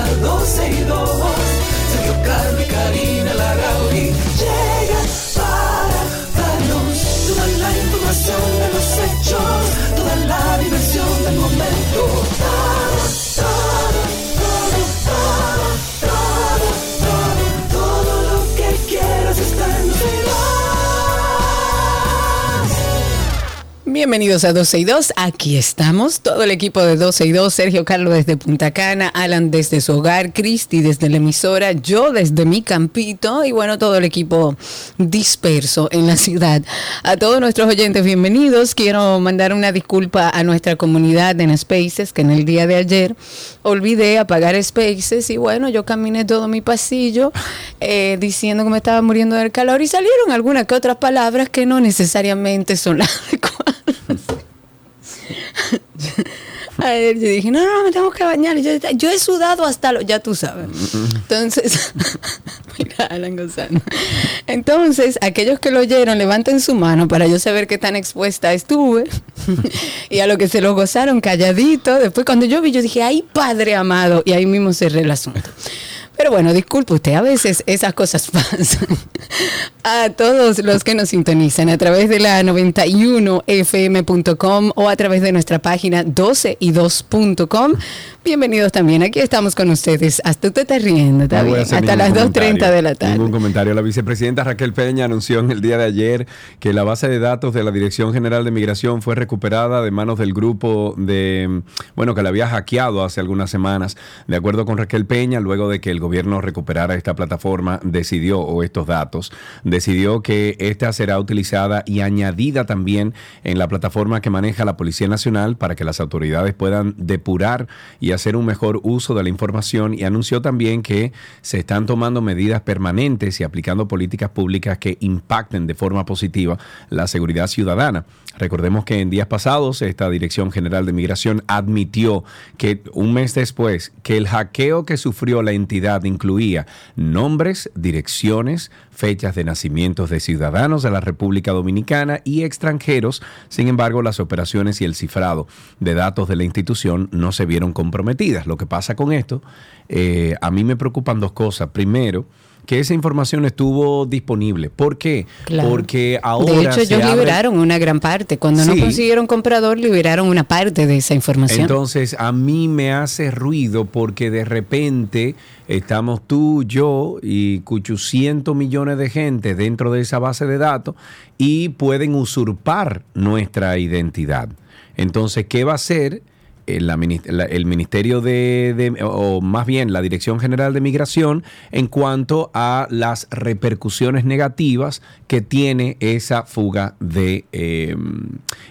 ya comienza 12 y 2. Sergio y Karina Larrauri llegan para darnos toda la información de los hechos, toda la diversión del momento. Bienvenidos a 12 y 2. Aquí estamos, todo el equipo de 12 y 2. Sergio Carlos desde Punta Cana, Alan desde su hogar, Cristi desde la emisora, yo desde mi campito y bueno, todo el equipo disperso en la ciudad. A todos nuestros oyentes, bienvenidos. Quiero mandar una disculpa a nuestra comunidad en Spaces, que en el día de ayer olvidé apagar Spaces y bueno, yo caminé todo mi pasillo eh, diciendo que me estaba muriendo del calor y salieron algunas que otras palabras que no necesariamente son las adecuadas. Ayer yo dije, no, no, me tengo que bañar. Yo, he sudado hasta lo, ya tú sabes. Entonces, mira, Alan gozando. Entonces, aquellos que lo oyeron, levanten su mano para yo saber qué tan expuesta estuve. y a lo que se lo gozaron calladito. Después, cuando yo vi, yo dije, ay, padre amado. Y ahí mismo cerré el asunto. Pero bueno, disculpe usted, a veces esas cosas pasan. A todos los que nos sintonizan a través de la 91fm.com o a través de nuestra página 12y2.com. Bienvenidos también, aquí estamos con ustedes. Hasta usted está riendo, está No bien. Hasta las 2.30 comentario, de la tarde. Ningún comentario. La vicepresidenta Raquel Peña anunció en el día de ayer que la base de datos de la Dirección General de Migración fue recuperada de manos del grupo de, bueno, que la había hackeado hace algunas semanas. De acuerdo con Raquel Peña, luego de que el gobierno recuperara esta plataforma, decidió, o estos datos, decidió que esta será utilizada y añadida también en la plataforma que maneja la Policía Nacional para que las autoridades puedan depurar y hacer un mejor uso de la información y anunció también que se están tomando medidas permanentes y aplicando políticas públicas que impacten de forma positiva la seguridad ciudadana. Recordemos que en días pasados esta Dirección General de Migración admitió que un mes después que el hackeo que sufrió la entidad incluía nombres, direcciones, fechas de nacimientos de ciudadanos de la República Dominicana y extranjeros. Sin embargo, las operaciones y el cifrado de datos de la institución no se vieron comprometidas. Lo que pasa con esto, eh, a mí me preocupan dos cosas. Primero, que esa información estuvo disponible. ¿Por qué? Claro. Porque ahora... de hecho, ellos abre- liberaron una gran parte. Cuando no consiguieron comprador, liberaron una parte de esa información. Entonces, a mí me hace ruido porque de repente estamos tú, yo y 800 millones de gente dentro de esa base de datos y pueden usurpar nuestra identidad. Entonces, ¿qué va a hacer? El, Ministerio de, o más bien la Dirección General de Migración en cuanto a las repercusiones negativas que tiene esa fuga de eh,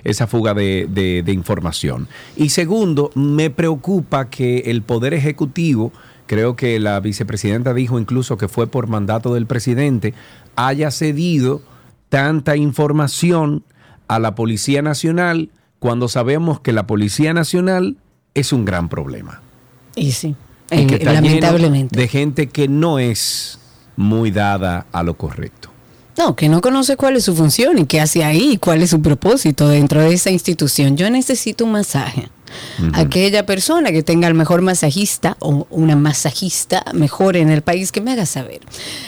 esa fuga de- de información. Y segundo, me preocupa que el Poder Ejecutivo, creo que la vicepresidenta dijo incluso que fue por mandato del presidente, haya cedido tanta información a la Policía Nacional cuando sabemos que la Policía Nacional es un gran problema. y sí, Y que está lleno lamentablemente. de gente que no es muy dada a lo correcto. No, que no conoce cuál es su función y qué hace ahí, cuál es su propósito dentro de esa institución. Yo necesito un masaje. Aquella persona que tenga el mejor masajista o una masajista mejor en el país que me haga saber.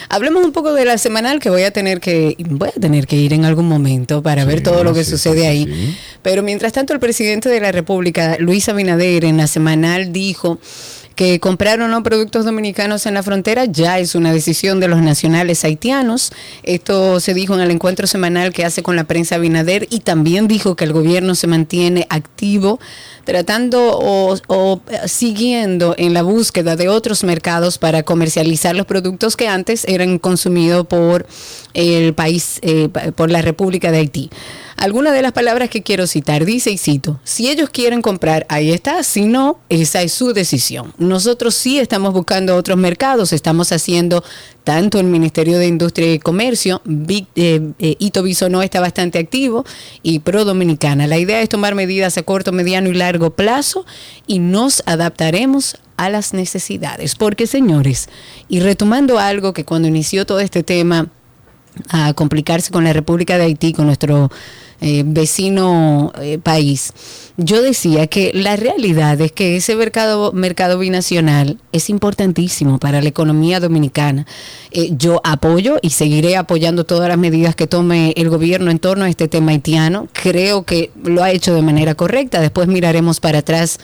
Hablemos un poco de la semanal que voy a tener que voy a tener que ir en algún momento para ver todo lo que sí, sucede sí, ahí. Pero mientras tanto el presidente de la República, Luis Abinader, en la semanal dijo que comprar o no productos dominicanos en la frontera ya es una decisión de los nacionales haitianos. Esto se dijo en el encuentro semanal que hace con la prensa Abinader y también dijo que el gobierno se mantiene activo tratando o, eh, siguiendo en la búsqueda de otros mercados para comercializar los productos que antes eran consumidos por el país, eh, por la República de Haití. Algunas de las palabras que quiero citar, dice y cito, si ellos quieren comprar, ahí está, si no, esa es su decisión. Nosotros sí estamos buscando otros mercados, estamos haciendo tanto el Ministerio de Industria y Comercio, Vic, eh, eh, Ito Bisonó está bastante activo y Pro Dominicana. La idea es tomar medidas a corto, mediano y largo plazo y nos adaptaremos a las necesidades. Porque, señores, y retomando algo que cuando inició todo este tema a complicarse con la República de Haití, con nuestro eh, vecino eh, país, yo decía que la realidad es que ese mercado, mercado binacional es importantísimo para la economía dominicana. Eh, yo apoyo y seguiré apoyando todas las medidas que tome el gobierno en torno a este tema haitiano. Creo que lo ha hecho de manera correcta. Después miraremos para atrás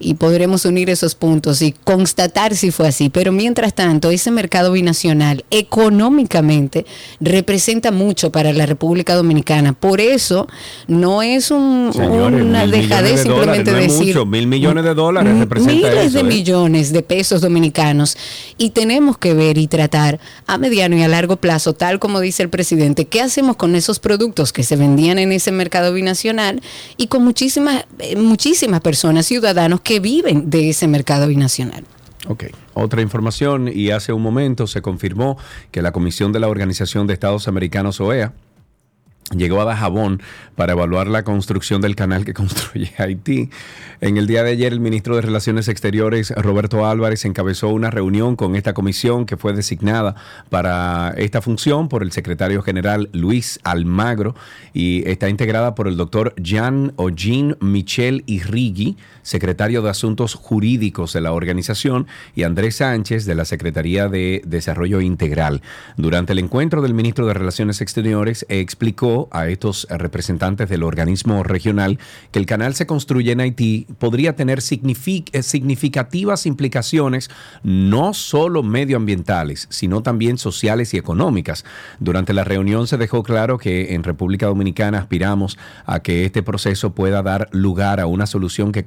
y podremos unir esos puntos y constatar si fue así. Pero mientras tanto, ese mercado binacional económicamente representa mucho para la República Dominicana. Por eso no es un, una dejadez simplemente decir mil millones de dólares representa miles de ¿eh? millones de pesos dominicanos y tenemos que ver y tratar a mediano y a largo plazo, tal como dice el presidente, qué hacemos con esos productos que se vendían en ese mercado binacional y con muchísimas eh, muchísimas personas ciudadanos que viven de ese mercado binacional. Ok, otra información y hace un momento se confirmó que la Comisión de la Organización de Estados Americanos OEA llegó a Dajabón para evaluar la construcción del canal que construye Haití. En el día de ayer, el ministro de Relaciones Exteriores, Roberto Álvarez, encabezó una reunión con esta comisión que fue designada para esta función por el secretario general Luis Almagro y está integrada por el doctor Jean Jean Michel Irrigui, secretario de Asuntos Jurídicos de la organización, y Andrés Sánchez, de la Secretaría de Desarrollo Integral. Durante el encuentro del ministro de Relaciones Exteriores, explicó a estos representantes del organismo regional que el canal se construye en Haití podría tener eh, significativas implicaciones no solo medioambientales, sino también sociales y económicas. Durante la reunión se dejó claro que en República Dominicana aspiramos a que este proceso pueda dar lugar a una solución que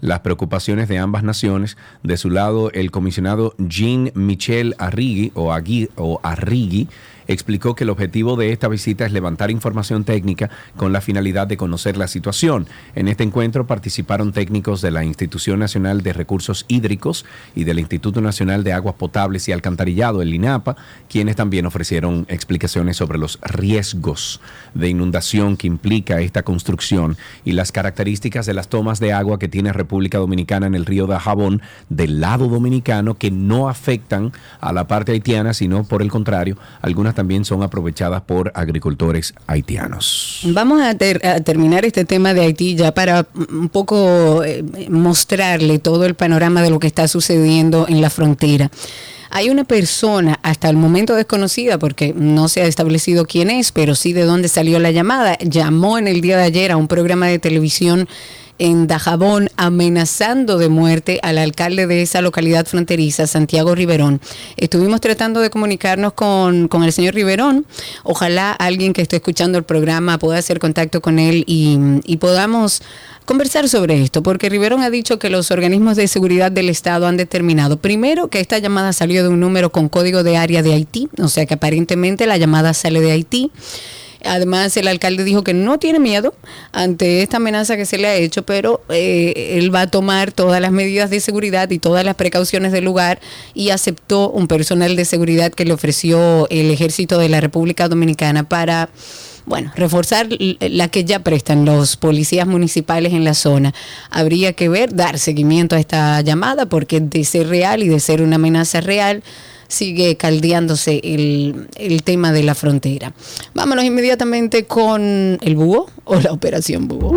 las preocupaciones de ambas naciones. De su lado, el comisionado Jean Michel Arrigui o, o Arrigui explicó que el objetivo de esta visita es levantar información técnica con la finalidad de conocer la situación. En este encuentro participaron técnicos de la Institución Nacional de Recursos Hídricos y del Instituto Nacional de Aguas Potables y Alcantarillado, el INAPA, quienes también ofrecieron explicaciones sobre los riesgos de inundación que implica esta construcción y las características de las tomas de agua que tiene República Dominicana en el río de Jabón del lado dominicano que no afectan a la parte haitiana, sino por el contrario, algunas también son aprovechadas por agricultores haitianos. Vamos a, terminar este tema de Haití ya para un poco eh, mostrarle todo el panorama de lo que está sucediendo en la frontera. Hay una persona hasta el momento desconocida porque no se ha establecido quién es, pero sí de dónde salió la llamada. Llamó en el día de ayer a un programa de televisión en Dajabón amenazando de muerte al alcalde de esa localidad fronteriza, Santiago Riverón. Estuvimos tratando de comunicarnos con, el señor Riverón. Ojalá alguien que esté escuchando el programa pueda hacer contacto con él y, y podamos conversar sobre esto, porque Riverón ha dicho que los organismos de seguridad del Estado han determinado, primero, que esta llamada salió de un número con código de área de Haití, o sea que aparentemente la llamada sale de Haití. Además, el alcalde dijo que no tiene miedo ante esta amenaza que se le ha hecho, pero eh, él va a tomar todas las medidas de seguridad y todas las precauciones del lugar y aceptó un personal de seguridad que le ofreció el ejército de la República Dominicana para bueno, reforzar la que ya prestan los policías municipales en la zona. Habría que ver, dar seguimiento a esta llamada, porque de ser real y de ser una amenaza real, sigue caldeándose el, el tema de la frontera. Vámonos inmediatamente con el búho o la operación búho.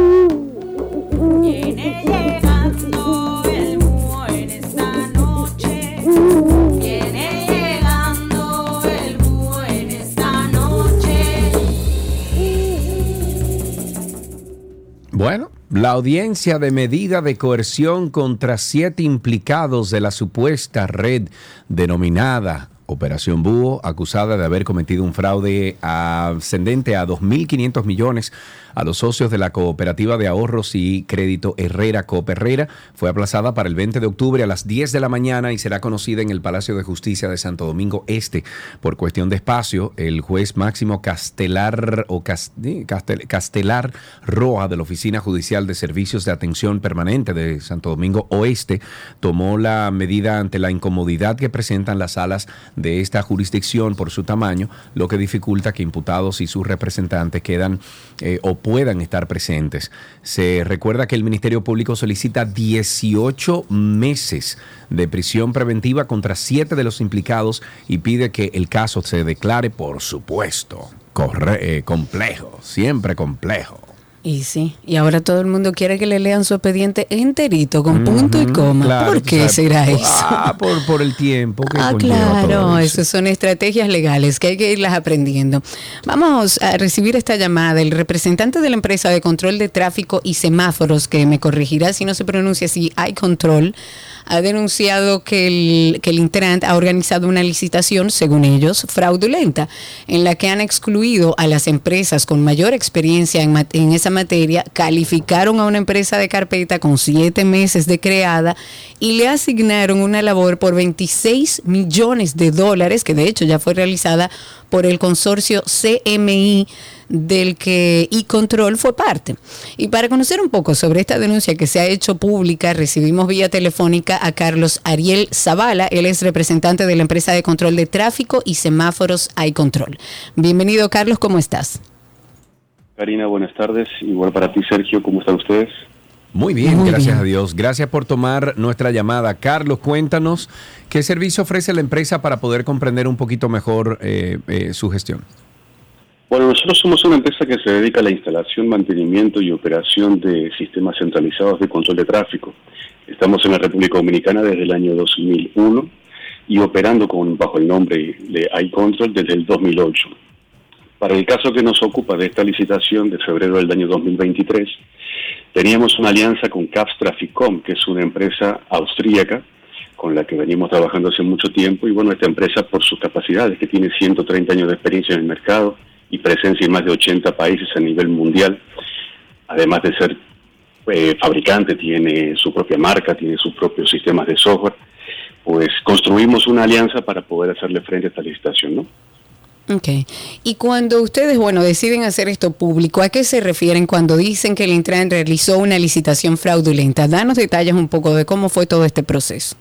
Bueno, la audiencia de medida de coerción contra siete implicados de la supuesta red denominada Operación Búho, acusada de haber cometido un fraude ascendente a 2.500 millones a los socios de la Cooperativa de Ahorros y Crédito Herrera Coop Herrera. Fue aplazada para el 20 de octubre a las 10 de la mañana y será conocida en el Palacio de Justicia de Santo Domingo Este. Por cuestión de espacio, el juez máximo Castelar o Castelar Roa de la Oficina Judicial de Servicios de Atención Permanente de Santo Domingo Oeste tomó la medida ante la incomodidad que presentan las salas de esta jurisdicción por su tamaño, lo que dificulta que imputados y sus representantes quedan eh, o puedan estar presentes. Se recuerda que el Ministerio Público solicita 18 meses de prisión preventiva contra siete de los implicados y pide que el caso se declare, por supuesto, eh, complejo, siempre complejo. Y sí, y ahora todo el mundo quiere que le lean su expediente enterito, con punto y coma. ¿Por qué será eso? Ah, por, el tiempo. Que ah, claro, eso. son estrategias legales que hay que irlas aprendiendo. Vamos a recibir esta llamada. El representante de la empresa de control de tráfico y semáforos, que me corregirá si no se pronuncia así, hay control ha denunciado que el, que el ha organizado una licitación, según ellos, fraudulenta, en la que han excluido a las empresas con mayor experiencia en, en esa materia, calificaron a una empresa de carpeta con siete meses de creada y le asignaron una labor por 26 millones de dólares, que de hecho ya fue realizada por el consorcio CMI del que e-control fue parte. Y para conocer un poco sobre esta denuncia que se ha hecho pública, recibimos vía telefónica a Carlos Ariel Zavala, él es representante de la empresa de control de tráfico y semáforos iControl. Bienvenido Carlos, ¿cómo estás? Karina, buenas tardes. Igual para ti, Sergio, ¿cómo están ustedes? Muy bien, gracias a Dios. Gracias por tomar nuestra llamada. Carlos, cuéntanos qué servicio ofrece la empresa para poder comprender un poquito mejor eh, eh, su gestión. Bueno, nosotros somos una empresa que se dedica a la instalación, mantenimiento y operación de sistemas centralizados de control de tráfico. Estamos en la República Dominicana desde el año 2001 y operando con, bajo el nombre de iControl desde el 2008. Para el caso que nos ocupa de esta licitación de febrero del año 2023, teníamos una alianza con CAPS Traficom, que es una empresa austríaca con la que venimos trabajando hace mucho tiempo y bueno, esta empresa por sus capacidades, que tiene 130 años de experiencia en el mercado, y presencia en más de 80 países a nivel mundial. Además de ser eh, fabricante, tiene su propia marca, tiene sus propios sistemas de software. Pues construimos una alianza para poder hacerle frente a esta licitación, ¿no? Ok. Y cuando ustedes, bueno, deciden hacer esto público, ¿a qué se refieren cuando dicen que el Intran realizó una licitación fraudulenta? Danos detalles un poco de cómo fue todo este proceso.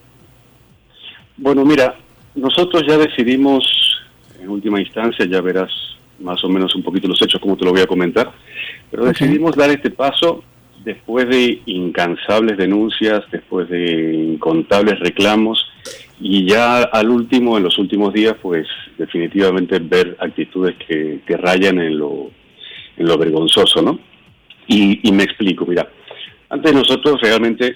Bueno, mira, nosotros ya decidimos, en última instancia, ya verás más o menos un poquito los hechos, como te lo voy a comentar, pero decidimos dar este paso después de incansables denuncias, después de incontables reclamos y ya al último, en los últimos días, pues definitivamente ver actitudes que, que rayan en lo, en lo vergonzoso, ¿no? Y, y me explico, mira, antes nosotros realmente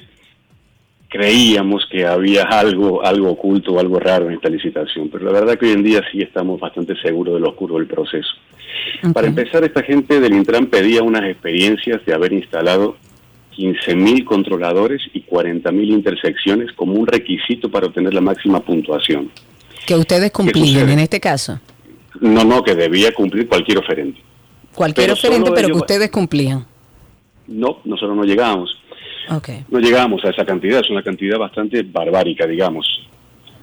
creíamos que había algo, algo oculto o algo raro en esta licitación, pero la verdad que hoy en día sí estamos bastante seguros de lo oscuro del proceso. Para empezar, esta gente del Intran pedía unas experiencias de haber instalado 15.000 controladores y 40.000 intersecciones como un requisito para obtener la máxima puntuación. ¿Que ustedes cumplían en este caso? No, no, que debía cumplir cualquier oferente. Cualquier oferente, pero que ustedes cumplían. No, nosotros no llegábamos. No llegamos a esa cantidad, es una cantidad bastante barbárica, digamos.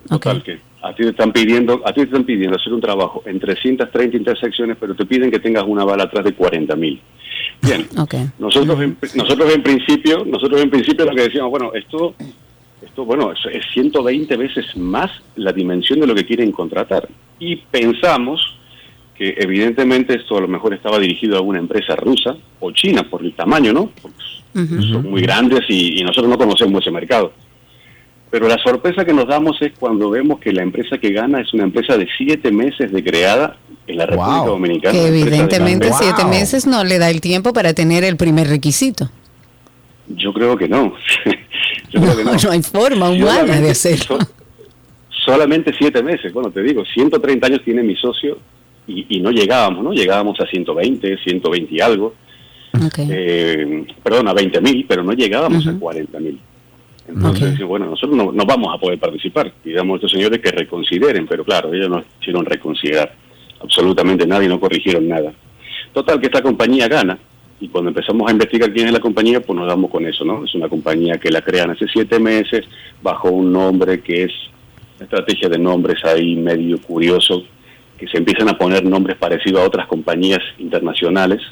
Total, que a ti te están pidiendo, a ti te están pidiendo hacer un trabajo en 330 intersecciones, pero te piden que tengas una bala atrás de 40.000. Bien. Nosotros en, nosotros en principio, nosotros en principio lo que decíamos, bueno, esto esto bueno, es 120 veces más la dimensión de lo que quieren contratar. Y pensamos que evidentemente esto a lo mejor estaba dirigido a una empresa rusa o china por el tamaño, ¿no? son muy grandes y, nosotros no conocemos ese mercado. Pero la sorpresa que nos damos es cuando vemos que la empresa que gana es una empresa de siete meses de creada en la República Dominicana. Que evidentemente siete meses no le da el tiempo para tener el primer requisito. Yo creo que no. no, hay forma humana de hacerlo. solamente siete meses. Bueno, te digo, 130 años tiene mi socio y, y no llegábamos, ¿no? Llegábamos a 120, 120 y algo. Eh, perdón, a 20 mil, pero no llegábamos a 40 mil. Entonces, bueno, nosotros no, no, vamos a poder participar. Digamos a estos señores que reconsideren, pero claro, ellos no hicieron reconsiderar absolutamente nada y no corrigieron nada. Total, que esta compañía gana. Y cuando empezamos a investigar quién es la compañía, pues nos damos con eso, ¿no? Es una compañía que la crean hace siete meses bajo un nombre que es una estrategia de nombres ahí medio curioso, que se empiezan a poner nombres parecidos a otras compañías internacionales,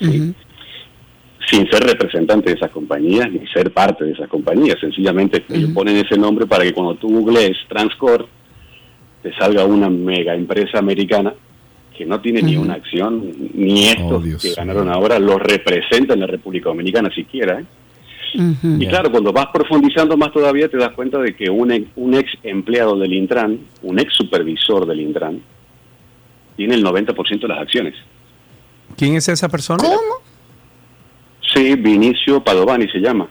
sin ser representante de esas compañías ni ser parte de esas compañías. Sencillamente ellos ponen ese nombre para que cuando tú googlees Transcorp, te salga una mega empresa americana que no tiene ni una acción, ni estos oh, que ganaron ahora los representan en la República Dominicana siquiera. ¿eh? Y claro, cuando vas profundizando más todavía te das cuenta de que un, un ex empleado del Intran, un ex supervisor del Intran, tiene el 90% de las acciones. ¿Quién es esa persona? ¿Cómo? Sí, Vinicio Padovani se llama.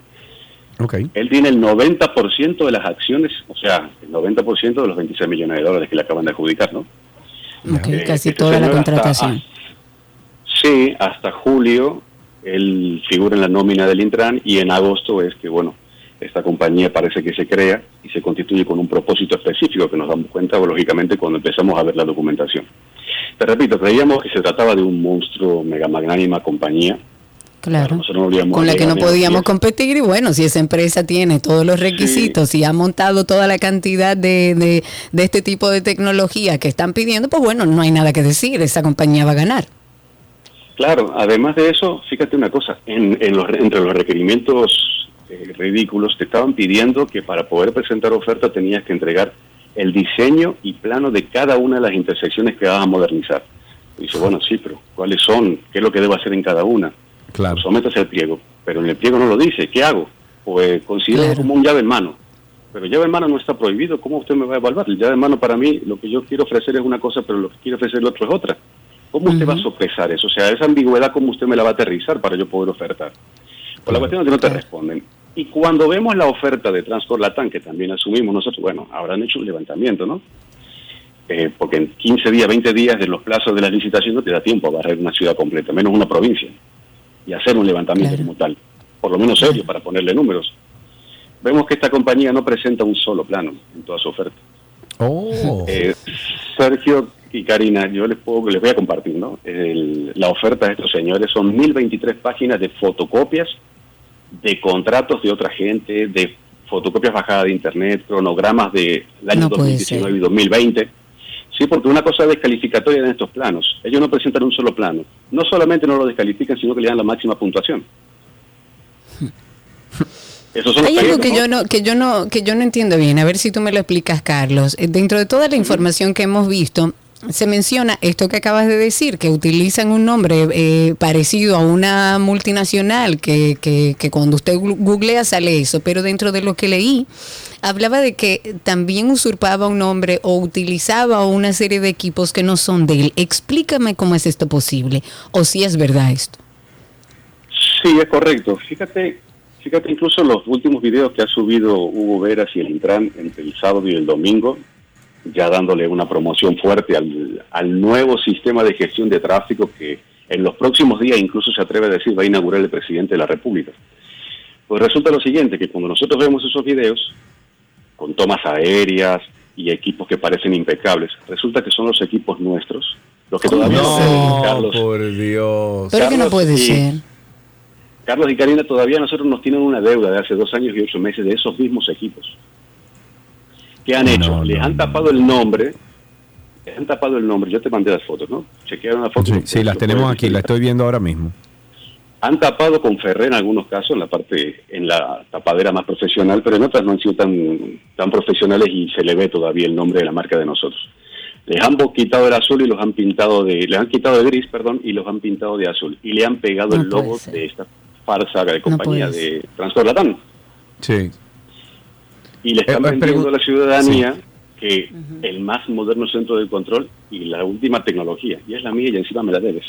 Okay. Él tiene el 90% de las acciones, o sea, el 90% de los 26 millones de dólares que le acaban de adjudicar, ¿no? Okay, casi este toda la contratación. sí, hasta julio él figura en la nómina del Intran y en agosto es que, bueno, esta compañía parece que se crea y se constituye con un propósito específico que nos damos cuenta, lógicamente, cuando empezamos a ver la documentación. Te repito, creíamos que se trataba de un monstruo mega magnánima compañía, Claro, con la que no podíamos competir y bueno, si esa empresa tiene todos los requisitos y ha montado toda la cantidad de, de, de, este tipo de tecnología que están pidiendo, pues bueno, no hay nada que decir, esa compañía va a ganar. Claro, además de eso, fíjate una cosa, en, en los, entre los requerimientos eh, ridículos te estaban pidiendo que para poder presentar oferta tenías que entregar el diseño y plano de cada una de las intersecciones que vas a modernizar. dice, bueno, sí, pero ¿cuáles son? ¿Qué es lo que debo hacer en cada una? Claro. Sometas al pliego, pero en el pliego no lo dice. ¿Qué hago? Pues considero como un llave en mano. Pero llave en mano no está prohibido. ¿Cómo usted me va a evaluar? El llave en mano para mí, lo que yo quiero ofrecer es una cosa, pero lo que quiero ofrecer el otro es otra. ¿Cómo usted va a sopesar eso? O sea, esa ambigüedad, ¿cómo usted me la va a aterrizar para yo poder ofertar? Pues la cuestión es que no te responden. Y cuando vemos la oferta de Transcor Latam, que también asumimos nosotros, bueno, habrán hecho un levantamiento, ¿no? Eh, porque en 15 días, 20 días de los plazos de la licitación no te da tiempo a barrer una ciudad completa, menos una provincia y hacer un levantamiento como tal, por lo menos serio, para ponerle números. Vemos que esta compañía no presenta un solo plano en toda su oferta. Oh. Eh, Sergio y Karina, yo les, puedo, les voy a compartir, ¿no? la oferta de estos señores son 1023 páginas de fotocopias de contratos de otra gente, de fotocopias bajadas de internet, cronogramas del año 2019 y 2020 Sí, porque una cosa descalificatoria en estos planos. Ellos no presentan un solo plano. No solamente no lo descalifican, sino que le dan la máxima puntuación. Hay algo que yo no que yo no que yo no entiendo bien. A ver si tú me lo explicas, Carlos. Eh, dentro de toda la información que hemos visto, se menciona esto que acabas de decir, que utilizan un nombre eh, parecido a una multinacional, que, que, cuando usted googlea sale eso, pero dentro de lo que leí, hablaba de que también usurpaba un nombre o utilizaba una serie de equipos que no son de él. Explícame cómo es esto posible, o si es verdad esto. Sí, es correcto. Fíjate, fíjate incluso los últimos videos que ha subido Hugo Veras y el Intran entre el sábado y el domingo, ya dándole una promoción fuerte al, nuevo sistema de gestión de tráfico que en los próximos días incluso se atreve a decir va a inaugurar el presidente de la República. Pues resulta lo siguiente, que cuando nosotros vemos esos videos, con tomas aéreas y equipos que parecen impecables, resulta que son los equipos nuestros, los que todavía no, Carlos, por Dios. Pero que no puede ser. Carlos y Karina todavía nosotros nos tienen una deuda de hace dos años y ocho meses de esos mismos equipos. ¿Qué han hecho? les han tapado el nombre, les han tapado el nombre. Yo te mandé las fotos, ¿no? Chequearon las fotos. Sí, las tenemos aquí, las estoy viendo ahora mismo. Han tapado con Ferrer en algunos casos, en la parte, en la tapadera más profesional, pero en otras no han sido tan, tan profesionales y se le ve todavía el nombre de la marca de nosotros. Les han quitado el azul y los han pintado de, les han quitado el gris, perdón, y los han pintado de azul. Y le han pegado el logo de esta farsa de compañía de Transport Latam. Sí y le están eh, vendiendo a la ciudadanía que el más moderno centro de control y la última tecnología. Y es la mía y encima me la debes.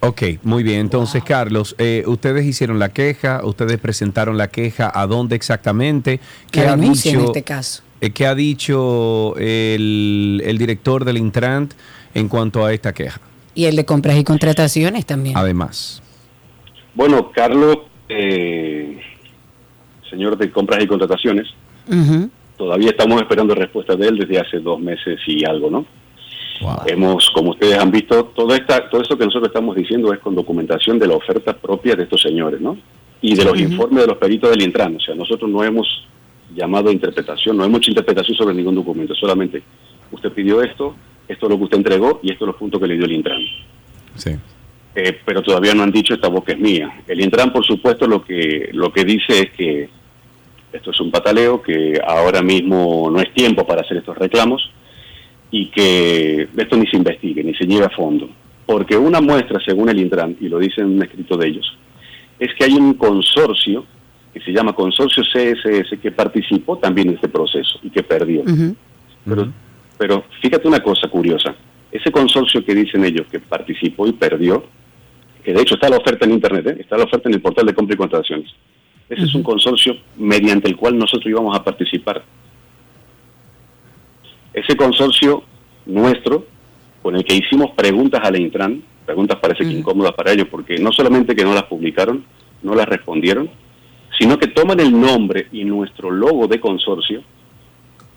Ok, muy bien. Entonces, Carlos, eh, ustedes hicieron la queja, ustedes presentaron la queja, ¿a dónde exactamente? ¿Qué ha dicho, en este caso? Eh, ¿Qué ha dicho el, el, director del Intrant en cuanto a esta queja? Y el de compras y contrataciones también. Además. Bueno, Carlos, eh, señor de compras y contrataciones. Todavía estamos esperando respuesta de él desde hace dos meses y algo, ¿no? Hemos, como ustedes han visto, todo, esta, todo esto que nosotros estamos diciendo es con documentación de la oferta propia de estos señores, ¿no? Y de los informes de los peritos del Intran. O sea, nosotros no hemos llamado a interpretación, no hemos hecho interpretación sobre ningún documento, solamente usted pidió esto, esto es lo que usted entregó y esto es los puntos que le dio el Intran. Sí. Eh, pero todavía no han dicho esta voz que es mía. El Intran, por supuesto, lo que, lo que dice es que esto es un pataleo, que ahora mismo no es tiempo para hacer estos reclamos y que esto ni se investigue, ni se lleve a fondo. Porque una muestra, según el Intran, y lo dice en un escrito de ellos, es que hay un consorcio que se llama Consorcio CSS que participó también en este proceso y que perdió. pero, pero fíjate una cosa curiosa, ese consorcio que dicen ellos que participó y perdió, que de hecho está la oferta en Internet, ¿eh? está la oferta en el portal de compra y contrataciones. Ese es un consorcio mediante el cual nosotros íbamos a participar. Ese consorcio nuestro, con el que hicimos preguntas a la Intran, preguntas parece que incómodas para ellos, porque no solamente que no las publicaron, no las respondieron, sino que toman el nombre y nuestro logo de consorcio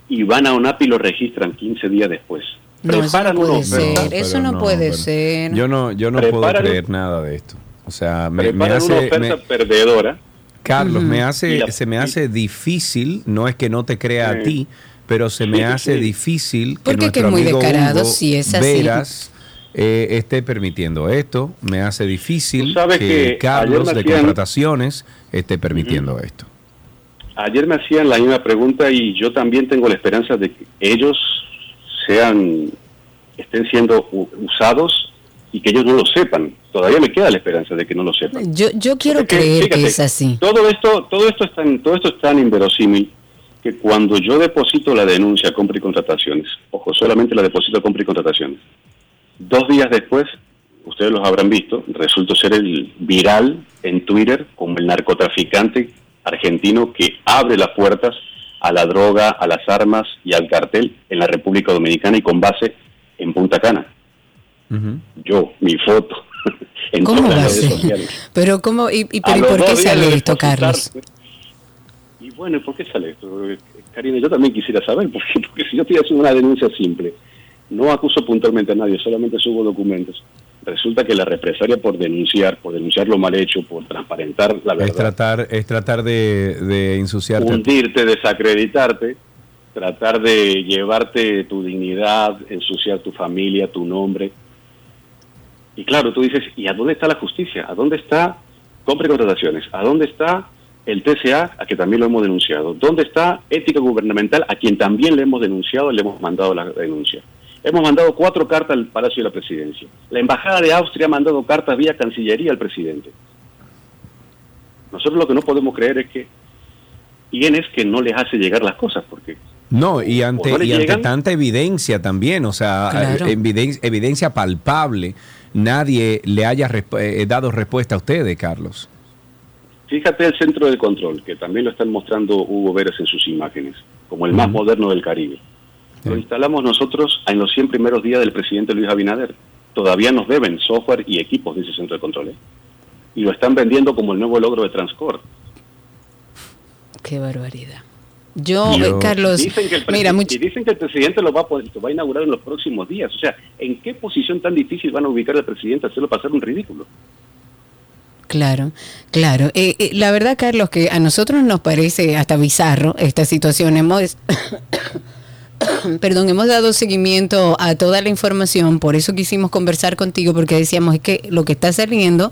y van a ONAPI y lo registran 15 días después. No, preparan eso no puede ser. eso no, puede ser. Yo no, yo no puedo creer nada de esto. O sea, me, hace, una oferta perdedora. Carlos, me hace, se me hace difícil, no es que no te crea a ti, pero se me hace difícil que nuestro que muy amigo Hugo si es así. Veras, eh, esté permitiendo esto. Me hace difícil que, Carlos de contrataciones esté permitiendo esto. Ayer me hacían la misma pregunta y yo también tengo la esperanza de que ellos sean estén siendo usados y que ellos no lo sepan. Todavía me queda la esperanza de que no lo sepan. Yo, yo quiero creer que es así. Todo esto, todo esto es tan, todo esto es tan inverosímil que cuando yo deposito la denuncia compra y contrataciones, ojo, solamente la deposito compra y contrataciones, dos días después, ustedes los habrán visto, resultó ser el viral en Twitter como el narcotraficante argentino que abre las puertas a la droga, a las armas y al cartel en la República Dominicana y con base en Punta Cana. Yo, mi foto. en ¿Cómo todas las redes sociales. Pero cómo y, por qué sale esto, Carlos? Y bueno, ¿por qué sale esto? Karina, yo también quisiera saber, porque, porque si yo estoy haciendo una denuncia simple, no acuso puntualmente a nadie, solamente subo documentos resulta que la represalia por denunciar, por denunciar lo mal hecho, por transparentar la verdad. Es tratar, es tratar de, de ensuciarte. Hundirte, desacreditarte, tratar de llevarte tu dignidad, ensuciar tu familia, tu nombre. Y claro, tú dices, ¿y a dónde está la justicia? ¿A dónde está compra y contrataciones? ¿A dónde está el TCA, a que también lo hemos denunciado? ¿Dónde está ética gubernamental, a quien también le hemos denunciado, le hemos mandado la denuncia? Hemos mandado cuatro cartas al Palacio de la Presidencia. La Embajada de Austria ha mandado cartas vía Cancillería al presidente. Nosotros lo que no podemos creer es que quién es que no les hace llegar las cosas, porque... No, y ante, ante tanta evidencia también, o sea, evidencia, evidencia, palpable, nadie le haya eh, dado respuesta a ustedes, Carlos. Fíjate el centro de control, que también lo están mostrando Hugo Vélez en sus imágenes, como el más moderno del Caribe. Lo instalamos nosotros en los 100 primeros días del presidente Luis Abinader. Todavía nos deben software y equipos de ese centro de control. ¿eh? Y lo están vendiendo como el nuevo logro de Transcord. Qué barbaridad. Yo, eh, Carlos, dicen que el mira, y dicen que el presidente lo va, a, lo va a inaugurar en los próximos días. O sea, ¿en qué posición tan difícil van a ubicar al presidente hacerlo pasar un ridículo? Claro, claro. Eh, la verdad, Carlos, que a nosotros nos parece hasta bizarro esta situación. Hemos perdón, hemos dado seguimiento a toda la información, por eso quisimos conversar contigo, porque decíamos que lo que está saliendo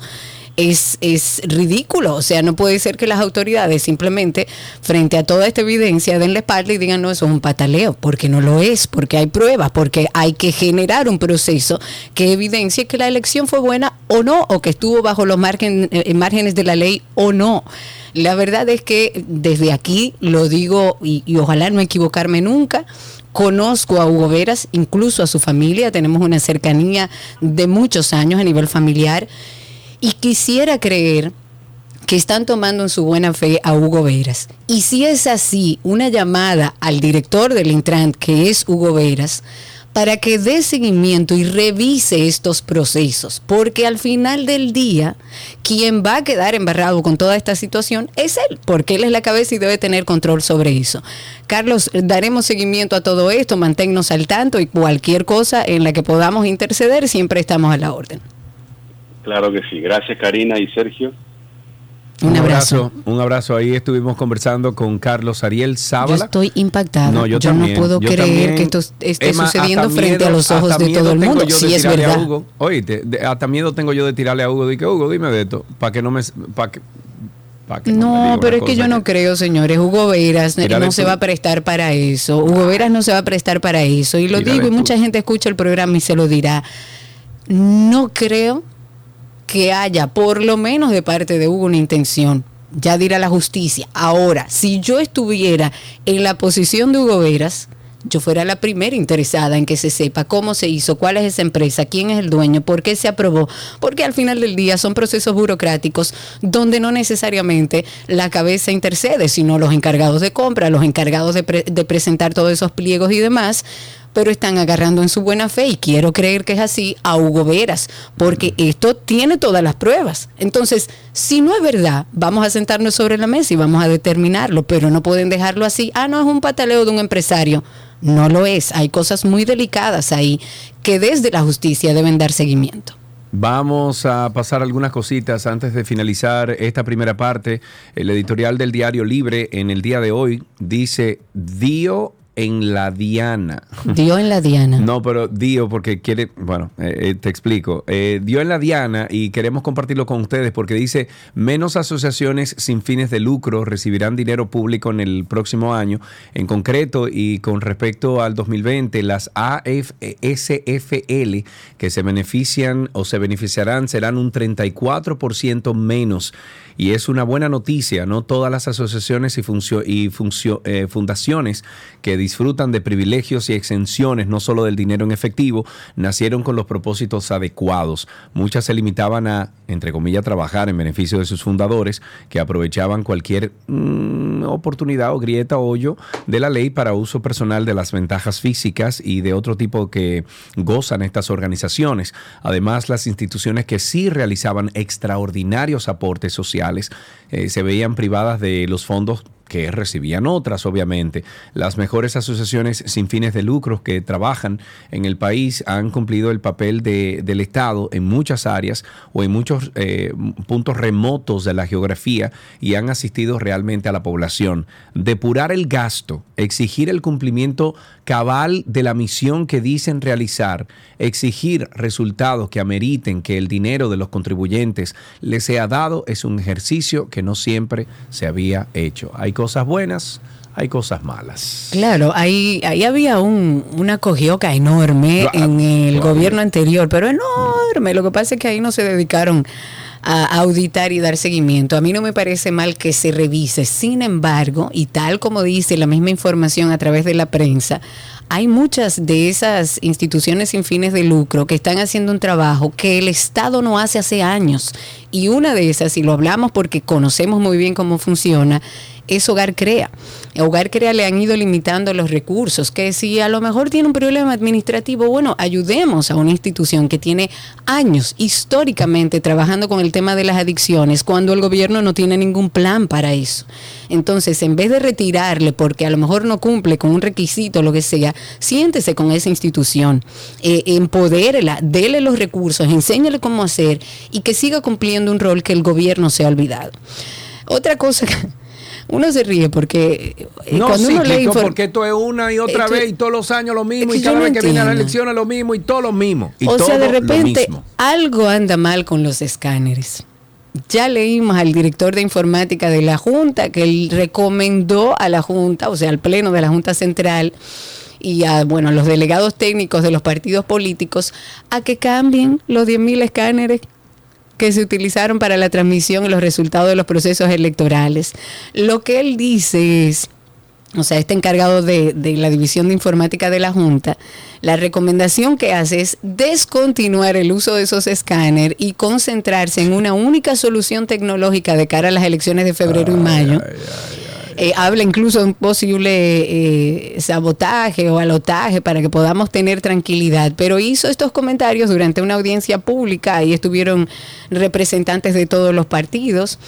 es, es ridículo. O sea, no puede ser que las autoridades simplemente, frente a toda esta evidencia, den la espalda y digan, no, eso es un pataleo, porque no lo es, porque hay pruebas, porque hay que generar un proceso que evidencie que la elección fue buena o no, o que estuvo bajo los eh, márgenes de la ley o no. La verdad es que desde aquí lo digo y, y ojalá no equivocarme nunca Conozco a Hugo Veras, incluso a su familia, tenemos una cercanía de muchos años a nivel familiar y quisiera creer que están tomando en su buena fe a Hugo Veras. Y si es así, una llamada al director del Intran, que es Hugo Veras, para que dé seguimiento y revise estos procesos, porque al final del día, quien va a quedar embarrado con toda esta situación es él, porque él es la cabeza y debe tener control sobre eso. Carlos, daremos seguimiento a todo esto, manténnos al tanto y cualquier cosa en la que podamos interceder, siempre estamos a la orden. Claro que sí. Gracias Karina y Sergio. Un, abrazo. Un abrazo. Ahí estuvimos conversando con Carlos Ariel Sábala. Yo estoy impactado. yo, no puedo creer que esto esté sucediendo frente a los ojos de todo el mundo. Sí, es verdad. Oye, hasta miedo tengo yo de tirarle a Hugo. Dije, Hugo, dime de esto. Para que no me. no, pero es que yo no creo, señores. Hugo Veras no se va a prestar para eso. Hugo Veras no se va a prestar para eso. Y lo digo, y mucha gente escucha el programa y se lo dirá. No creo que haya, por lo menos de parte de Hugo, una intención. Ya dirá la justicia. Ahora, si yo estuviera en la posición de Hugo Veras, yo fuera la primera interesada en que se sepa cómo se hizo, cuál es esa empresa, quién es el dueño, por qué se aprobó, porque al final del día son procesos burocráticos donde no necesariamente la cabeza intercede, sino los encargados de compra, los encargados de, de presentar todos esos pliegos y demás pero están agarrando en su buena fe, y quiero creer que es así, a Hugo Veras, porque esto tiene todas las pruebas. Entonces, si no es verdad, vamos a sentarnos sobre la mesa y vamos a determinarlo, pero no pueden dejarlo así. Ah, no es un pataleo de un empresario. No lo es. Hay cosas muy delicadas ahí que desde la justicia deben dar seguimiento. Vamos a pasar algunas cositas antes de finalizar esta primera parte. El editorial del Diario Libre en el día de hoy dice, Dio en la Diana. Dio en la Diana. No, pero dio porque quiere, bueno, eh, eh, te explico. Eh, dio en la Diana y queremos compartirlo con ustedes porque dice, menos asociaciones sin fines de lucro recibirán dinero público en el próximo año. En concreto y con respecto al 2020, las AFSFL que se benefician o se beneficiarán serán un 34% menos y es una buena noticia, no todas las asociaciones y, y eh, fundaciones que disfrutan de privilegios y exenciones, no solo del dinero en efectivo, nacieron con los propósitos adecuados. Muchas se limitaban a, entre comillas, trabajar en beneficio de sus fundadores, que aprovechaban cualquier mm, oportunidad o grieta o hoyo de la ley para uso personal de las ventajas físicas y de otro tipo que gozan estas organizaciones. Además, las instituciones que sí realizaban extraordinarios aportes sociales eh, se veían privadas de los fondos que recibían otras, obviamente. Las mejores asociaciones sin fines de lucro que trabajan en el país han cumplido el papel de, del Estado en muchas áreas o en muchos eh, puntos remotos de la geografía y han asistido realmente a la población. Depurar el gasto, exigir el cumplimiento cabal de la misión que dicen realizar, exigir resultados que ameriten que el dinero de los contribuyentes les sea dado es un ejercicio que no siempre se había hecho. Hay cosas buenas, hay cosas malas. Claro, ahí, ahí había un, una cogioca enorme en el gobierno anterior, pero enorme. Lo que pasa es que ahí no se dedicaron a auditar y dar seguimiento. A mí no me parece mal que se revise. Sin embargo, y tal como dice la misma información a través de la prensa, hay muchas de esas instituciones sin fines de lucro que están haciendo un trabajo que el Estado no hace hace años. Y una de esas, y lo hablamos porque conocemos muy bien cómo funciona, es Hogar Crea. Hogar Crea le han ido limitando los recursos, que si a lo mejor tiene un problema administrativo, bueno, ayudemos a una institución que tiene años históricamente trabajando con el tema de las adicciones, cuando el gobierno no tiene ningún plan para eso. Entonces, en vez de retirarle porque a lo mejor no cumple con un requisito, lo que sea, siéntese con esa institución, eh, empodérela, dele los recursos, enséñale cómo hacer y que siga cumpliendo un rol que el gobierno se ha olvidado. Otra cosa que uno se ríe porque eh, no, cuando uno lee porque esto es una y otra vez y todos los años lo mismo y cada vez que viene a las elecciones lo mismo y todo lo mismo. o sea, de repente algo anda mal con los escáneres. Ya leímos al director de informática de la Junta que él recomendó a la Junta, o sea, al Pleno de la Junta Central y a bueno, los delegados técnicos de los partidos políticos a que cambien los 10.000 escáneres que se utilizaron para la transmisión y los resultados de los procesos electorales. Lo que él dice es, o sea, este encargado de, de, la División de Informática de la Junta, la recomendación que hace es descontinuar el uso de esos escáneres y concentrarse en una única solución tecnológica de cara a las elecciones de febrero y mayo. Eh, habla incluso de un posible eh, sabotaje o alotaje para que podamos tener tranquilidad. Pero hizo estos comentarios durante una audiencia pública y estuvieron representantes de todos los partidos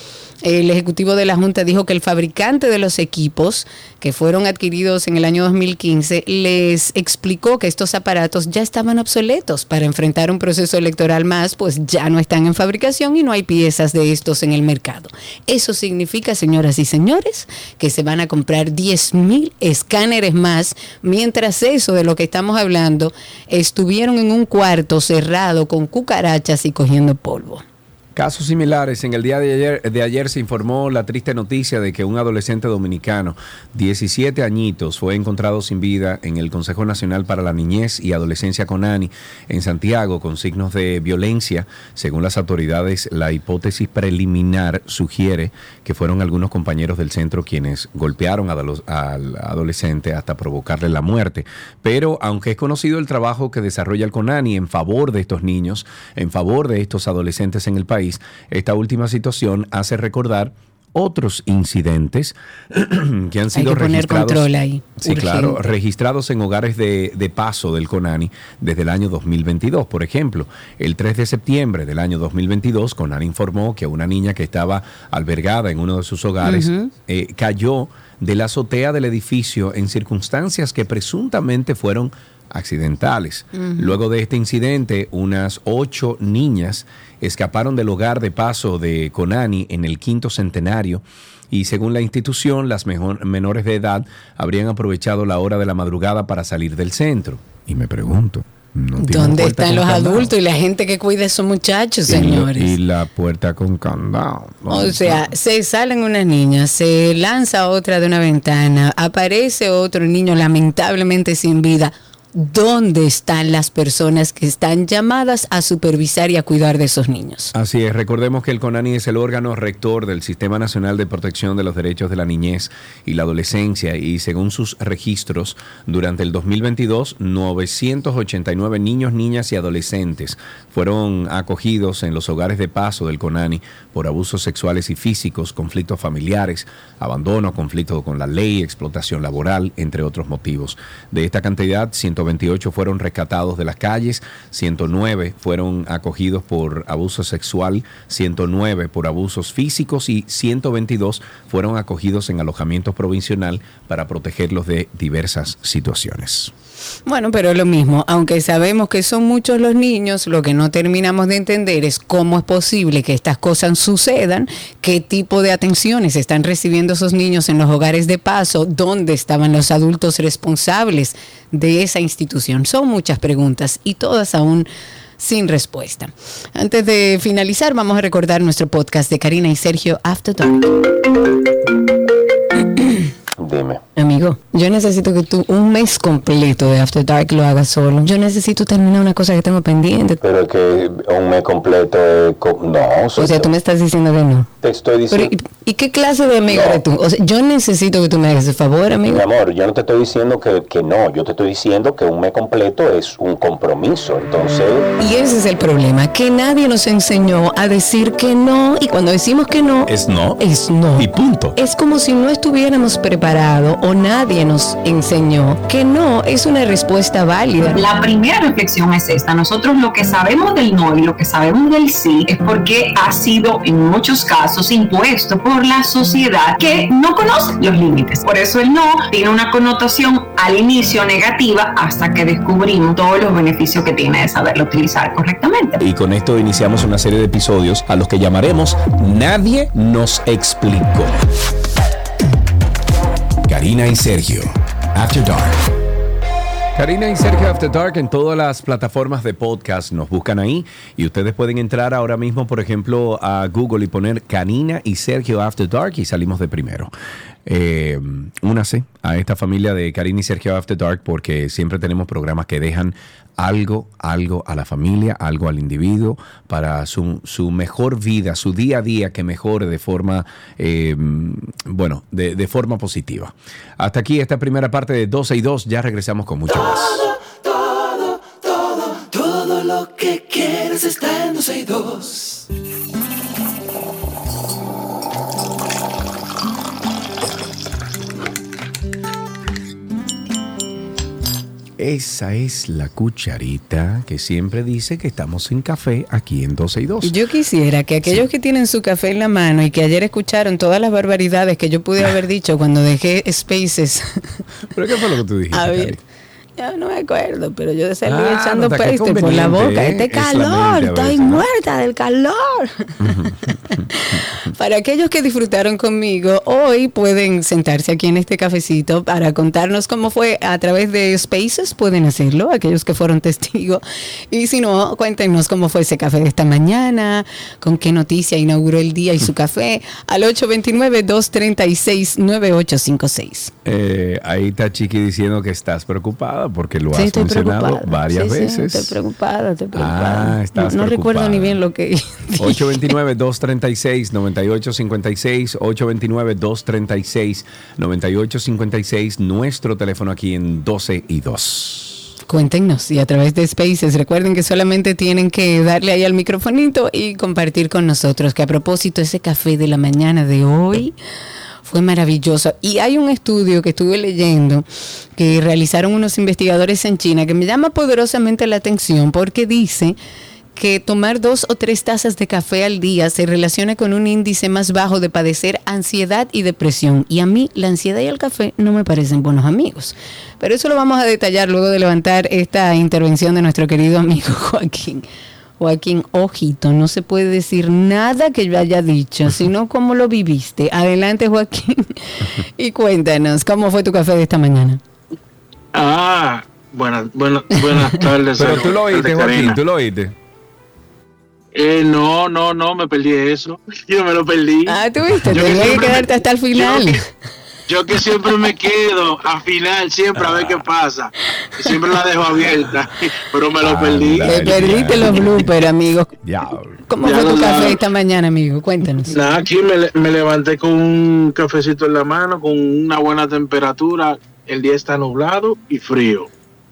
el Ejecutivo de la Junta dijo que el fabricante de los equipos que fueron adquiridos en el año 2015 les explicó que estos aparatos ya estaban obsoletos para enfrentar un proceso electoral más, pues ya no están en fabricación y no hay piezas de estos en el mercado. Eso significa, señoras y señores, que se van a comprar 10 mil escáneres más, mientras eso de lo que estamos hablando estuvieron en un cuarto cerrado con cucarachas y cogiendo polvo. Casos similares. En el día de ayer, de ayer se informó la triste noticia de que un adolescente dominicano, 17 añitos, fue encontrado sin vida en el Consejo Nacional para la Niñez y Adolescencia CONANI en Santiago con signos de violencia. Según las autoridades, la hipótesis preliminar sugiere que fueron algunos compañeros del centro quienes golpearon al adolescente hasta provocarle la muerte. Pero aunque es conocido el trabajo que desarrolla el CONANI en favor de estos niños, en favor de estos adolescentes en el país, esta última situación hace recordar otros incidentes que han sido registrados. Sí, claro, registrados en hogares de, de, paso del CONANI desde el año 2022. Por ejemplo, el 3 de septiembre del año 2022, CONANI informó que una niña que estaba albergada en uno de sus hogares eh, cayó de la azotea del edificio en circunstancias que presuntamente fueron accidentales. Luego de este incidente, unas ocho niñas escaparon del hogar de paso de Conani en el quinto centenario y según la institución, las menores de edad habrían aprovechado la hora de la madrugada para salir del centro. Y me pregunto, ¿Dónde están los adultos y la gente que cuida a esos muchachos, señores? Y, la puerta con candado. O sea, se salen unas niñas, se lanza otra de una ventana, aparece otro niño lamentablemente sin vida dónde están las personas que están llamadas a supervisar y a cuidar de esos niños. Así es, recordemos que el CONANI es el órgano rector del Sistema Nacional de Protección de los Derechos de la Niñez y la Adolescencia y según sus registros, durante el 2022, 989 niños, niñas y adolescentes fueron acogidos en los hogares de paso del CONANI por abusos sexuales y físicos, conflictos familiares, abandono, conflicto con la ley, explotación laboral, entre otros motivos. De esta cantidad, 128 fueron rescatados de las calles, 109 fueron acogidos por abuso sexual, 109 por abusos físicos y 122 fueron acogidos en alojamiento provisional para protegerlos de diversas situaciones. Bueno, pero lo mismo, aunque sabemos que son muchos los niños, lo que no terminamos de entender es cómo es posible que estas cosas sucedan, qué tipo de atenciones están recibiendo esos niños en los hogares de paso, dónde estaban los adultos responsables de esa institución. Son muchas preguntas y todas aún sin respuesta. Antes de finalizar, vamos a recordar nuestro podcast de Karina y Sergio After Dark. Dime. Amigo, yo necesito que tú un mes completo de After Dark lo hagas solo. Yo necesito terminar una cosa que tengo pendiente. Pero que un mes completo no. O sea, tú me estás diciendo que no. Te estoy diciendo. ¿y, qué clase de amigo eres tú? O sea, yo necesito que tú me hagas el favor, amigo. Mi amor, yo no te estoy diciendo que, que no. Yo te estoy diciendo que un mes completo es un compromiso. Entonces. Y ese es el problema, que nadie nos enseñó a decir que no. Y cuando decimos que no. Es no. Es no. Y punto. Es como si no estuviéramos preparados o nadie nos enseñó que no es una respuesta válida. La primera reflexión es esta. Nosotros lo que sabemos del no y lo que sabemos del sí es porque ha sido en muchos casos impuesto por la sociedad que no conoce los límites. Por eso el no tiene una connotación al inicio negativa hasta que descubrimos todos los beneficios que tiene de saberlo utilizar correctamente. Y con esto iniciamos una serie de episodios a los que llamaremos Nadie nos explicó. Karina y Sergio, After Dark. Karina y Sergio After Dark en todas las plataformas de podcast nos buscan ahí y ustedes pueden entrar ahora mismo, por ejemplo, a Google y poner Karina y Sergio After Dark y salimos de primero. Eh, únase a esta familia de Karina y Sergio After Dark porque siempre tenemos programas que dejan algo, algo a la familia, algo al individuo para su, mejor vida, su día a día que mejore de forma, eh, bueno, de, forma positiva. Hasta aquí esta primera parte de 12 y 2, ya regresamos con mucho más. Todo, todo, todo lo que quieres está en 12 y 2. Esa es la cucharita que siempre dice que estamos sin café aquí en 12 y 2. Yo quisiera que aquellos que tienen su café en la mano y que ayer escucharon todas las barbaridades que yo pude haber dicho cuando dejé Spaces. ¿Pero qué fue lo que tú dijiste? A ver. Cari? Yo no me acuerdo, pero yo salí Ah, echando no, paste por la boca. ¿eh? Este Es la calor, mente estoy veces, ¿no? muerta del calor. para aquellos que disfrutaron conmigo, hoy pueden sentarse aquí en este cafecito para contarnos cómo fue a través de Spaces. Pueden hacerlo, aquellos que fueron testigos. Y si no, cuéntenos cómo fue ese café de esta mañana, con qué noticia inauguró el día y su café al 829-236-9856. Eh, ahí está Chiqui diciendo que estás preocupada porque lo Sí, has mencionado preocupada. varias Sí, sí, veces. estoy preocupada, estoy preocupada. Ah, estás no, no recuerdo ni bien lo que 829-236-9856, 829-236-9856, nuestro teléfono aquí en 12 y 2. Cuéntenos y a través de Spaces recuerden que solamente tienen que darle ahí al microfonito y compartir con nosotros que a propósito ese café de la mañana de hoy fue maravilloso y hay un estudio que estuve leyendo que realizaron unos investigadores en China que me llama poderosamente la atención porque dice que tomar dos o tres tazas de café al día se relaciona con un índice más bajo de padecer ansiedad y depresión. Y a mí la ansiedad y el café no me parecen buenos amigos. Pero eso lo vamos a detallar luego de levantar esta intervención de nuestro querido amigo Joaquín. Joaquín, ojito, no se puede decir nada que yo haya dicho, sino cómo lo viviste. Adelante, Joaquín, y cuéntanos, ¿cómo fue tu café de esta mañana? Ah, buenas, buenas, buenas tardes. Pero tú lo oíste. Joaquín, tú lo oíste. Eh, no, no, no, me perdí eso. Yo me lo perdí. Ah, tú viste, Yo que tenías que quedarte me- hasta el final. Yo yo que siempre me quedo al final, siempre a ver qué pasa. Y siempre la dejo abierta, pero me lo perdí. Te perdiste los bloopers, amigo. Diablo. ¿Cómo Ya fue tu café esta mañana, amigo? Cuéntanos. Nada, aquí me, le- me levanté con un cafecito en la mano, con una buena temperatura. El día está nublado y frío.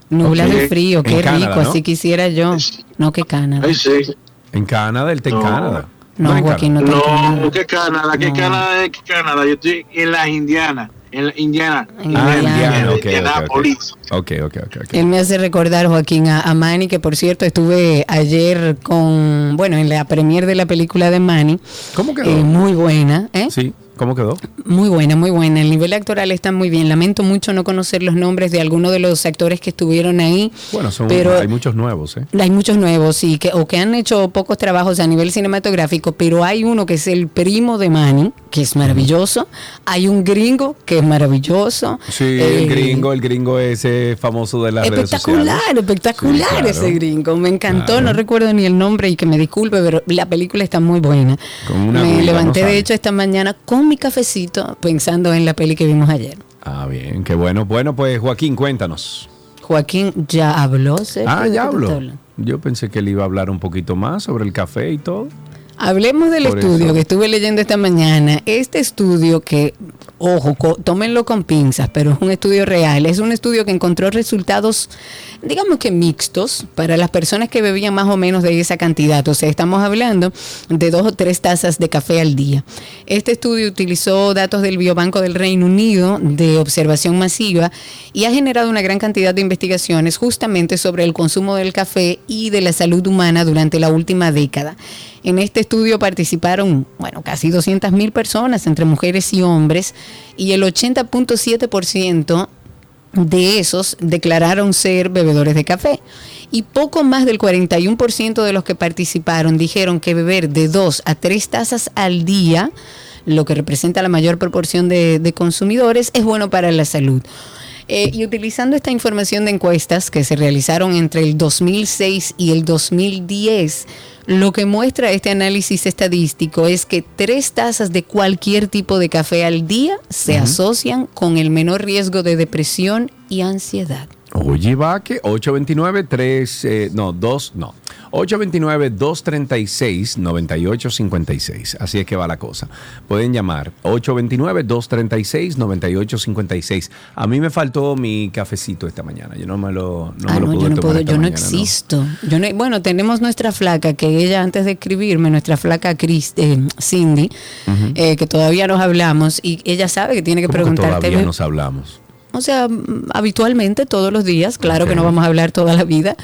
Nublado y frío, En qué Canadá, rico, ¿no? así quisiera yo. No, que Canadá. Ay, sí. En Canadá, él está en. Canadá. No, Joaquín, no está. No, ¿qué Canadá? ¿Qué No. Canadá? ¿Qué Canadá? Yo estoy en las Indianas. En Indiana. Ah, Indiana. Indiana, ok, ok, Indianápolis. ok. Ok, ok, ok, ok. Él me hace recordar, Joaquín, a, a Manny, que por cierto estuve ayer con, bueno, en la premier de la película de Manny. ¿Cómo quedó? Eh, muy buena, ¿eh? Sí, ¿cómo quedó? Muy buena, muy buena. El nivel actoral está muy bien. Lamento mucho no conocer los nombres de algunos de los actores que estuvieron ahí. Bueno, son, pero hay muchos nuevos, ¿eh? Hay muchos nuevos, sí, que, o que han hecho pocos trabajos a nivel cinematográfico, pero hay uno que es el primo de Manny, que es maravilloso. Hay un gringo que es maravilloso. Sí, Eh, el gringo, el gringo ese famoso de las redes Espectacular, sociales. espectacular Sí, claro. ese gringo. Me encantó, Claro. no recuerdo ni el nombre y que me disculpe, pero la película está muy buena. Con una me levanté ¿no de hecho esta mañana con mi cafecito pensando en la peli que vimos ayer. Ah, bien, qué bueno. Bueno, pues Joaquín, cuéntanos. Joaquín ya habló. Sergio, Ah, ¿de qué ya habló. Yo pensé que él iba a hablar un poquito más sobre el café y todo. Hablemos del Por estudio eso. que estuve leyendo esta mañana. Este estudio que, ojo, co- tómenlo con pinzas, pero es un estudio real. Es un estudio que encontró resultados, digamos que mixtos, para las personas que bebían más o menos de esa cantidad. O sea, estamos hablando de dos o tres tazas de café al día. Este estudio utilizó datos del Biobanco del Reino Unido de observación masiva y ha generado una gran cantidad de investigaciones justamente sobre el consumo del café y de la salud humana durante la última década. En este estudio participaron, bueno, casi 200 mil personas entre mujeres y hombres y el 80.7% de esos declararon ser bebedores de café. Y poco más del 41% de los que participaron dijeron que beber de 2 a 3 tazas al día, lo que representa la mayor proporción de consumidores, es bueno para la salud. Eh, y utilizando esta información de encuestas que se realizaron entre el 2006 y el 2010, lo que muestra este análisis estadístico es que tres tazas de cualquier tipo de café al día se asocian con el menor riesgo de depresión y ansiedad. Oye, va que 829 3 eh, no, 2, no. 829 236 9856. Así es que va la cosa. Pueden llamar 829 236 9856. A mí me faltó mi cafecito esta mañana. Yo no me lo no me ah, lo no, pude yo no tomar puedo, esta yo no existo. Yo no, bueno, tenemos nuestra flaca, que ella antes de escribirme, nuestra flaca Chris, eh, Cindy, eh, que todavía nos hablamos, y ella sabe que tiene que ¿Cómo que preguntarte. todavía "Ve- nos hablamos. O sea, mm, habitualmente, todos los días, claro que no vamos a hablar toda la vida,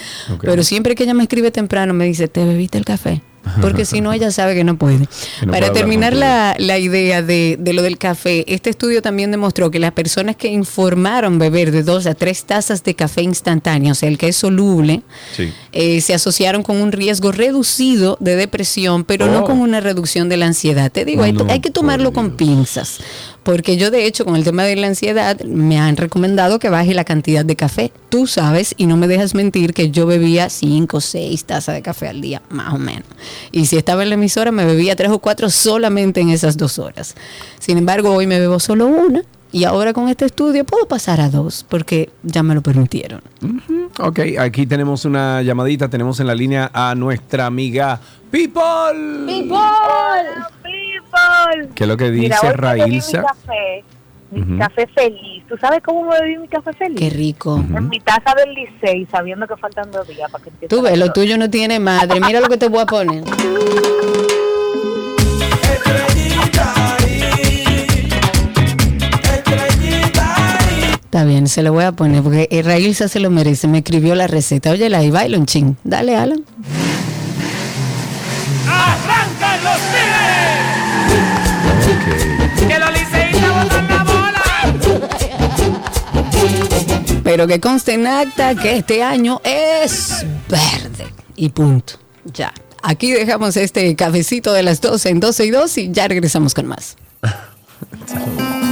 pero siempre que ella me escribe temprano me dice, ¿te bebiste el café? Porque si no, ella sabe que no puede. Que no puede Para terminar la, la idea de, de lo del café, este estudio también demostró que las personas que informaron beber de dos a tres tazas de café instantáneo, o sea, el que es soluble, Sí. eh, se asociaron con un riesgo reducido de depresión, pero no Oh. con una reducción de la ansiedad. Te digo, hay, No, hay que tomarlo con pinzas, porque yo de hecho con el tema de la ansiedad me han recomendado que baje la cantidad de café. Tú sabes, y no me dejas mentir, que yo bebía cinco o seis tazas de café al día, más o menos. Y si estaba en la emisora, me bebía tres o cuatro solamente en esas dos horas. Sin embargo, hoy me bebo solo una. Y ahora con este estudio puedo pasar a dos, porque ya me lo permitieron. Ok, aquí tenemos una llamadita, tenemos en la línea a nuestra amiga People. People. ¿Qué es lo que dice Mira, bebí mi mi Ujú. café feliz. ¿Tú sabes cómo me bebí mi café feliz? Qué rico. En mi taza del Licey, sabiendo que faltan dos días para que empiece Tú ves, lo tuyo no tiene madre. Mira lo que te voy a poner. Está bien, se lo voy a poner porque Raílza se lo merece. Me escribió la receta. Oye, la baila un ching. Dale, Alan. Pero que conste en acta que este año es verde. Y punto. Ya. Aquí dejamos este cafecito de las 12 en 12 y 2 y ya regresamos con más.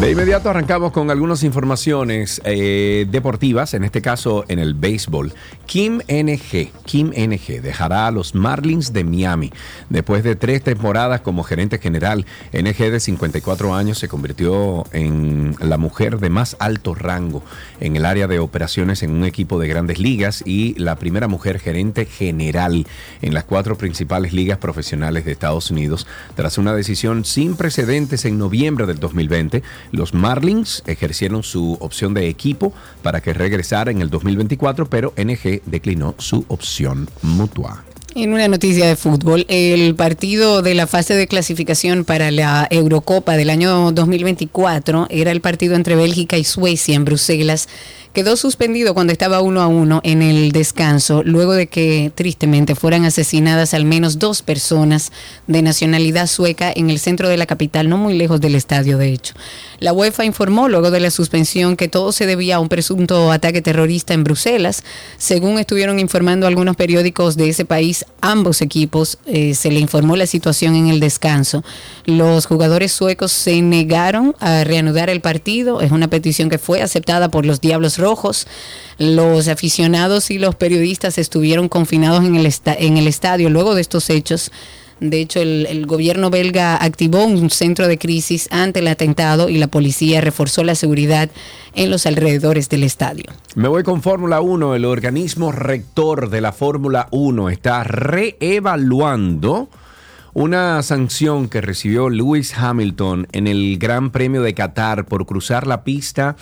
De inmediato arrancamos con algunas informaciones eh, deportivas, en este caso en el béisbol. Kim NG, Kim NG dejará a los Marlins de Miami. Después de tres temporadas como gerente general, NG de 54 años se convirtió en la mujer de más alto rango en el área de operaciones en un equipo de grandes ligas y la primera mujer gerente general en las cuatro principales ligas profesionales de Estados Unidos tras una decisión sin precedentes en noviembre del 2020 los Marlins ejercieron su opción de equipo para que regresara en el 2024, pero NG declinó su opción mutua. En una noticia de fútbol, el partido de la fase de clasificación para la Eurocopa del año 2024 era el partido entre Bélgica y Suecia en Bruselas. Quedó suspendido cuando estaba uno a uno en el descanso, luego de que tristemente fueran asesinadas al menos dos personas de nacionalidad sueca en el centro de la capital, no muy lejos del estadio, de hecho. La UEFA informó luego de la suspensión que todo se debía a un presunto ataque terrorista en Bruselas. Según estuvieron informando algunos periódicos de ese país, ambos equipos eh, se le informó la situación en el descanso. Los jugadores suecos se negaron a reanudar el partido. Es una petición que fue aceptada por los Diablos Rojos. Los aficionados y los periodistas estuvieron confinados en el, esta- en el estadio luego de estos hechos. De hecho, el, el gobierno belga activó un centro de crisis ante el atentado y la policía reforzó la seguridad en los alrededores del estadio. Me voy con Fórmula 1. El organismo rector de la Fórmula 1 está reevaluando una sanción que recibió Lewis Hamilton en el Gran Premio de Qatar por cruzar la pista.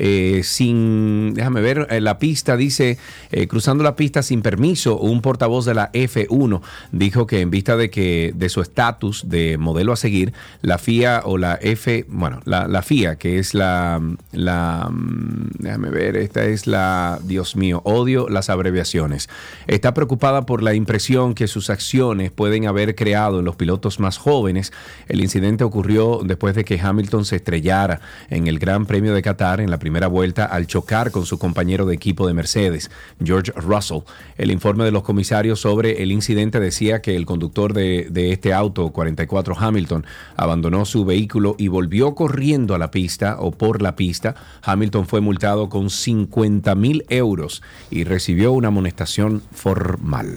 Eh, sin, déjame ver, eh, la pista dice, eh, cruzando la pista sin permiso, un portavoz de la F1 dijo que en vista de que de su estatus de modelo a seguir, la FIA o la F, bueno, la, FIA, que es la, la, mm, déjame ver, esta es la, Dios mío, odio las abreviaciones, está preocupada por la impresión que sus acciones pueden haber creado en los pilotos más jóvenes. El incidente ocurrió después de que Hamilton se estrellara en el Gran Premio de Qatar en la primera primera vuelta al chocar con su compañero de equipo de Mercedes, George Russell. El informe de los comisarios sobre el incidente decía que el conductor de, este auto, 44 Hamilton, abandonó su vehículo y volvió corriendo a la pista o por la pista. Hamilton fue multado con 50 mil euros y recibió una amonestación formal.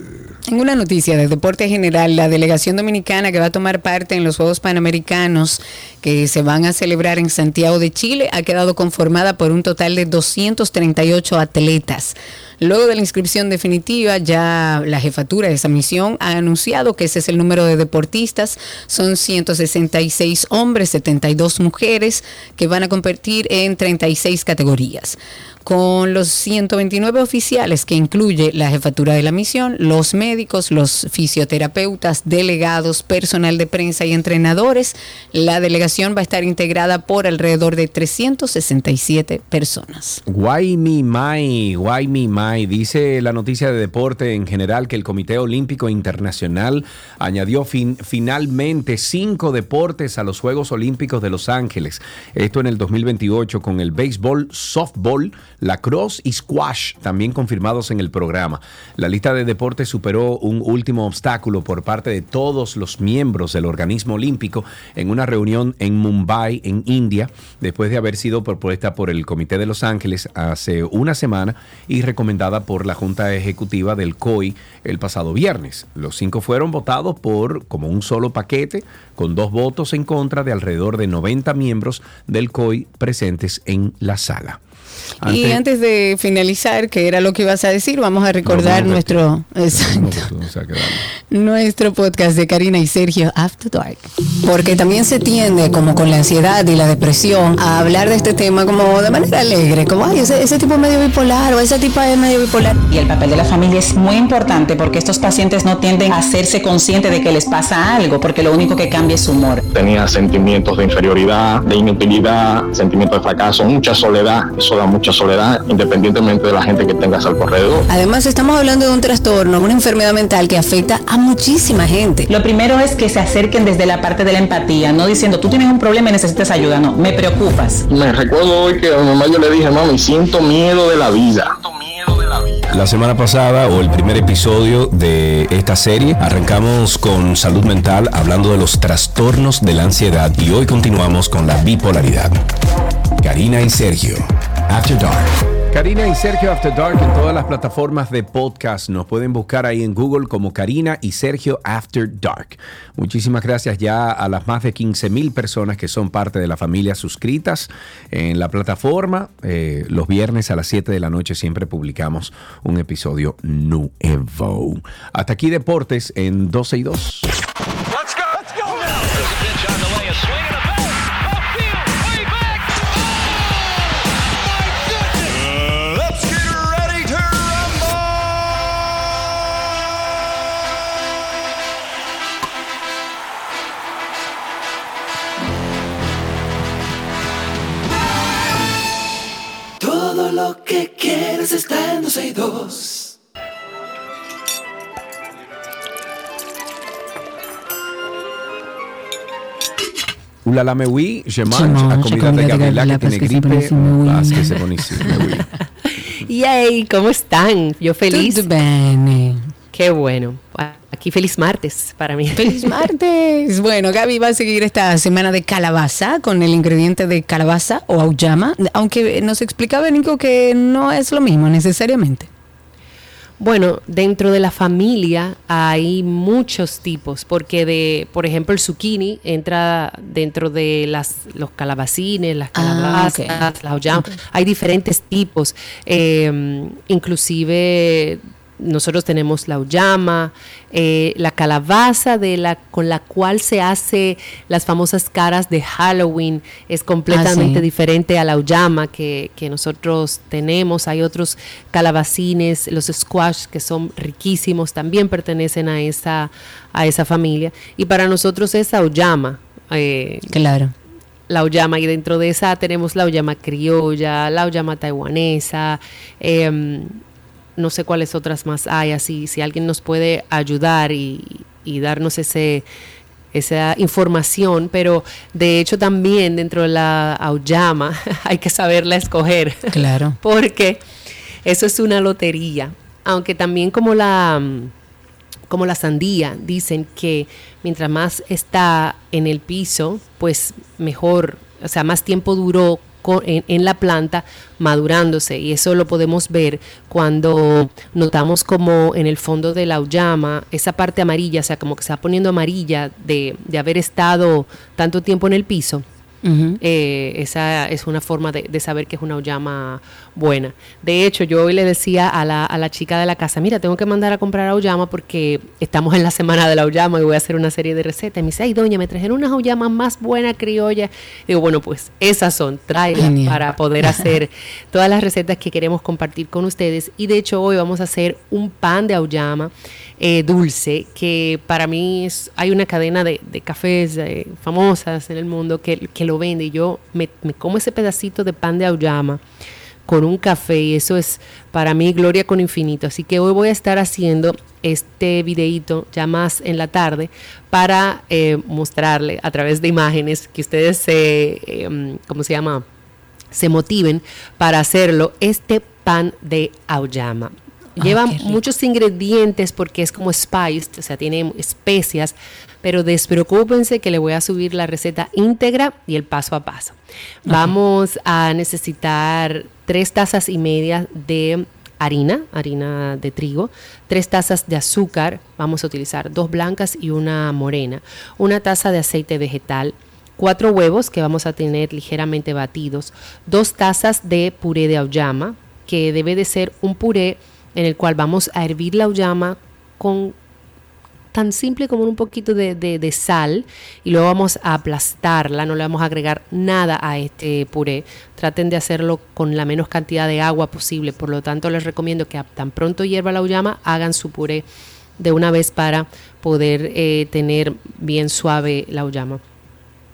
En una noticia de deporte general, la delegación dominicana que va a tomar parte en los Juegos Panamericanos que se van a celebrar en Santiago de Chile ha quedado conformada por un total de 238 atletas. Luego de la inscripción definitiva, ya la jefatura de esa misión ha anunciado que ese es el número de deportistas. Son 166 hombres, 72 mujeres que van a competir en 36 categorías con los 129 oficiales que incluye la jefatura de la misión, los médicos, los fisioterapeutas, delegados, personal de prensa y entrenadores. La delegación va a estar integrada por alrededor de 367 personas. Guay mi mai, guay mi mai, dice la noticia de deporte en general que el Comité Olímpico Internacional añadió fin- finalmente cinco deportes a los Juegos Olímpicos de Los Ángeles. Esto en el 2028 con el béisbol, softball, lacrosse y squash también confirmados en el programa. La lista de deportes superó un último obstáculo por parte de todos los miembros del organismo olímpico en una reunión en Mumbai, en India, después de haber sido propuesta por el Comité de Los Ángeles hace una semana y recomendada por la Junta Ejecutiva del COI el pasado viernes. Los cinco fueron votados por como un solo paquete, con dos votos en contra de alrededor de 90 miembros del COI presentes en la sala. Y Ante- antes de finalizar, que era lo que ibas a decir, vamos a recordar nuestro, exacto, nuestro podcast de Karina y Sergio After Dark. Porque también se tiende, como con la ansiedad y la depresión, a hablar de este tema como de manera alegre, como, ay, ese, ese tipo es medio bipolar o esa tipa es medio bipolar. Y el papel de la familia es muy importante porque estos pacientes no tienden a hacerse conscientes de que les pasa algo, porque lo único que cambia es su humor. tenía sentimientos de inferioridad, de inutilidad, sentimientos de fracaso, mucha soledad, eso da mucha soledad, independientemente de la gente que tengas al alrededor. Además, estamos hablando de un trastorno, una enfermedad mental que afecta a muchísima gente. Lo primero es que se acerquen desde la parte de la empatía, no diciendo tú tienes un problema y necesitas ayuda, no, me preocupas. Me recuerdo hoy que a mi mamá yo le dije, mami, siento miedo de la vida. La semana pasada o el primer episodio de esta serie arrancamos con salud mental hablando de los trastornos de la ansiedad y hoy continuamos con la bipolaridad. Karina y Sergio, After Dark. Karina y Sergio After Dark en todas las plataformas de podcast. Nos pueden buscar ahí en Google como Karina y Sergio After Dark. Muchísimas gracias ya a las más de 15 mil personas que son parte de la familia suscritas en la plataforma. Eh, los viernes a las 7 de la noche siempre publicamos un episodio nuevo. Hasta aquí Deportes en 12 y 2. Que quieres está en 12 y 2. Oulala me oui, je Je mange, mange, a comida de Gabriela que tiene gripe, oui. haz que se oui. Yay, ¿cómo están? Yo feliz. Tutto bene. Qué bueno. Aquí feliz martes para mí. Feliz martes. Bueno, Gaby va a seguir esta semana de calabaza con el ingrediente de calabaza o auyama, aunque nos explicaba Nico que no es lo mismo necesariamente. Bueno, dentro de la familia hay muchos tipos, porque de, por ejemplo, el zucchini entra dentro de las los calabacines, las Ah, calabazas, ok. las auyama. Hay diferentes tipos. Eh, inclusive nosotros tenemos la auyama, eh, la calabaza de la con la cual se hace las famosas caras de Halloween es completamente Ah, sí. diferente a la auyama que, que nosotros tenemos. Hay otros calabacines, los squash que son riquísimos, también pertenecen a esa, a esa familia. Y para nosotros es auyama. eh, Claro. la auyama y dentro de esa tenemos la auyama criolla, la auyama taiwanesa, em, no sé cuáles otras más hay, así si alguien nos puede ayudar y, y darnos ese esa información, pero de hecho también dentro de la auyama hay que saberla escoger. Claro. Porque eso es una lotería. Aunque también como la como la sandía dicen que mientras más está en el piso, pues mejor, o sea, más tiempo duró en, en la planta madurándose y eso lo podemos ver cuando notamos como en el fondo de la auyama esa parte amarilla, o sea, como que se va poniendo amarilla de, de haber estado tanto tiempo en el piso. Eh, esa es una forma de, de saber que es una auyama buena. De hecho, yo hoy le decía a la, a la chica de la casa, mira, tengo que mandar a comprar auyama porque estamos en la semana de la auyama y voy a hacer una serie de recetas. Y me dice, ay, doña, me trajeron unas auyamas más buenas criollas. Digo, bueno, pues esas son, tráelas para poder hacer todas las recetas que queremos compartir con ustedes. Y de hecho, hoy vamos a hacer un pan de auyama eh, dulce, que para mí es, hay una cadena de, cafés eh, famosas en el mundo que, que lo vende y yo me, como ese pedacito de pan de auyama con un café y eso es para mí gloria con infinito. Así que hoy voy a estar haciendo este videíto ya más en la tarde para eh, mostrarle a través de imágenes que ustedes se, eh, ¿cómo se llama? Se motiven para hacerlo este pan de auyama. Ah, Lleva rico. muchos ingredientes porque es como spiced, o sea, tiene especias, pero despreocúpense que le voy a subir la receta íntegra y el paso a paso. Vamos a necesitar tres tazas y media de harina, harina de trigo, tres tazas de azúcar, vamos a utilizar dos blancas y una morena, una taza de aceite vegetal, cuatro huevos que vamos a tener ligeramente batidos, dos tazas de puré de auyama, que debe de ser un puré en el cual vamos a hervir la auyama con tan simple como un poquito de, de- sal y luego vamos a aplastarla, no le vamos a agregar nada a este puré. Traten de hacerlo con la menos cantidad de agua posible, por lo tanto les recomiendo que tan pronto hierva la auyama hagan su puré de una vez para poder eh, tener bien suave la auyama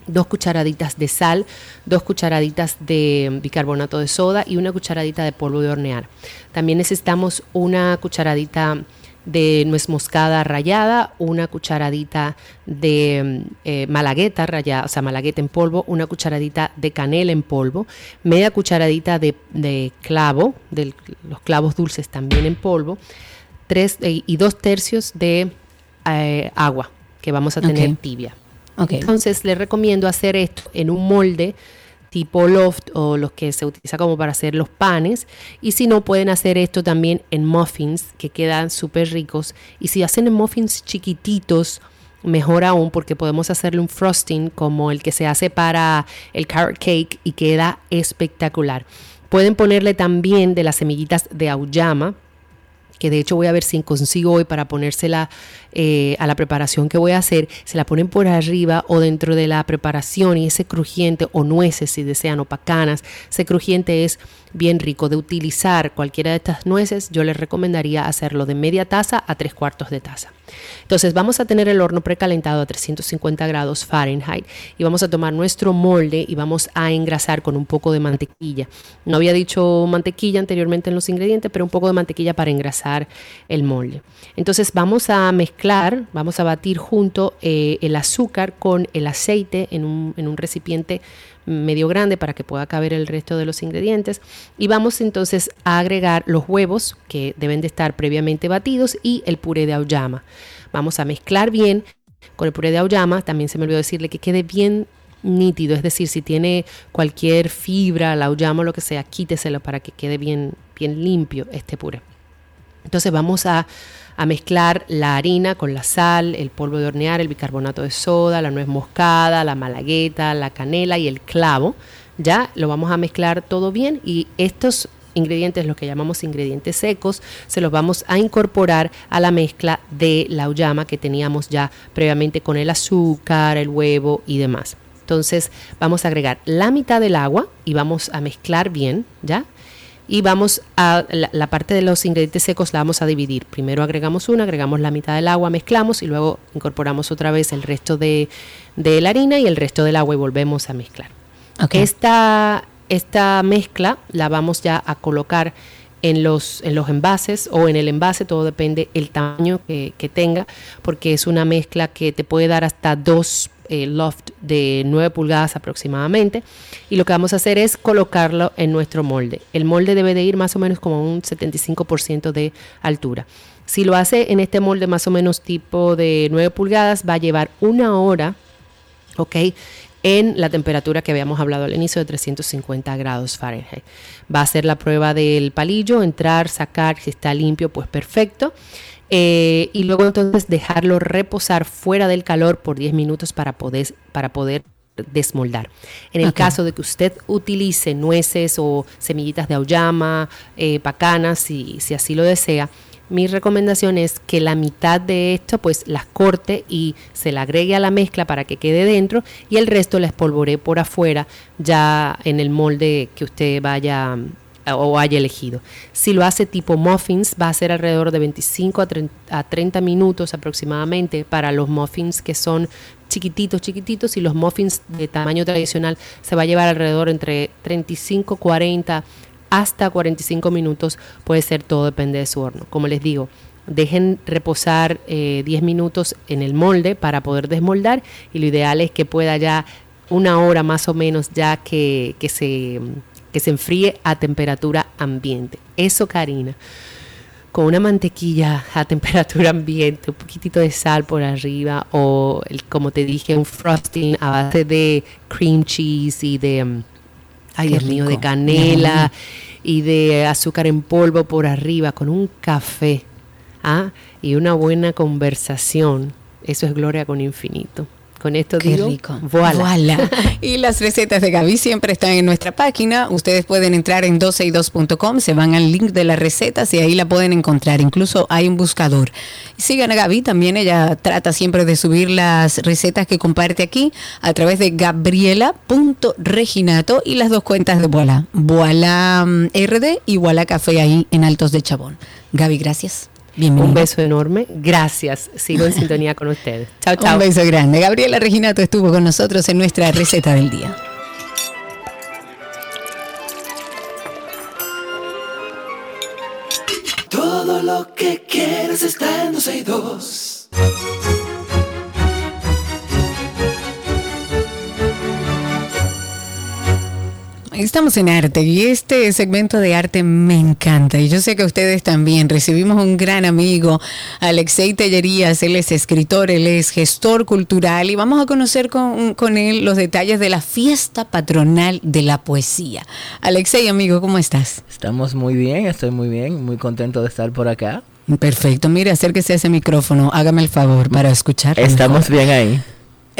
dos cucharaditas de sal, dos cucharaditas de bicarbonato de soda y una cucharadita de polvo de hornear. También necesitamos una cucharadita de nuez moscada rallada, una cucharadita de eh, malagueta rallada, o sea, malagueta en polvo, una cucharadita de canela en polvo, media cucharadita de, de clavo, de los clavos dulces también en polvo, tres eh, y dos tercios de eh, agua que vamos a tener tibia. Entonces les recomiendo hacer esto en un molde tipo loft o los que se utiliza como para hacer los panes. Y si no pueden hacer esto también en muffins que quedan súper ricos. Y si hacen en muffins chiquititos mejor aún porque podemos hacerle un frosting como el que se hace para el carrot cake y queda espectacular. Pueden ponerle también de las semillitas de auyama que de hecho voy a ver si consigo hoy para ponérsela eh, a la preparación que voy a hacer, se la ponen por arriba o dentro de la preparación y ese crujiente o nueces si desean o pacanas, ese crujiente es bien rico de utilizar cualquiera de estas nueces, yo les recomendaría hacerlo de media taza a tres cuartos de taza. Entonces vamos a tener el horno precalentado a 350 grados Fahrenheit y vamos a tomar nuestro molde y vamos a engrasar con un poco de mantequilla. No había dicho mantequilla anteriormente en los ingredientes, pero un poco de mantequilla para engrasar el molde. Entonces vamos a mezclar, vamos a batir junto eh, el azúcar con el aceite en un, en un recipiente medio grande para que pueda caber el resto de los ingredientes y vamos entonces a agregar los huevos que deben de estar previamente batidos y el puré de auyama. Vamos a mezclar bien con el puré de auyama, también se me olvidó decirle que quede bien nítido, es decir, si tiene cualquier fibra, la auyama o lo que sea, quíteselo para que quede bien, bien limpio este puré. Entonces vamos a, a mezclar la harina con la sal, el polvo de hornear, el bicarbonato de soda, la nuez moscada, la malagueta, la canela y el clavo. Ya lo vamos a mezclar todo bien y estos ingredientes, los que llamamos ingredientes secos, se los vamos a incorporar a la mezcla de la auyama que teníamos ya previamente con el azúcar, el huevo y demás. Entonces vamos a agregar la mitad del agua y vamos a mezclar bien, ¿ya? Y vamos a la, la, parte de los ingredientes secos la vamos a dividir. Primero agregamos una, agregamos la mitad del agua, mezclamos y luego incorporamos otra vez el resto de, de la harina y el resto del agua y volvemos a mezclar. Okay. Esta, esta mezcla la vamos ya a colocar en los, en los envases o en el envase, todo depende el tamaño que, que tenga, porque es una mezcla que te puede dar hasta dos eh, loft de 9 pulgadas aproximadamente. Y lo que vamos a hacer es colocarlo en nuestro molde. El molde debe de ir más o menos como un 75% de altura. Si lo hace en este molde más o menos tipo de 9 pulgadas, va a llevar una hora, ¿ok? En la temperatura que habíamos hablado al inicio de 350 grados Fahrenheit. Va a hacer la prueba del palillo, entrar, sacar, si está limpio, pues perfecto. Eh, y luego entonces dejarlo reposar fuera del calor por 10 minutos para poder, para poder desmoldar. En el caso de que usted utilice nueces o semillitas de auyama, eh, pacanas, si, si así lo desea, mi recomendación es que la mitad de esto pues las corte y se la agregue a la mezcla para que quede dentro y el resto la espolvoree por afuera ya en el molde que usted vaya o haya elegido. Si lo hace tipo muffins, va a ser alrededor de 25 a 30, minutos aproximadamente para los muffins que son chiquititos, chiquititos, y los muffins de tamaño tradicional se va a llevar alrededor entre 35, 40 hasta 45 minutos, puede ser todo, depende de su horno. Como les digo, dejen reposar 10 eh, minutos en el molde para poder desmoldar y lo ideal es que pueda ya una hora más o menos ya que, que se que se enfríe a temperatura ambiente. Eso, Karina, con una mantequilla a temperatura ambiente, un poquitito de sal por arriba o, el, como te dije, un frosting a base de cream cheese y de, mm, ay Dios mío, de canela y de azúcar en polvo por arriba con un café ¿ah? y una buena conversación. Eso es gloria con infinito. Con esto Qué rico. Voilà. y las recetas de Gaby siempre están en nuestra página. Ustedes pueden entrar en 12y2.com, se van al link de las recetas y ahí la pueden encontrar. Incluso hay un buscador. Sigan a Gaby, también ella trata siempre de subir las recetas que comparte aquí a través de gabriela.reginato y las dos cuentas de Voilà. Voilà mm, RD y Voilà Café ahí en Altos de Chabón. Gaby, gracias. Un beso enorme. Gracias. Sigo en sintonía con ustedes. Chao, chao. Un beso grande. Gabriela Reginato estuvo con nosotros en nuestra receta del día. Todo lo que quieres está en 12 y 2. Estamos en arte y este segmento de arte me encanta y yo sé que ustedes también. Recibimos un gran amigo, Alexei Tellerías, él es escritor, él es gestor cultural y vamos a conocer con, con él los detalles de la fiesta patronal de la poesía. Alexei, amigo, ¿cómo estás? Estamos muy bien, estoy muy bien, muy contento de estar por acá. Perfecto, mire, acérquese a ese micrófono, hágame el favor para escuchar. Estamos bien ahí.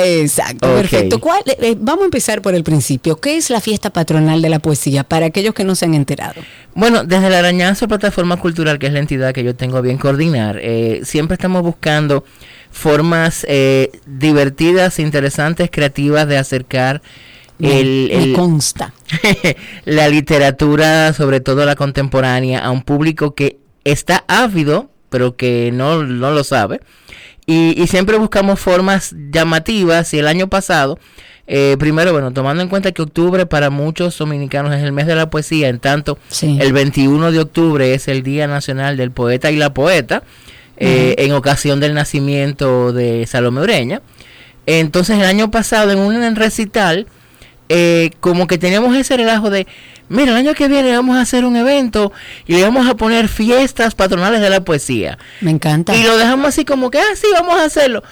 Exacto, perfecto. ¿Cuál, eh, eh, vamos a empezar por el principio. ¿Qué es la fiesta patronal de la poesía para aquellos que no se han enterado? Bueno, desde el Arañazo Plataforma Cultural, que es la entidad que yo tengo bien coordinar, eh, siempre estamos buscando formas divertidas, interesantes, creativas de acercar el, el, consta. la literatura, sobre todo la contemporánea, a un público que está ávido, pero que no, no lo sabe. Y, siempre buscamos formas llamativas. Y el año pasado, eh, primero, bueno, tomando en cuenta que octubre para muchos dominicanos es el mes de la poesía, en tanto el 21 de octubre es el Día Nacional del Poeta y la Poeta, eh, en ocasión del nacimiento de Salomé Ureña. Entonces el año pasado en un recital, eh, como que teníamos ese relajo de mira, el año que viene vamos a hacer un evento y le vamos a poner fiestas patronales de la poesía. Me encanta. Y lo dejamos así como que, ah, sí, vamos a hacerlo.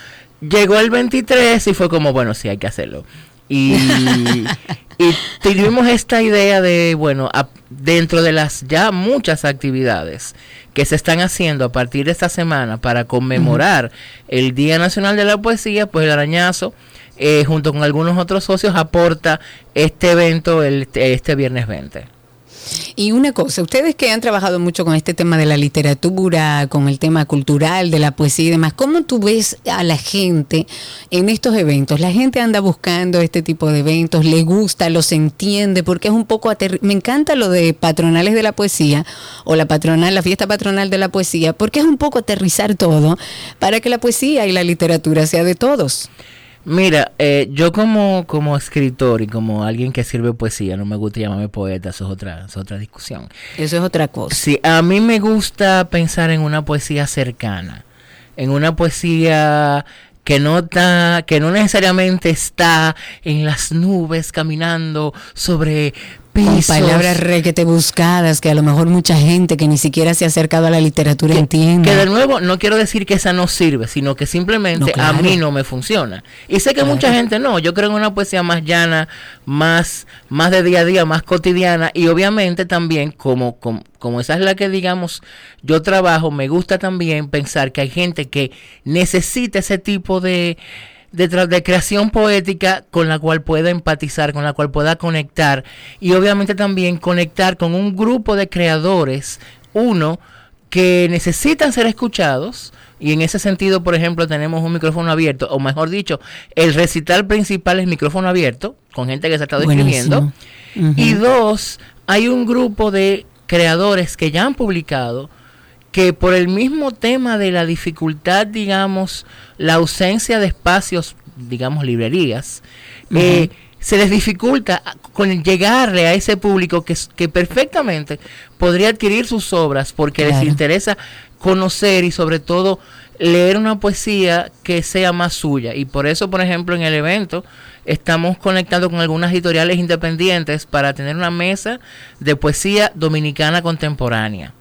Llegó el 23 y fue como, bueno, sí, hay que hacerlo. Y, y tuvimos esta idea de, bueno, dentro de las ya muchas actividades que se están haciendo a partir de esta semana para conmemorar el Día Nacional de la Poesía, pues el arañazo eh, junto con algunos otros socios, aporta este evento el, este viernes 20. Y una cosa, ustedes que han trabajado mucho con este tema de la literatura, con el tema cultural, de la poesía y demás, ¿cómo tú ves a la gente en estos eventos? La gente anda buscando este tipo de eventos, le gusta, los entiende, porque es un poco me encanta lo de patronales de la poesía o la patronal, la fiesta patronal de la poesía, porque es un poco aterrizar todo para que la poesía y la literatura sea de todos. Mira, eh, yo como, como escritor y como alguien que sirve poesía, no me gusta llamarme poeta, eso es otra, eso es otra discusión. Eso es otra cosa. Sí, a mí me gusta pensar en una poesía cercana, en una poesía que no, está, que no necesariamente está en las nubes caminando sobre Con pisos. palabras requete buscadas que a lo mejor mucha gente que ni siquiera se ha acercado a la literatura entiende. Que de nuevo, no quiero decir que esa no sirve, sino que simplemente No, claro. a mí no me funciona. Y sé que Claro. mucha gente no. Yo creo en una poesía más llana, más, más de día a día, más cotidiana. Y obviamente también, como, como, como esa es la que digamos yo trabajo, me gusta también pensar que hay gente que necesita ese tipo de, de, tra- de creación poética con la cual pueda empatizar, con la cual pueda conectar. Y obviamente también conectar con un grupo de creadores, uno, que necesitan ser escuchados. Y en ese sentido, por ejemplo, tenemos un micrófono abierto, o mejor dicho, el recital principal es micrófono abierto, con gente que se ha estado escribiendo. Y dos, hay un grupo de creadores que ya han publicado que por el mismo tema de la dificultad, digamos, la ausencia de espacios, digamos, librerías, eh, se les dificulta con llegarle a ese público que, que perfectamente podría adquirir sus obras porque les interesa conocer y sobre todo leer una poesía que sea más suya. Y por eso, por ejemplo, en el evento estamos conectando con algunas editoriales independientes para tener una mesa de poesía dominicana contemporánea.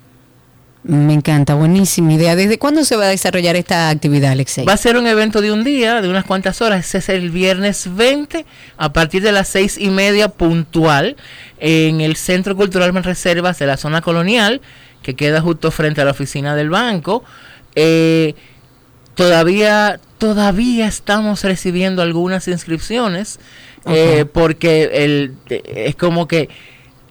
Me encanta, buenísima idea. ¿Desde cuándo se va a desarrollar esta actividad, Alexei? Va a ser un evento de un día, de unas cuantas horas. Ese es el viernes 20 a partir de las seis y media puntual en el Centro Cultural Reservas de la zona colonial, que queda justo frente a la oficina del banco. Eh, todavía, todavía estamos recibiendo algunas inscripciones eh, porque el, de- es como que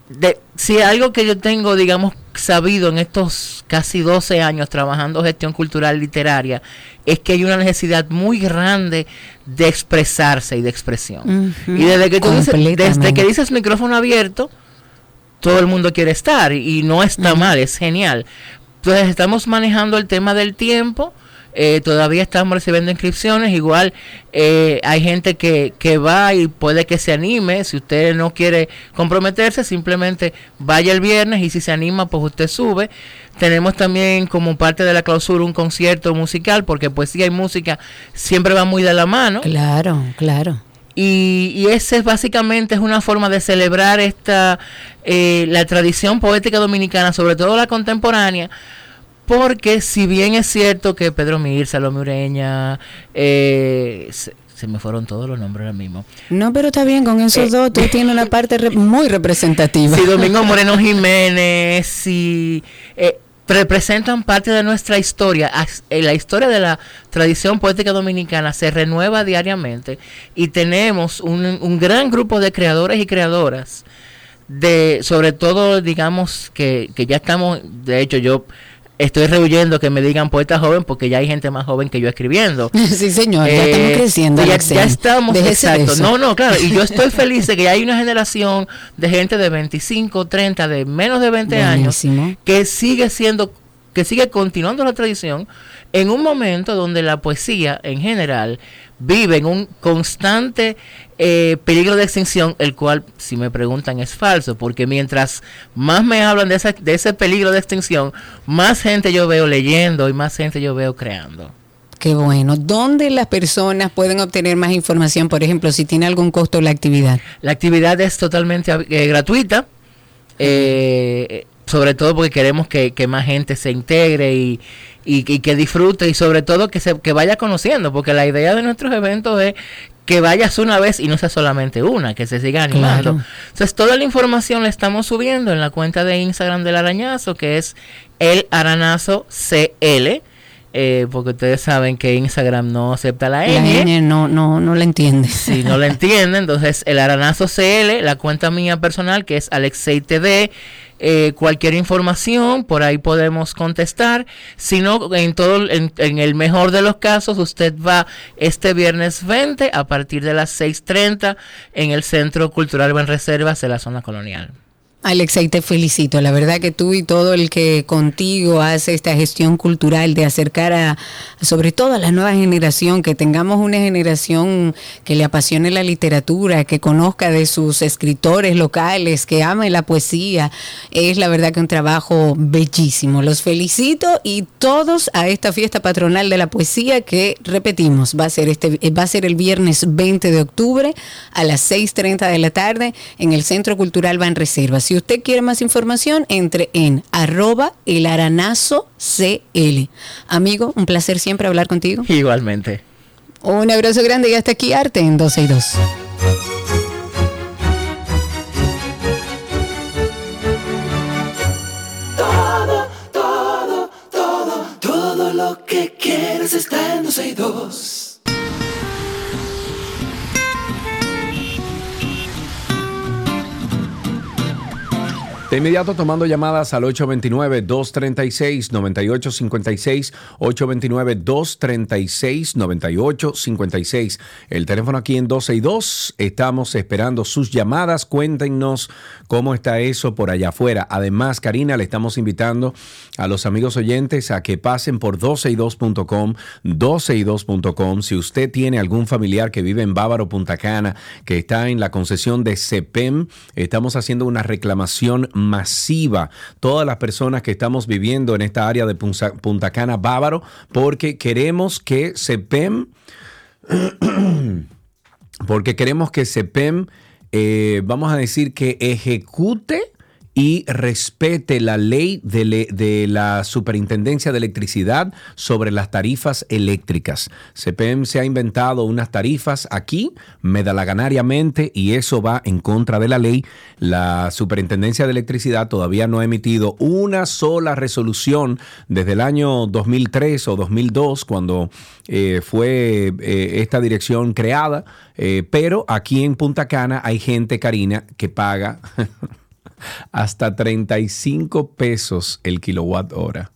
de, si algo que yo tengo, digamos, sabido en estos casi 12 años trabajando gestión cultural literaria, es que hay una necesidad muy grande de expresarse y de expresión. Y desde que, tú dices, desde que dices micrófono abierto, todo el mundo quiere estar y, y no está mal, es genial. Entonces estamos manejando el tema del tiempo. Eh, todavía estamos recibiendo inscripciones. Igual eh, hay gente que, que va y puede que se anime. Si usted no quiere comprometerse, simplemente vaya el viernes y si se anima, pues usted sube. Tenemos también como parte de la clausura un concierto musical, porque poesía y música siempre va muy de la mano. Claro, claro. Y, y ese es básicamente es una forma de celebrar esta eh, la tradición poética dominicana, sobre todo la contemporánea, porque si bien es cierto que Pedro Mir, Salomé Ureña, eh, se, se me fueron todos los nombres ahora mismo. No, pero está bien, con esos Eh, dos tú tienes una parte re- muy representativa. Si Domingo Moreno Jiménez, si eh, representan parte de nuestra historia, eh, la historia de la tradición poética dominicana se renueva diariamente y tenemos un, un gran grupo de creadores y creadoras de sobre todo digamos que, que ya estamos de hecho yo estoy rehuyendo que me digan poeta joven porque ya hay gente más joven que yo escribiendo Sí, señor, ya estamos eh, creciendo. Ya, ya estamos, Déjese exacto. No, no, claro. Y yo estoy feliz de que hay una generación de gente de 25, 30, de menos de 20 Buenísimo. años que sigue siendo, que sigue continuando la tradición en un momento donde la poesía en general vive en un constante eh, peligro de extinción, el cual, si me preguntan, es falso, porque mientras más me hablan de, esa, de ese peligro de extinción, más gente yo veo leyendo y más gente yo veo creando. Qué bueno. ¿Dónde las personas pueden obtener más información? Por ejemplo, si tiene algún costo la actividad. La actividad es totalmente eh, gratuita, eh, sobre todo porque queremos que, que más gente se integre y, y- y que disfrute y sobre todo que, se, que vaya conociendo, porque la idea de nuestros eventos es que vayas una vez y no sea solamente una, que se siga animando. Claro. Entonces toda la información la estamos subiendo en la cuenta de Instagram del Arañazo, que es el Aranazo CL. eh, porque ustedes saben que Instagram no acepta la La N. N no, no, no la entiende. Si no lo entienden, entonces el Aranazo CL, la cuenta mía personal que es Alexei TD, eh, cualquier información por ahí podemos contestar. Si no, en todo, en, en el mejor de los casos, usted va este viernes 20 a partir de las 6:30 en el Centro Cultural Reservas de la zona colonial. Alexa, y te felicito. La verdad que tú y todo el que contigo hace esta gestión cultural de acercar a, sobre todo a la nueva generación, que tengamos una generación que le apasione la literatura, que conozca de sus escritores locales, que ame la poesía, es la verdad que un trabajo bellísimo. Los felicito y todos a esta fiesta patronal de la poesía que repetimos, va a ser este va a ser el viernes 20 de octubre a las 6:30 de la tarde en el Centro Cultural Van Reservas. Si usted quiere más información, entre en arroba el aranazo CL. Amigo, un placer siempre hablar contigo. Igualmente. Un abrazo grande y hasta aquí Arte en 12 y 2. Todo, todo, todo, todo lo que quieres está en 12 y 2. De inmediato tomando llamadas al 829-236-9856, 829-236-9856. El teléfono aquí en 12 y 2. Estamos esperando sus llamadas. Cuéntenos cómo está eso por allá afuera. Además, Karina, le estamos invitando a los amigos oyentes a que pasen por 12y2.com, 12y2.com. Si usted tiene algún familiar que vive en Bávaro, Punta Cana, que está en la concesión de CEPEM, estamos haciendo una reclamación masiva todas las personas que estamos viviendo en esta área de Punta Cana Bávaro porque queremos que CEPEM porque queremos que CEPEM eh, vamos a decir que ejecute y respete la ley de, de la Superintendencia de Electricidad sobre las tarifas eléctricas. CPM se ha inventado unas tarifas aquí, medalaganariamente, y eso va en contra de la ley. La Superintendencia de Electricidad todavía no ha emitido una sola resolución desde el año 2003 o 2002, cuando eh, fue eh, esta dirección creada, eh, pero aquí en Punta Cana hay gente, Karina, que paga hasta 35 pesos el kilowatt hora.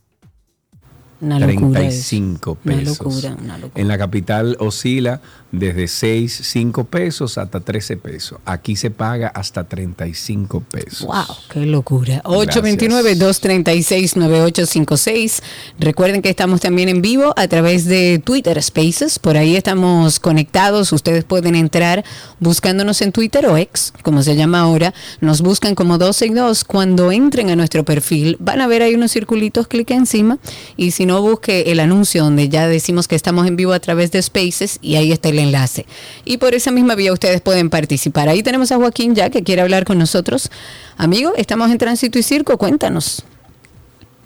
Una locura. 35 Una pesos. locura, una locura. En la capital oscila desde 6, 5 pesos hasta 13 pesos. Aquí se paga hasta 35 pesos. Wow, qué locura. Gracias. 829-236-9856. Recuerden que estamos también en vivo a través de Twitter Spaces. Por ahí estamos conectados. Ustedes pueden entrar buscándonos en Twitter o X, como se llama ahora. Nos buscan como 12 y 2. Cuando entren a nuestro perfil, van a ver ahí unos circulitos, clic encima. Y si no, busque el anuncio donde ya decimos que estamos en vivo a través de Spaces y ahí está el enlace. Y por esa misma vía ustedes pueden participar. Ahí tenemos a Joaquín ya que quiere hablar con nosotros. Amigo, estamos en Tránsito y Circo, cuéntanos.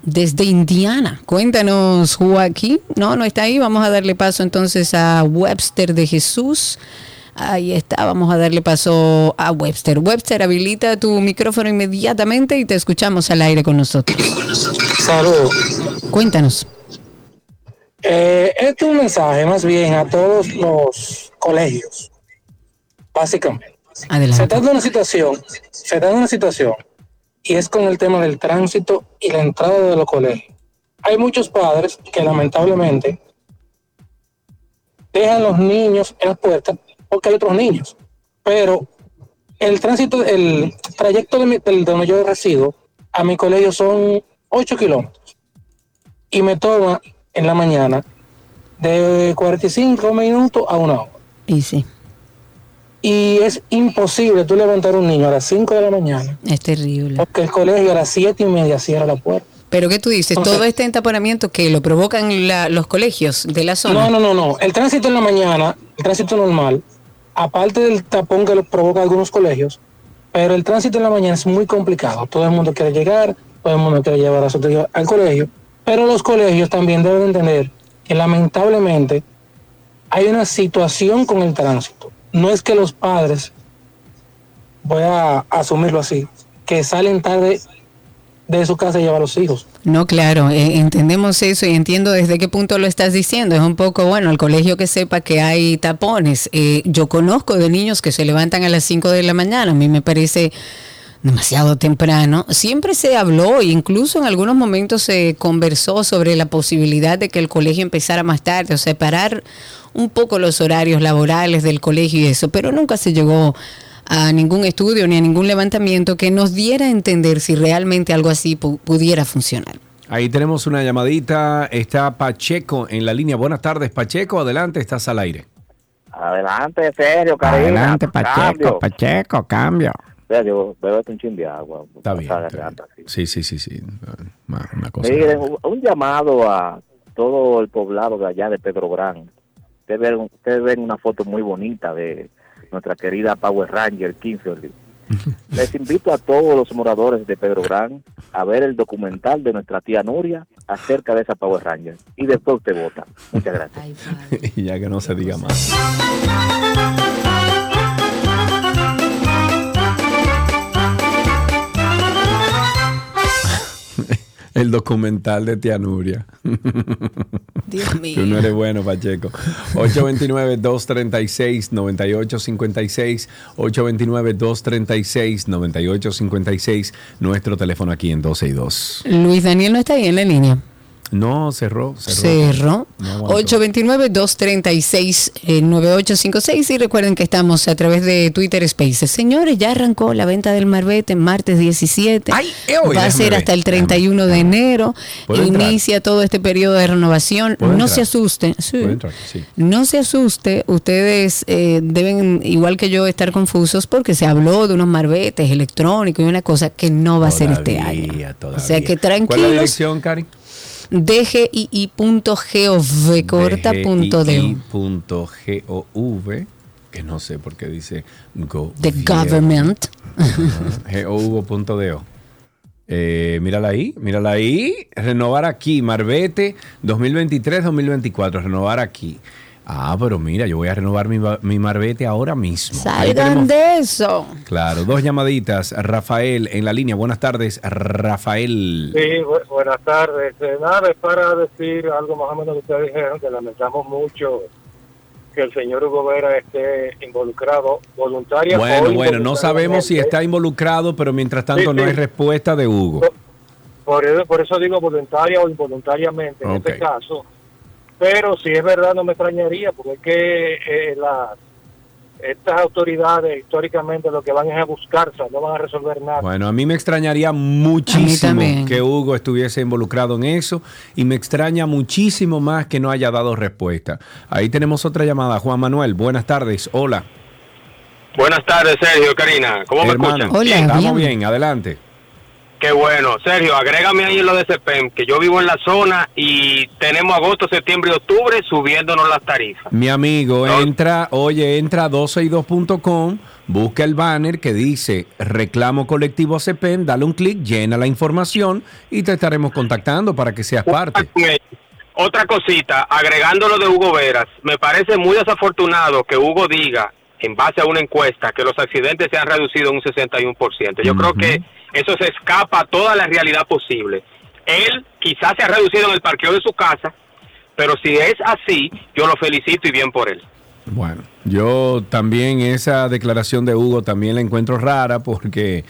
Desde Indiana, cuéntanos Joaquín. No, no está ahí. Vamos a darle paso entonces a Webster de Jesús. Ahí está, vamos a darle paso a Webster. Webster, habilita tu micrófono inmediatamente y te escuchamos al aire con nosotros. Saludos. Cuéntanos. Eh, este es un mensaje más bien a todos los colegios, básicamente. Adelante. Se está dando una situación, se está dando una situación, y es con el tema del tránsito y la entrada de los colegios. Hay muchos padres que lamentablemente dejan los niños en las puertas porque hay otros niños, pero el tránsito, el trayecto de, mi- del- de donde yo resido a mi colegio son 8 kilómetros y me toma en la mañana de 45 minutos a una hora. Y sí, Y es imposible tú levantar un niño a las 5 de la mañana es terrible. porque el colegio a las 7 y media cierra la puerta. Pero ¿qué tú dices? ¿Todo este entaponamiento que lo provocan la- los colegios de la zona? No, no, no, no. El tránsito en la mañana, el tránsito normal, aparte del tapón que lo provoca algunos colegios, pero el tránsito en la mañana es muy complicado. Todo el mundo quiere llegar, todo el mundo quiere llevar a su hijo al colegio, pero los colegios también deben entender que lamentablemente hay una situación con el tránsito. No es que los padres, voy a asumirlo así, que salen tarde de su casa a llevar a los hijos. No, claro, eh, entendemos eso y entiendo desde qué punto lo estás diciendo. Es un poco, bueno, el colegio que sepa que hay tapones. Eh, yo conozco de niños que se levantan a las 5 de la mañana. A mí me parece demasiado temprano. Siempre se habló, e incluso en algunos momentos se conversó sobre la posibilidad de que el colegio empezara más tarde, o separar un poco los horarios laborales del colegio y eso, pero nunca se llegó a ningún estudio ni a ningún levantamiento que nos diera a entender si realmente algo así pu- pudiera funcionar. Ahí tenemos una llamadita. Está Pacheco en la línea. Buenas tardes, Pacheco. Adelante, estás al aire. Adelante, serio, Karina. Adelante, Pacheco, Cambio. Pacheco, cambio. Serio, bébete un chin de agua. Está bien. Está bien. Sí, sí, sí, sí. Una una cosa. Miren, un, un llamado a todo el poblado de allá de Pedro Gran. Ustedes ven, ustedes ven una foto muy bonita de nuestra querida Power Ranger Kimberly. Les invito a todos los moradores de Pedro Gran a ver el documental de nuestra tía Nuria acerca de esa Power Ranger. Y después usted vota. Muchas gracias. y ya que no se diga más. El documental de Tía Nuria. Dios mío. Tú no eres bueno, Pacheco. 829-236-9856. 829-236-9856. Nuestro teléfono aquí en 12 y 2. Luis Daniel no está ahí en la línea. No, cerró. Cerró. Cerró. No aguantó. 829-236-9856 y recuerden que estamos a través de Twitter Spaces. Señores, ya arrancó la venta del Marbete martes 17. eh, hoy, Va a ser hasta el 31 de enero. Inicia todo este periodo de renovación. ¿Puedo No entrar? se asusten. No se asuste, ustedes eh, deben, igual que yo, estar confusos porque se habló de unos marbetes electrónicos y una cosa que no va a ser este año. O sea que ¿Cuál es la tranquilos, dirección, Cari? dgii.gov que no sé por qué dice go. The government. gov.do. Eh, mírala ahí, mírala ahí. Renovar aquí, Marbete 2023-2024. Renovar aquí. Ah, pero mira, yo voy a renovar mi, ba- mi Marbete ahora mismo. Salgan tenemos- de eso. Claro, dos llamaditas. Rafael en la línea. Buenas tardes, Rafael. Sí, bu- buenas tardes. Eh, nada, es para decir algo más o menos que ustedes dijeron, que lamentamos mucho que el señor Hugo Vera esté involucrado voluntaria Bueno, bueno, no sabemos si está involucrado, pero mientras tanto Sí, no hay respuesta de Hugo. Por eso, por eso digo voluntaria o involuntariamente en este caso. Pero si es verdad, no me extrañaría, porque es que eh, las estas autoridades históricamente lo que van es a buscarse, no van a resolver nada. Bueno, a mí me extrañaría muchísimo que Hugo estuviese involucrado en eso y me extraña muchísimo más que no haya dado respuesta. Ahí tenemos otra llamada. Juan Manuel, buenas tardes. Hola. Buenas tardes, Sergio, Karina. ¿Cómo me escuchan? estamos bien, adelante. Qué bueno. Sergio, agrégame ahí en lo de CEPEM, que yo vivo en la zona y tenemos agosto, septiembre y octubre subiéndonos las tarifas. Mi amigo, entra, oye, entra a 12y2.com, busca el banner que dice reclamo colectivo CEPEN, dale un clic, llena la información y te estaremos contactando para que seas parte. Otra cosita, agregando lo de Hugo Veras, me parece muy desafortunado que Hugo diga, en base a una encuesta, que los accidentes se han reducido un 61%. Yo creo que eso se escapa a toda la realidad posible. Él quizás se ha reducido en el parqueo de su casa, pero si es así, yo lo felicito y bien por él. Bueno, yo también esa declaración de Hugo también la encuentro rara porque,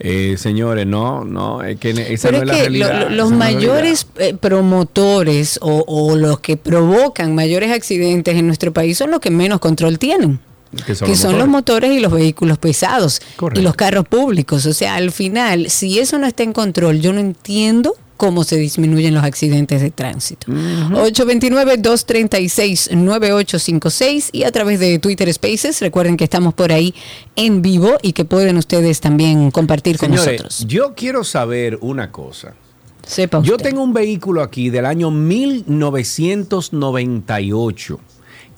eh, señores, no, no, es que esa Pero no es la realidad. lo- los no realidad. mayores eh, promotores o, o los que provocan mayores accidentes en nuestro país son los que menos control tienen. Que son que los son los motores. y los vehículos pesados y los carros públicos. O sea, al final, si eso no está en control, yo no entiendo cómo se disminuyen los accidentes de tránsito. 829-236-9856 y a través de Twitter Spaces, recuerden que estamos por ahí en vivo y que pueden ustedes también compartir con nosotros. yo quiero saber una cosa. Sepa Yo usted. tengo un vehículo aquí del año 1998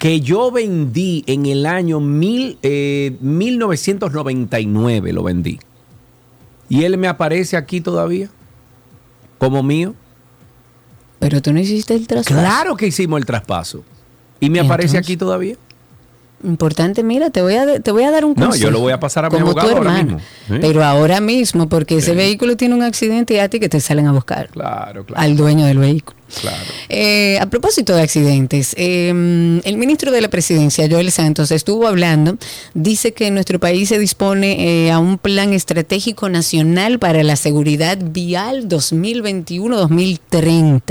que yo vendí en el año mil, eh, 1999, lo vendí. Y él me aparece aquí todavía como mío. Pero tú no hiciste el traspaso. Claro que hicimos el traspaso. Y me aparece aquí todavía. Importante, mira, te voy a, te voy a dar un No, consejo. yo lo voy a pasar a mi como tu ahora hermano. mismo. ¿Sí? Pero ahora mismo, porque ese vehículo tiene un accidente y a ti que te salen a buscar. Claro, claro. Al dueño del vehículo. Eh, a propósito de accidentes, eh, el ministro de la Presidencia, Joel Santos, estuvo hablando, dice que nuestro país se dispone eh, a un plan estratégico nacional para la seguridad vial 2021-2030.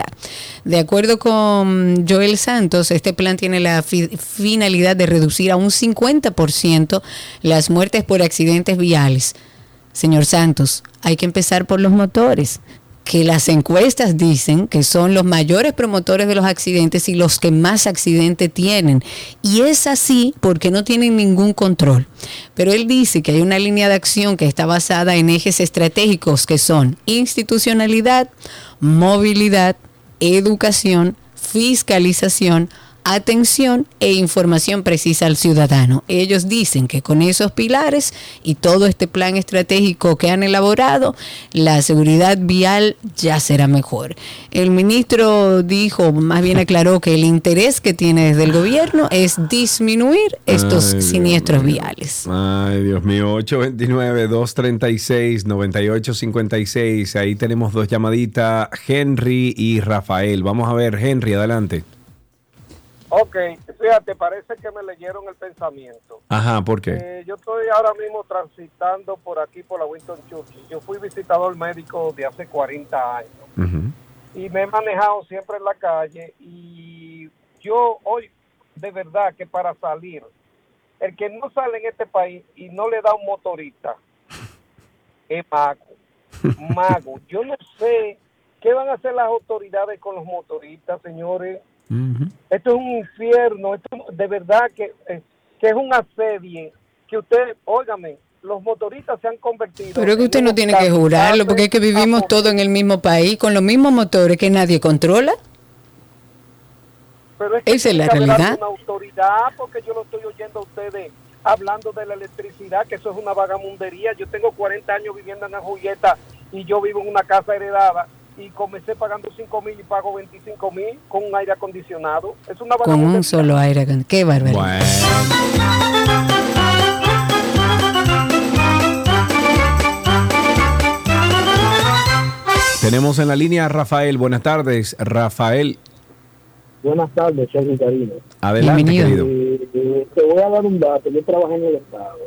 De acuerdo con Joel Santos, este plan tiene la fi- finalidad de reducir a un 50% las muertes por accidentes viales. Señor Santos, hay que empezar por los motores, que las encuestas dicen que son los mayores promotores de los accidentes y los que más accidentes tienen. Y es así porque no tienen ningún control. Pero él dice que hay una línea de acción que está basada en ejes estratégicos que son institucionalidad, movilidad, educación, fiscalización, atención e información precisa al ciudadano. Ellos dicen que con esos pilares y todo este plan estratégico que han elaborado, la seguridad vial ya será mejor. El ministro dijo, más bien aclaró que el interés que tiene desde el gobierno es disminuir estos Ay, siniestros viales. Ay, Dios mío, 829-236-9856. Ahí tenemos dos llamaditas, Henry y Rafael. Vamos a ver, Henry, adelante. Ok, fíjate, parece que me leyeron el pensamiento. Ajá, ¿por qué? Eh, yo estoy ahora mismo transitando por aquí, por la Winston Churchill. Yo fui visitador médico de hace 40 años y me he manejado siempre en la calle y yo hoy, de verdad que para salir, el que no sale en este país y no le da un motorista, es mago. Mago. Yo no sé qué van a hacer las autoridades con los motoristas, señores. Esto es un infierno, esto de verdad que, eh, que es un asedio, que usted, óigame, los motoristas se han convertido. Pero es que usted no tiene que jurarlo, porque es que vivimos todos en el mismo país, con los mismos motores que nadie controla. Pero es que Esa es la realidad. alguna autoridad, porque yo lo estoy oyendo a ustedes hablando de la electricidad, que eso es una vagamundería. Yo tengo 40 años viviendo en la Julieta y yo vivo en una casa heredada y comencé pagando 5 mil y pago 25 mil con un aire acondicionado. Es una Con un solo aire. acon- Qué barbaridad. Tenemos en la línea a Rafael. Buenas tardes, Rafael. Buenas tardes. Adelante, querido. Eh, eh, te voy a dar un dato. Yo trabajé en el Estado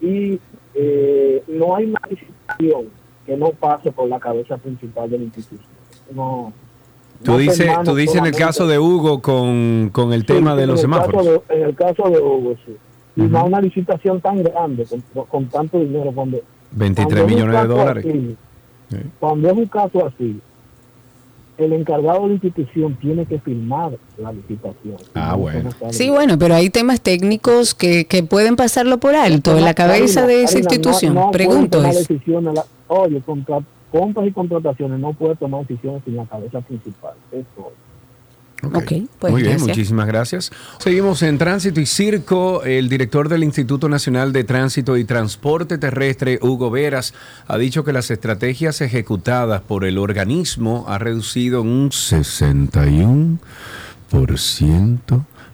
y eh, no hay una licitación que no pase por la cabeza principal de la institución. No. Tú no dices, tú dices en el caso de Hugo con, con el Sí, tema de los semáforos. de- en el caso de Hugo, sí. Y no hay una licitación tan grande, con, con tanto dinero. Cuando, 23 cuando es un millones de caso dólares. así, Cuando es un caso así, el encargado de la institución tiene que firmar la licitación. Ah, bueno. Sí, bueno, pero hay temas técnicos que, que pueden pasarlo por alto en la cabeza Karina, de esa Karina, no- institución. no Pregunto eso. decisiones, oye, contra- compras y contrataciones no puede tomar decisiones sin la cabeza principal. Eso. Ok, pues Muy bien, gracias. muchísimas gracias. Seguimos en Tránsito y Circo. El director del Instituto Nacional de Tránsito y Transporte Terrestre, Hugo Veras, ha dicho que las estrategias ejecutadas por el organismo ha reducido en un 61%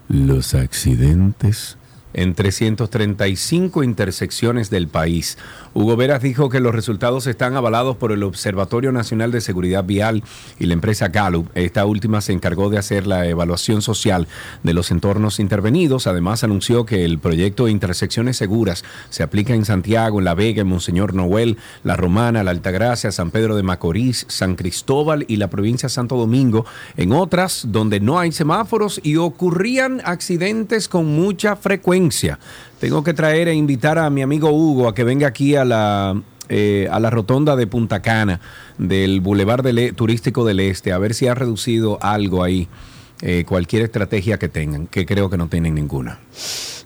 los accidentes en 335 intersecciones del país. Hugo Veras dijo que los resultados están avalados por el Observatorio Nacional de Seguridad Vial y la empresa Gallup. Esta última se encargó de hacer la evaluación social de los entornos intervenidos. Además, anunció que el proyecto de Intersecciones Seguras se aplica en Santiago, en La Vega, en Monseñor Noel, La Romana, La Altagracia, San Pedro de Macorís, San Cristóbal y la provincia de Santo Domingo. En otras, donde no hay semáforos y ocurrían accidentes con mucha frecuencia. Tengo que traer e invitar a mi amigo Hugo a que venga aquí a la, eh, a la rotonda de Punta Cana del Boulevard del E- Turístico del Este, a ver si ha reducido algo ahí, eh, cualquier estrategia que tengan, que creo que no tienen ninguna.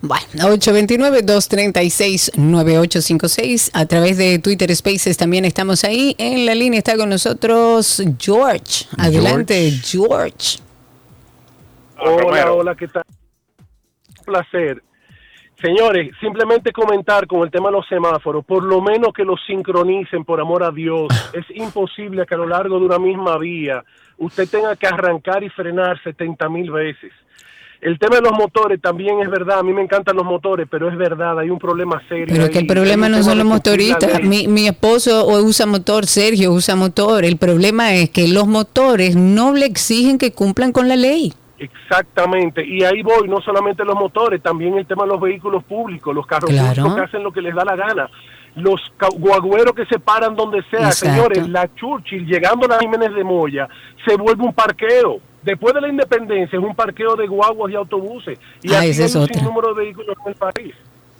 Bueno, 829-236-9856. A través de Twitter Spaces también estamos ahí. En la línea está con nosotros George. Adelante, George. Hola, hola, ¿qué tal? Un placer. Señores, simplemente comentar con el tema de los semáforos, por lo menos que los sincronicen, por amor a Dios. Es imposible que a lo largo de una misma vía usted tenga que arrancar y frenar 70 mil veces. El tema de los motores también es verdad, a mí me encantan los motores, pero es verdad, hay un problema serio. Pero es que el problema no son los motoristas. Mi, mi esposo usa motor, Sergio usa motor. El problema es que los motores no le exigen que cumplan con la ley. Exactamente, y ahí voy, no solamente los motores, también el tema de los vehículos públicos, los carros Claro. públicos que hacen lo que les da la gana, los guagüeros que se paran donde sea, Exacto. señores, la Churchill llegando a la Jiménez de Moya se vuelve un parqueo. Después de la independencia es un parqueo de guaguas y autobuses. Y Ah, hay es un sinnúmero de vehículos en el país.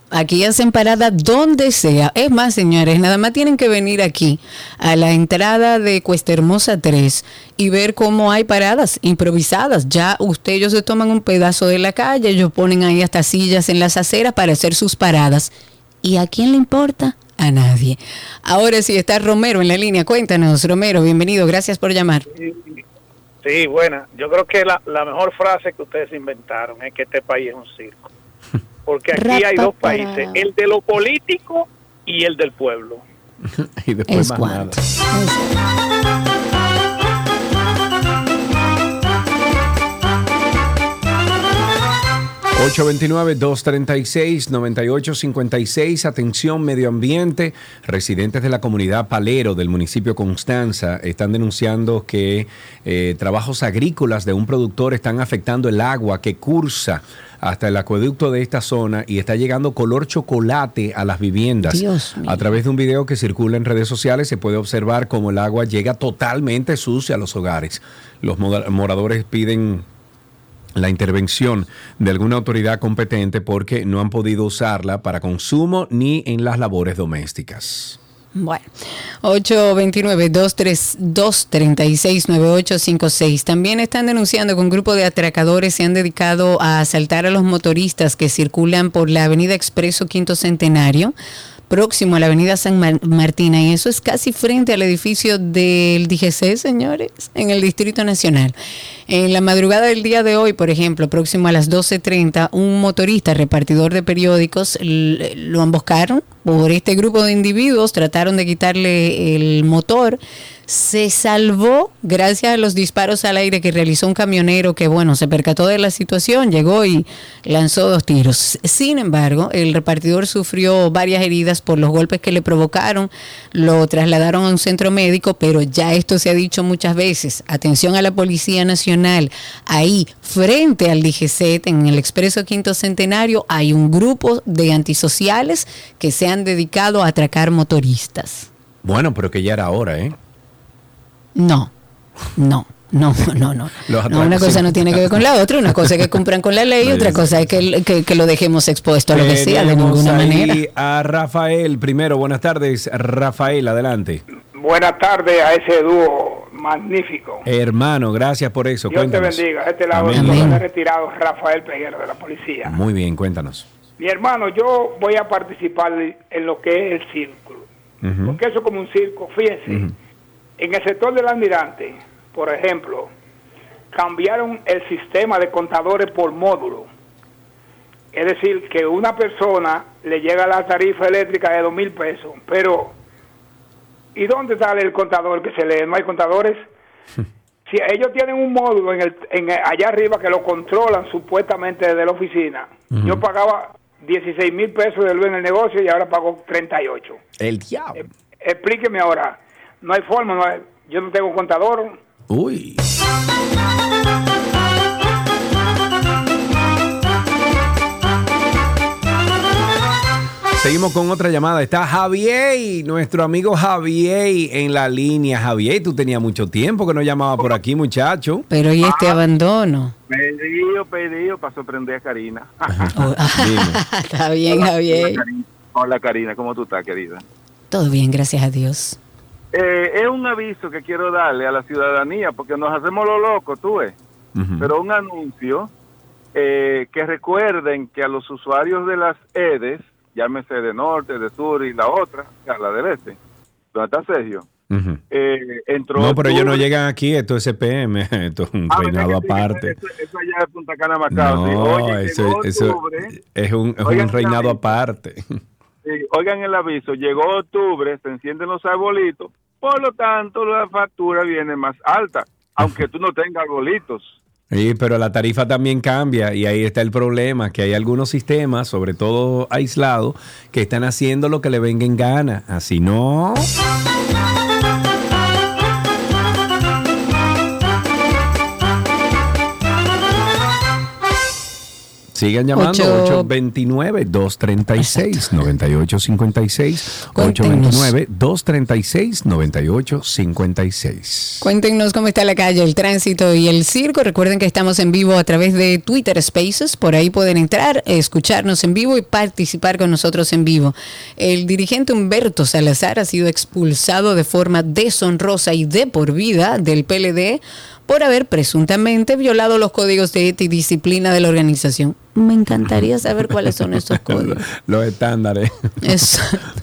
Aquí hacen parada donde sea. Es más, señores, nada más tienen que venir aquí a la entrada de Cuesta Hermosa 3 y ver cómo hay paradas improvisadas. Ya ustedes ellos se toman un pedazo de la calle, ellos ponen ahí hasta sillas en las aceras para hacer sus paradas. ¿Y a quién le importa? A nadie. Ahora sí está Romero en la línea. Cuéntanos, Romero, bienvenido. Gracias por llamar. Sí, buena. Yo creo que la, la mejor frase que ustedes inventaron es que este país es un circo. Porque aquí hay dos países, el de lo político y el del pueblo. y después Es más cuanto. nada. 829-236-9856. Atención, medio ambiente. Residentes de la comunidad Palero del municipio Constanza están denunciando que eh, trabajos agrícolas de un productor están afectando el agua que cursa hasta el acueducto de esta zona y está llegando color chocolate a las viviendas. Dios mío. A través de un video que circula en redes sociales se puede observar cómo el agua llega totalmente sucia a los hogares. Los moradores piden la intervención de alguna autoridad competente porque no han podido usarla para consumo ni en las labores domésticas. Bueno, 829-236-9856. También están denunciando que un grupo de atracadores se han dedicado a asaltar a los motoristas que circulan por la avenida Expreso Quinto Centenario, próximo a la avenida San Mar- Martina, y eso es casi frente al edificio del DGC, señores, en el Distrito Nacional. En la madrugada del día de hoy, por ejemplo, próximo a las 12.30, un motorista repartidor de periódicos lo emboscaron por este grupo de individuos, trataron de quitarle el motor. Se salvó gracias a los disparos al aire que realizó un camionero que, bueno, se percató de la situación, llegó y lanzó dos tiros. Sin embargo, el repartidor sufrió varias heridas por los golpes que le provocaron. Lo trasladaron a un centro médico, pero ya esto se ha dicho muchas veces. Atención a la Policía Nacional. Ahí, frente al DGCET, en el Expreso Quinto Centenario, hay un grupo de antisociales que se han dedicado a atracar motoristas. Bueno, pero que ya era hora, ¿eh? No, no. No, no, no. Los No, una cosa no tiene que ver con la otra. Una cosa es que cumplan con la ley, otra cosa es que, que- que lo dejemos expuesto a lo que sea, de ninguna ahí manera. a Rafael. Primero, buenas tardes, Rafael, adelante. Buenas tardes a ese dúo magnífico. Hermano, gracias por eso. Dios te bendiga. Este lado Amén. Amén. retirado Rafael Peguero de la policía. Muy bien, cuéntanos. Mi hermano, yo voy a participar en lo que es el círculo. Porque eso es como un circo. Fíjense, en el sector del almirante, por ejemplo, cambiaron el sistema de contadores por módulo. Es decir, que una persona le llega la tarifa eléctrica de dos mil pesos, pero ¿y dónde sale el contador que se lee? ¿No hay contadores? Si ellos tienen un módulo en el, en allá arriba que lo controlan supuestamente desde la oficina, yo pagaba 16 mil pesos de luz en el negocio y ahora pago 38. El diablo. Explíqueme ahora. No hay forma, no hay- yo no tengo contador. Uy. Seguimos con otra llamada. Está Javier, nuestro amigo Javier en la línea. Javier, tú tenías mucho tiempo que no llamaba por aquí, muchacho. Pero y este abandono. Pedido, pedido para sorprender a Karina. Está bien, Javier. Hola Karina, ¿cómo tú estás, querida? Todo bien, gracias a Dios. Eh, es un aviso que quiero darle a la ciudadanía porque nos hacemos lo loco, tú ves. Pero un anuncio eh, que recuerden que a los usuarios de las EDES, llámese de norte, de sur y la otra, sea, la del este, ¿dónde está Sergio? Eh, entró No, pero ellos no llegan aquí, esto es CPM, esto es un Ah, reinado aparte. Eso, eso allá de Punta Cana, Macao. sí. No, Oye, eso, es un, es reinado aparte. Sí, oigan el aviso, llegó octubre, se encienden los arbolitos, por lo tanto la factura viene más alta, aunque tú no tengas arbolitos. Sí, pero la tarifa también cambia y ahí está el problema, que hay algunos sistemas, sobre todo aislados, que están haciendo lo que le venga en gana. Así no. Sigan llamando Ocho- 829-236-9856. 829-236-9856. Cuéntenos cómo está la calle, el tránsito y el circo. Recuerden que estamos en vivo a través de Twitter Spaces. Por ahí pueden entrar, escucharnos en vivo y participar con nosotros en vivo. El dirigente Humberto Salazar ha sido expulsado de forma deshonrosa y de por vida del PLD por haber presuntamente violado los códigos de ética y disciplina de la organización. Me encantaría saber cuáles son esos códigos. Los estándares.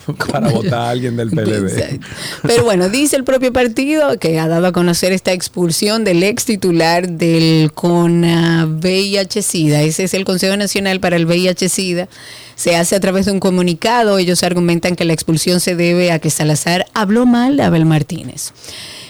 Para votar a alguien del PLD. Pero bueno, dice el propio partido que ha dado a conocer esta expulsión del ex titular del CONA-VIH-Sida. Ese es el Consejo Nacional para el VIH-Sida. Se hace a través de un comunicado. Ellos argumentan que la expulsión se debe a que Salazar habló mal de Abel Martínez.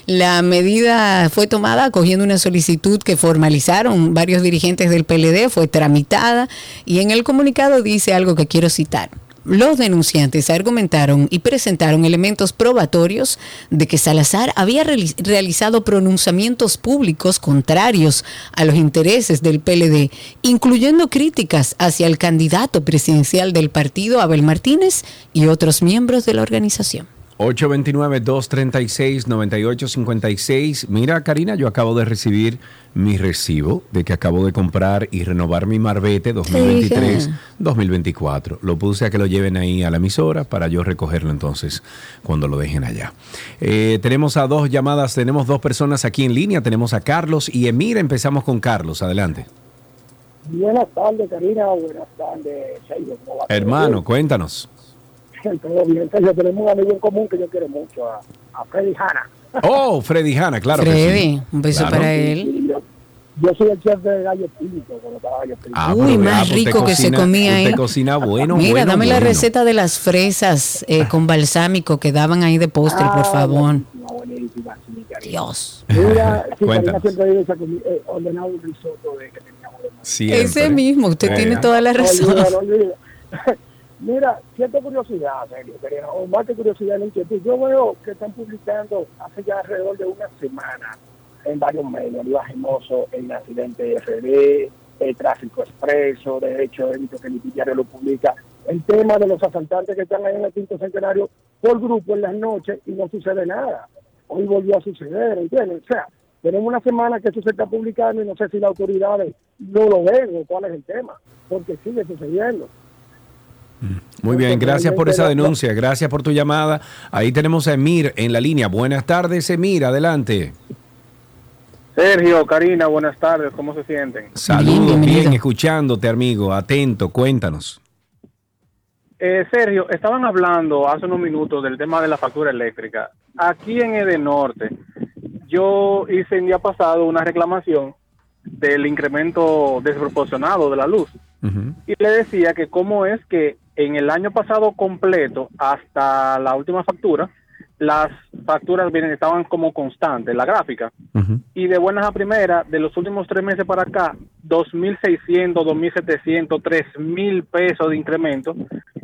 La medida fue tomada acogiendo una solicitud que formalizaron varios dirigentes del PLD, fue tramitada y en el comunicado dice algo que quiero citar. Los denunciantes argumentaron y presentaron elementos probatorios de que Salazar había reali- realizado pronunciamientos públicos contrarios a los intereses del PLD, incluyendo críticas hacia el candidato presidencial del partido, Abel Martínez, y otros miembros de la organización. 829-236-9856. Mira, Karina, yo acabo de recibir mi recibo de que acabo de comprar y renovar mi Marbete 2023-2024. Lo puse a que lo lleven ahí a la emisora para yo recogerlo entonces cuando lo dejen allá. Eh, tenemos a dos llamadas, tenemos dos personas aquí en línea. Tenemos a Carlos y Emira. Empezamos con Carlos. Adelante. Buenas tardes, Karina. Buenas tardes, Sheila. ¿Cómo va? Hermano, cuéntanos. Todo bien. Sergio, tenemos un amigo en común que yo quiero mucho, a, a Freddy Hanna. Oh, Freddy Hanna, claro. que Freddy, sí. un beso Claro. para él. Yo, yo soy el chef de Gallo Pinto, cuando estaba Gallo Pinto. Ah, Uy, más usted rico que se cocina- comía usted ahí. cocina bueno, Mira, bueno, dame la bueno. receta de las fresas eh, con balsámico que daban ahí de postre, por Ah, favor. buenísima, sí, Karina. Dios. Mira, sí, siempre dice esa eh, ordenado un risotto de que teníamos de Siempre. Ese mismo, usted Eh. tiene toda la No razón. olvida, no olvida. Mira, cierta curiosidad, serio, o más que curiosidad, la inquietud. Yo veo que están publicando hace ya alrededor de una semana en varios medios, Gemoso, el accidente de FD, el tráfico expreso, de hecho, he visto que el diario lo publica, el tema de los asaltantes que están ahí en el quinto centenario por grupo en las noches y no sucede nada. Hoy volvió a suceder, ¿entiendes? O sea, tenemos una semana que eso se está publicando y no sé si las autoridades no lo ven o cuál es el tema, porque sigue sucediendo. Muy bien, gracias por esa denuncia, gracias por tu llamada. Ahí tenemos a Emir en la línea. Buenas tardes, Emir, adelante. Sergio, Karina, buenas tardes, ¿cómo se sienten? Saludos, bien, escuchándote, amigo, atento, cuéntanos. Eh, Sergio, estaban hablando hace unos minutos del tema de la factura eléctrica. Aquí en Edenorte, yo hice el día pasado una reclamación del incremento desproporcionado de la luz. Y le decía que cómo es que en el año pasado completo, hasta la última factura, las facturas vienen, estaban como constantes, la gráfica. Y de buenas a primeras, de los últimos tres meses para acá, 2.600, 2.700, 3.000 pesos de incremento.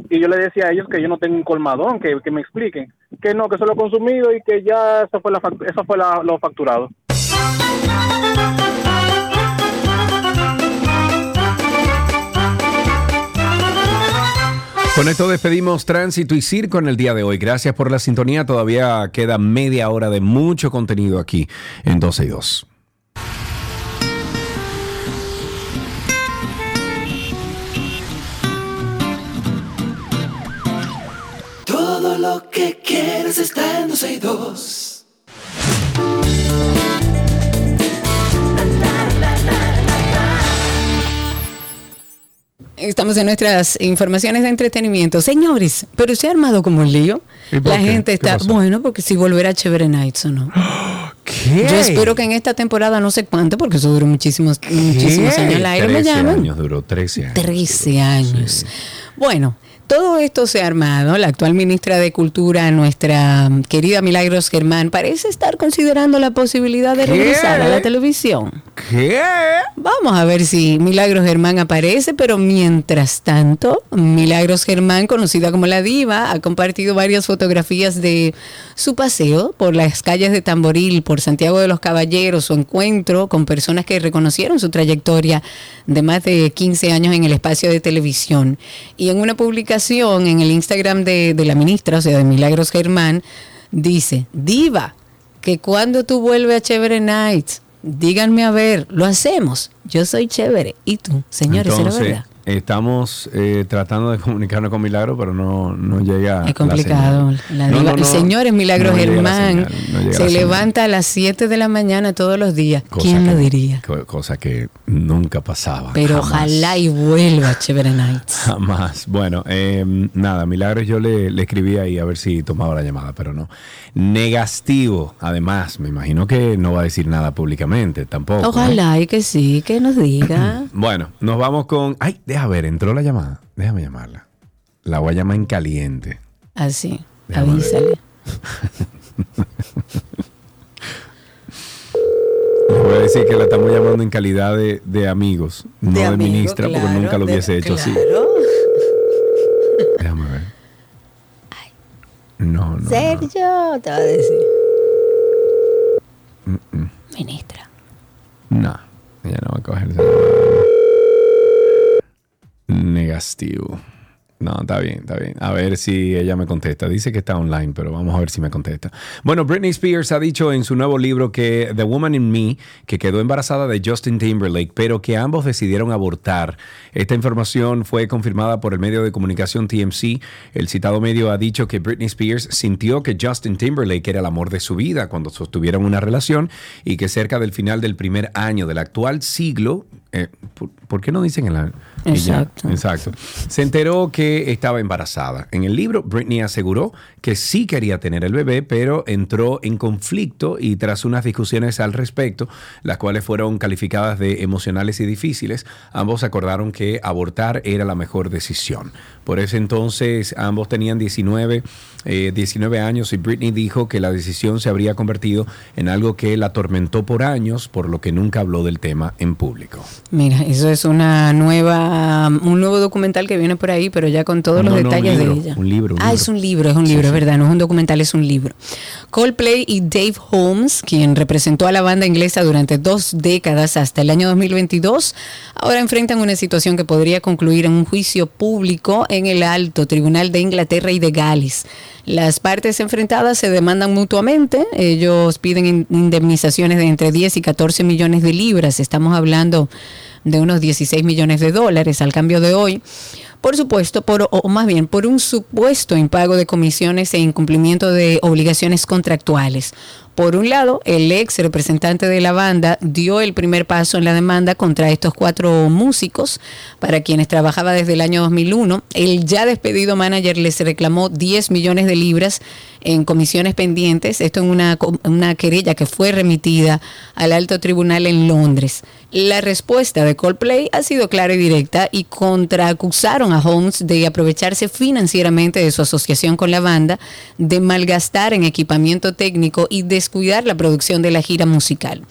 Y yo le decía a ellos que yo no tengo un colmadón, que, que me expliquen. Que no, que eso lo he consumido y que ya eso fue, la, eso fue la- lo facturado. Con esto despedimos Tránsito y Circo en el día de hoy. Gracias por la sintonía. Todavía queda media hora de mucho contenido aquí en 12 y 2. Todo lo que quieres está en 12 y 2. Estamos en nuestras informaciones de entretenimiento. Señores, pero se ha armado como un lío. ¿Y por La qué? gente ¿Qué está, bueno, porque si volverá a Chévere Nights o no. ¿Qué? Yo espero que en esta temporada, no sé cuánto, porque eso duró muchísimos, muchísimos años al aire, me 13 llaman. años duró, 13 años. 13 años. Bueno, todo esto se ha armado. La actual ministra de Cultura, nuestra querida Milagros Germán, parece estar considerando la posibilidad de ¿Qué? regresar a la televisión. ¿Qué? Vamos a ver si Milagros Germán aparece, pero mientras tanto, Milagros Germán, conocida como la diva, ha compartido varias fotografías de su paseo por las calles de Tamboril, por Santiago de los Caballeros, su encuentro con personas que reconocieron su trayectoria de más de 15 años en el espacio de televisión. Y en una publicación en el Instagram de, de la ministra, o sea, de Milagros Germán, dice, diva, que cuando tú vuelves a Chévere Nights, díganme a ver, lo hacemos. Yo soy chévere. ¿Y tú? Señores, ¿será Entonces, verdad? Estamos eh, tratando de comunicarnos con Milagro, pero no, no llega. Es complicado. La No, diva. no, no, señores, no llega la Germán señal, se la levanta a las 7 de la mañana todos los días. Cosa ¿Quién que- lo diría? co- Cosa que nunca pasaba. Pero jamás. ojalá y vuelva a Chévere Nights. Jamás. Bueno, eh, nada, Milagros yo le, le escribí ahí a ver si tomaba la llamada, pero no. Negativo, además, me imagino que no va a decir nada públicamente tampoco. Ojalá y que sí, que nos diga. Bueno, nos vamos con. Ay, deja ver, entró la llamada. Déjame llamarla. La voy a llamar en caliente. Así, Déjame ver. avísale. Le voy a decir que la estamos llamando en calidad de, de amigos, no de, amigo, ministra, porque nunca lo de- hubiese hecho así. claro. Déjame ver. No, no. Sergio, te va a decir. Mm, mm. Ministra. No, ella no va a coger. Negativo. No, está bien, está bien. A ver si ella me contesta. Dice que está online, pero vamos a ver si me contesta. Bueno, Britney Spears ha dicho en su nuevo libro que The Woman in Me, que quedó embarazada de Justin Timberlake, pero que ambos decidieron abortar. Esta información fue confirmada por el medio de comunicación TMC. El citado medio ha dicho que Britney Spears sintió que Justin Timberlake era el amor de su vida cuando sostuvieron una relación y que cerca del final del primer año del actual siglo, eh, ¿por, por qué no dicen el año? Ya. Exacto. Se enteró que estaba embarazada. En el libro, Britney aseguró que sí quería tener el bebé, pero entró en conflicto y tras unas discusiones al respecto, las cuales fueron calificadas de emocionales y difíciles, ambos acordaron que abortar era la mejor decisión. Por ese entonces, ambos tenían 19, eh, 19 años y Britney dijo que la decisión se habría convertido en algo que la atormentó por años, por lo que nunca habló del tema en público. Mira, eso es una nueva, un nuevo documental que viene por ahí, pero ya con todos No, los no, detalles libro, de ella. un libro, un ah, libro. es un libro, es un libro, sí. es verdad, no es un documental, es un libro. Coldplay y Dave Holmes, quien representó a la banda inglesa durante dos décadas hasta el año 2022, ahora enfrentan una situación que podría concluir en un juicio público en el alto tribunal de Inglaterra y de Gales. Las partes enfrentadas se demandan mutuamente. Ellos piden in- indemnizaciones de entre 10 y 14 millones de libras. Estamos hablando de unos 16 millones de dólares al cambio de hoy. Por supuesto, por, o más bien por un supuesto impago de comisiones e incumplimiento de obligaciones contractuales. Por un lado, el ex representante de la banda dio el primer paso en la demanda contra estos cuatro músicos, para quienes trabajaba desde el año 2001. El ya despedido manager les reclamó 10 millones de libras en comisiones pendientes, esto en una, una querella que fue remitida al alto tribunal en Londres. La respuesta de Coldplay ha sido clara y directa y contraacusaron a Holmes de aprovecharse financieramente de su asociación con la banda, de malgastar en equipamiento técnico y descuidar la producción de la gira musical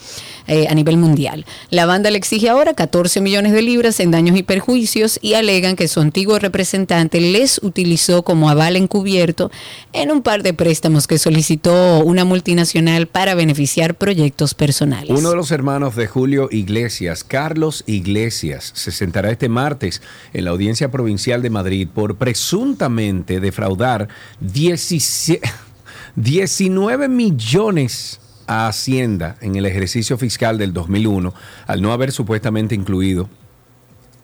eh, a nivel mundial. La banda le exige ahora 14 millones de libras en daños y perjuicios y alegan que su antiguo representante les utilizó como aval encubierto en un par de préstamos que solicitó una multinacional para beneficiar proyectos personales. Uno de los hermanos de Julio Iglesias, Carlos Iglesias, se sentará este martes en la audiencia provincial de Madrid por presuntamente defraudar 17 19 millones a Hacienda en el ejercicio fiscal del 2001 al no haber supuestamente incluido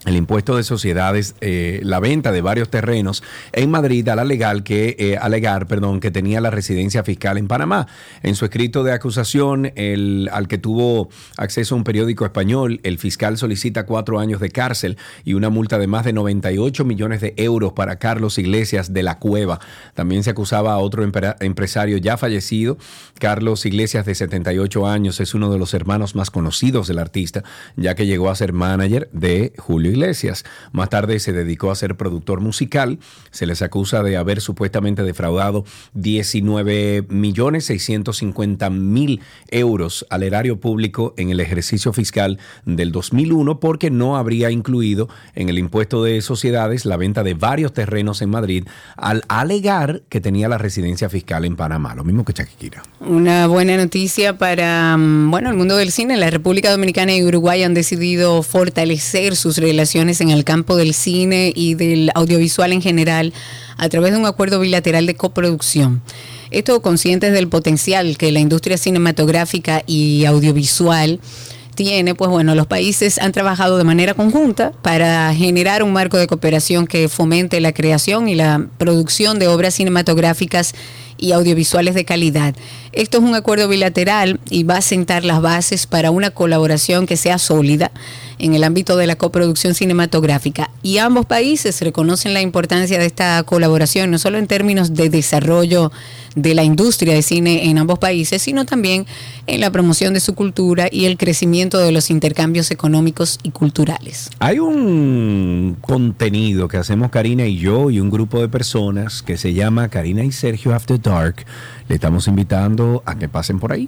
el impuesto de sociedades, eh, la venta de varios terrenos en Madrid al alegar que, eh, alegar, perdón, que tenía la residencia fiscal en Panamá. En su escrito de acusación, el, al que tuvo acceso a un periódico español, el fiscal solicita cuatro años de cárcel y una multa de más de 98 millones de euros para Carlos Iglesias de la Cueva. También se acusaba a otro empresario ya fallecido, Carlos Iglesias de 78 años, es uno de los hermanos más conocidos del artista, ya que llegó a ser manager de Julio Iglesias. Más tarde se dedicó a ser productor musical. Se les acusa de haber supuestamente defraudado 19 millones 650 mil euros al erario público en el ejercicio fiscal del 2001 porque no habría incluido en el impuesto de sociedades la venta de varios terrenos en Madrid al alegar que tenía la residencia fiscal en Panamá. Lo mismo que Chaquiquira. Una buena noticia para mm, bueno el mundo del cine. La República Dominicana y Uruguay han decidido fortalecer sus relaciones en el campo del cine y del audiovisual en general a través de un acuerdo bilateral de coproducción. Esto conscientes del potencial que la industria cinematográfica y audiovisual tiene, pues bueno, los países han trabajado de manera conjunta para generar un marco de cooperación que fomente la creación y la producción de obras cinematográficas y audiovisuales de calidad. Esto es un acuerdo bilateral y va a sentar las bases para una colaboración que sea sólida en el ámbito de la coproducción cinematográfica. Y ambos países reconocen la importancia de esta colaboración, no solo en términos de desarrollo de la industria de cine en ambos países, sino también en la promoción de su cultura y el crecimiento de los intercambios económicos y culturales. Hay un contenido que hacemos Karina y yo y un grupo de personas que se llama Karina y Sergio After Dark. Le estamos invitando a que pasen por ahí.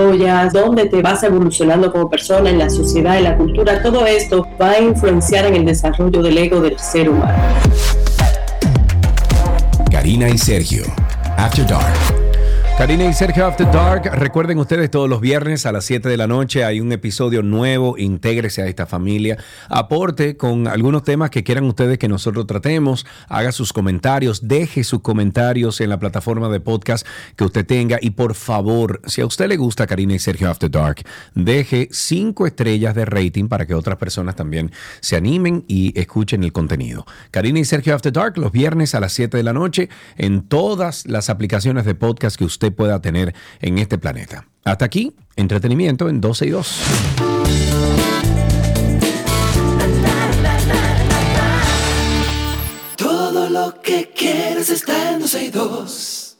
donde te vas evolucionando como persona en la sociedad, en la cultura, todo esto va a influenciar en el desarrollo del ego del ser humano. Karina y Sergio, After Dark. Karina y Sergio After Dark, recuerden ustedes todos los viernes a las 7 de la noche hay un episodio nuevo, intégrese a esta familia, aporte con algunos temas que quieran ustedes que nosotros tratemos, haga sus comentarios, deje sus comentarios en la plataforma de podcast que usted tenga y por favor, si a usted le gusta Karina y Sergio After Dark, deje cinco estrellas de rating para que otras personas también se animen y escuchen el contenido. Karina y Sergio After Dark los viernes a las 7 de la noche en todas las aplicaciones de podcast que usted pueda tener en este planeta. Hasta aquí, entretenimiento en 12 y 2. Todo lo que quieres está en 12 y 2.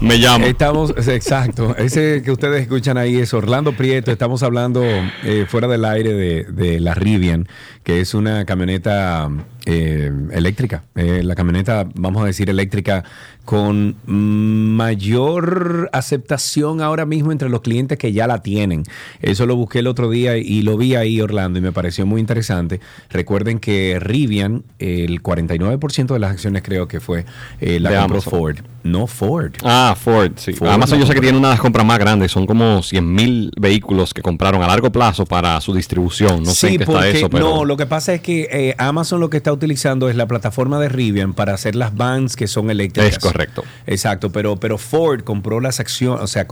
Me llamo. Estamos, exacto. Ese que ustedes escuchan ahí es Orlando Prieto. Estamos hablando eh, fuera del aire de, de la Rivian, que es una camioneta eh, eléctrica. Eh, la camioneta, vamos a decir, eléctrica con mayor aceptación ahora mismo entre los clientes que ya la tienen. Eso lo busqué el otro día y lo vi ahí, Orlando, y me pareció muy interesante. Recuerden que Rivian, el 49% de las acciones creo que fue eh, la De compró Amazon. Ford. No Ford. Ah, Ford, sí. Ford Amazon yo sé que tiene una de las compras más grandes, son como 100 mil vehículos que compraron a largo plazo para su distribución. No sé en qué está eso, pero... no, lo que pasa es que eh, Amazon lo que está utilizando es la plataforma de Rivian para hacer las vans que son eléctricas. Es correcto. Exacto, pero, pero Ford compró las acciones, o sea,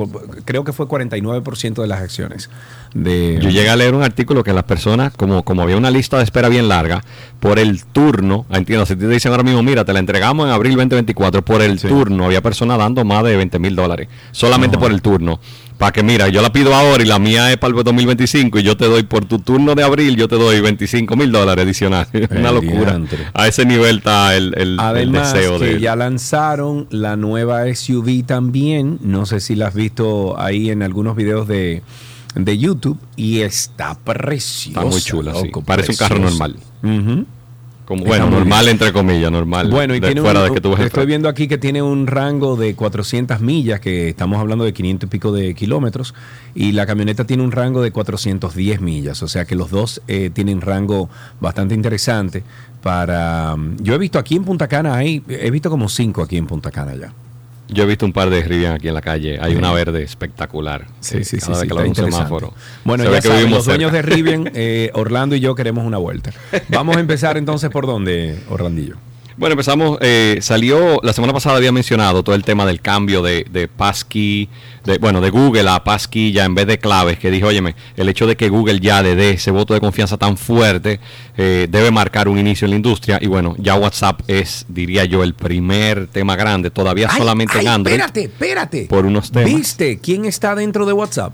creo que fue 49% de las acciones. De, Yo llegué a leer un artículo que las personas, como, como había una lista de espera bien larga, por el turno, ah, entiendo, si te dicen ahora mismo, mira, te la entregamos en abril 2024, por el turno, había personas dando más de 20 mil dólares, solamente No. por el turno. Para que, mira, yo la pido ahora y la mía es para el 2025 y yo te doy por tu turno de abril, yo te doy 25 mil dólares adicionales. una El locura. diantre. A ese nivel está el, el- el Además, deseo que de... ya lanzaron la nueva SUV también. No sé si la has visto ahí en algunos videos de, de YouTube. Y está preciosa. Está muy chula, sí. Parece un carro normal. Ujú. Como, bueno, normal entre comillas, normal. Bueno, y de- tiene fuera un, de que tú estoy viendo aquí que tiene un rango de 400 millas, que estamos hablando de 500 y pico de kilómetros, y la camioneta tiene un rango de 410 millas, o sea que los dos eh, tienen rango bastante interesante para... Yo he visto aquí en Punta Cana, hay, he visto como cinco aquí en Punta Cana ya. Yo he visto un par de Rivian aquí en la calle. Hay una verde espectacular. Sí, sí, sí, cada vez sí, que está un semáforo. Bueno, Se ya ve que saben, vivimos los dueños de Rivian, eh, Orlando y yo queremos una vuelta. Vamos a empezar entonces por dónde, Orlandillo. Bueno, empezamos, eh, salió, la semana pasada había mencionado todo el tema del cambio de, de passkey, de, bueno, de Google a passkey ya en vez de claves, que dijo, óyeme, el hecho de que Google ya le dé ese voto de confianza tan fuerte eh, debe marcar un inicio en la industria y bueno, ya WhatsApp es, diría yo, el primer tema grande, todavía Ay, solamente ay, en Android. Espérate, espérate. Por unos temas. ¿Viste quién está dentro de WhatsApp?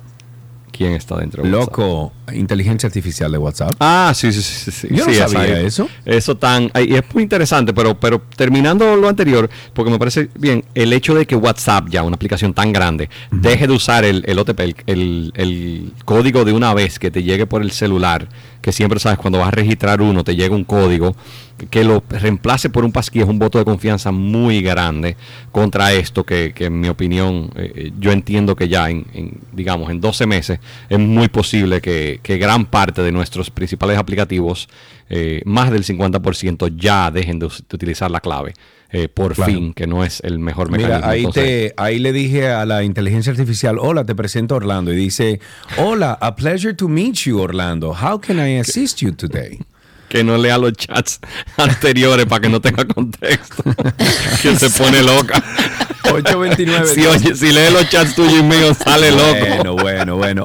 ¿Quién está dentro de Loco, inteligencia artificial de WhatsApp. Ah, sí, sí, sí. sí Yo no sí, sabía eso. Eso tan. Y es muy interesante, pero, pero terminando lo anterior, porque me parece bien, el hecho de que WhatsApp, ya una aplicación tan grande, deje de usar el, el OTP, el, el- el código de una vez que te llegue por el celular, que siempre sabes, cuando vas a registrar uno, te llega un código, que lo reemplace por un pasquí es un voto de confianza muy grande contra esto, que, que en mi opinión, eh, eh, yo entiendo que ya en, en, digamos, en 12 meses es muy posible que, que gran parte de nuestros principales aplicativos, eh, más del 50% ya dejen de, utilizar la clave. Eh, por Claro. fin, que no es el mejor mecanismo. Mira, ahí, Entonces, te, ahí le dije a la inteligencia artificial, hola, te presento Orlando. Y dice, hola, a pleasure to meet you, Orlando. How can I assist you today? que no lea los chats anteriores para que no tenga contexto. que se pone loca. 829. si, oye, si lee los chats tuyos y míos, sale loco. Bueno, bueno, bueno.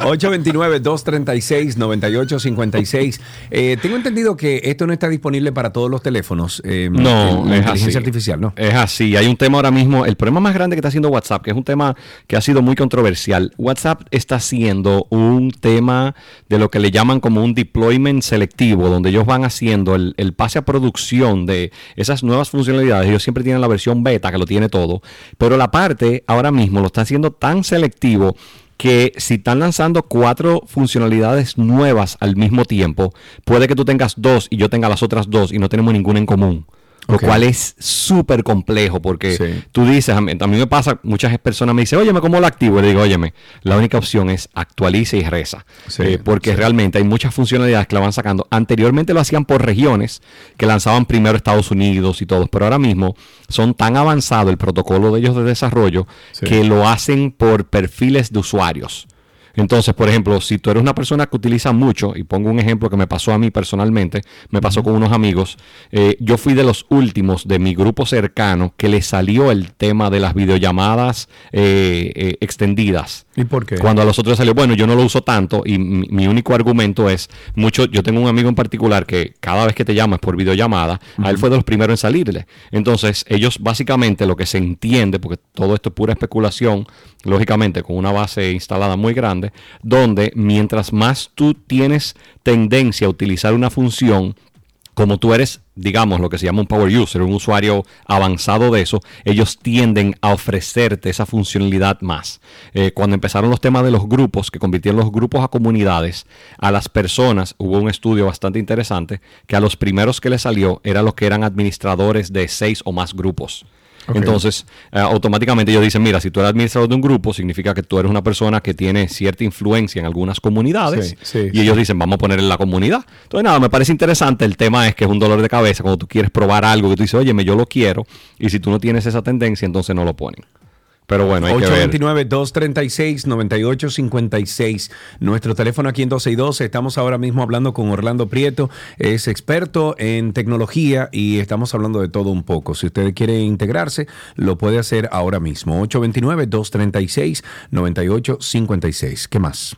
829-236-9856. Eh, tengo entendido que esto no está disponible para todos los teléfonos. eh, No, la es inteligencia así. artificial, ¿no? Es así. Hay un tema ahora mismo. El problema más grande que está haciendo WhatsApp, que es un tema que ha sido muy controversial. WhatsApp está haciendo un tema de lo que le llaman como un deployment selectivo, donde ellos van haciendo el, el pase a producción de esas nuevas funcionalidades. Ellos siempre tienen la versión beta que lo tiene todo, pero la parte ahora mismo lo está haciendo tan selectivo que si están lanzando cuatro funcionalidades nuevas al mismo tiempo, puede que tú tengas dos y yo tenga las otras dos y no tenemos ninguna en común. Lo cual es súper complejo porque tú dices, a mí, a mí me pasa, muchas personas me dicen, óyeme, ¿cómo lo activo? Y le digo, óyeme, la única opción es actualice y reza. Sí, Eh, porque realmente hay muchas funcionalidades que la van sacando. Anteriormente lo hacían por regiones, que lanzaban primero Estados Unidos y todo, pero ahora mismo son tan avanzado el protocolo de ellos de desarrollo que lo hacen por perfiles de usuarios. Entonces, por ejemplo, si tú eres una persona que utiliza mucho, y pongo un ejemplo que me pasó a mí personalmente, me pasó con unos amigos, eh, yo fui de los últimos de mi grupo cercano que le salió el tema de las videollamadas eh, eh, extendidas. ¿Y por qué? Cuando a los otros salió, bueno, yo no lo uso tanto y mi, mi único argumento es, mucho, yo tengo un amigo en particular que cada vez que te llama es por videollamada, a él fue de los primeros en salirle. Entonces, ellos básicamente lo que se entiende, porque todo esto es pura especulación, lógicamente con una base instalada muy grande, donde mientras más tú tienes tendencia a utilizar una función, como tú eres, digamos, lo que se llama un power user, un usuario avanzado de eso, ellos tienden a ofrecerte esa funcionalidad más. Eh, cuando empezaron los temas de los grupos, que convirtieron los grupos a comunidades, a las personas, hubo un estudio bastante interesante, que a los primeros que le salió eran los que eran administradores de seis o más grupos. Entonces, eh, automáticamente ellos dicen, mira, si tú eres administrador de un grupo, significa que tú eres una persona que tiene cierta influencia en algunas comunidades. Sí, sí, y ellos dicen, vamos a poner en la comunidad. Entonces, nada, me parece interesante. El tema es que es un dolor de cabeza cuando tú quieres probar algo que tú dices, oye, yo lo quiero. Y si tú no tienes esa tendencia, entonces no lo ponen. Pero bueno, hay que ver. 829-236-9856. Nuestro teléfono aquí en 12 y 12. Estamos ahora mismo hablando con Orlando Prieto. Es experto en tecnología y estamos hablando de todo un poco. Si usted quiere integrarse, lo puede hacer ahora mismo. 829-236-9856. ¿Qué más?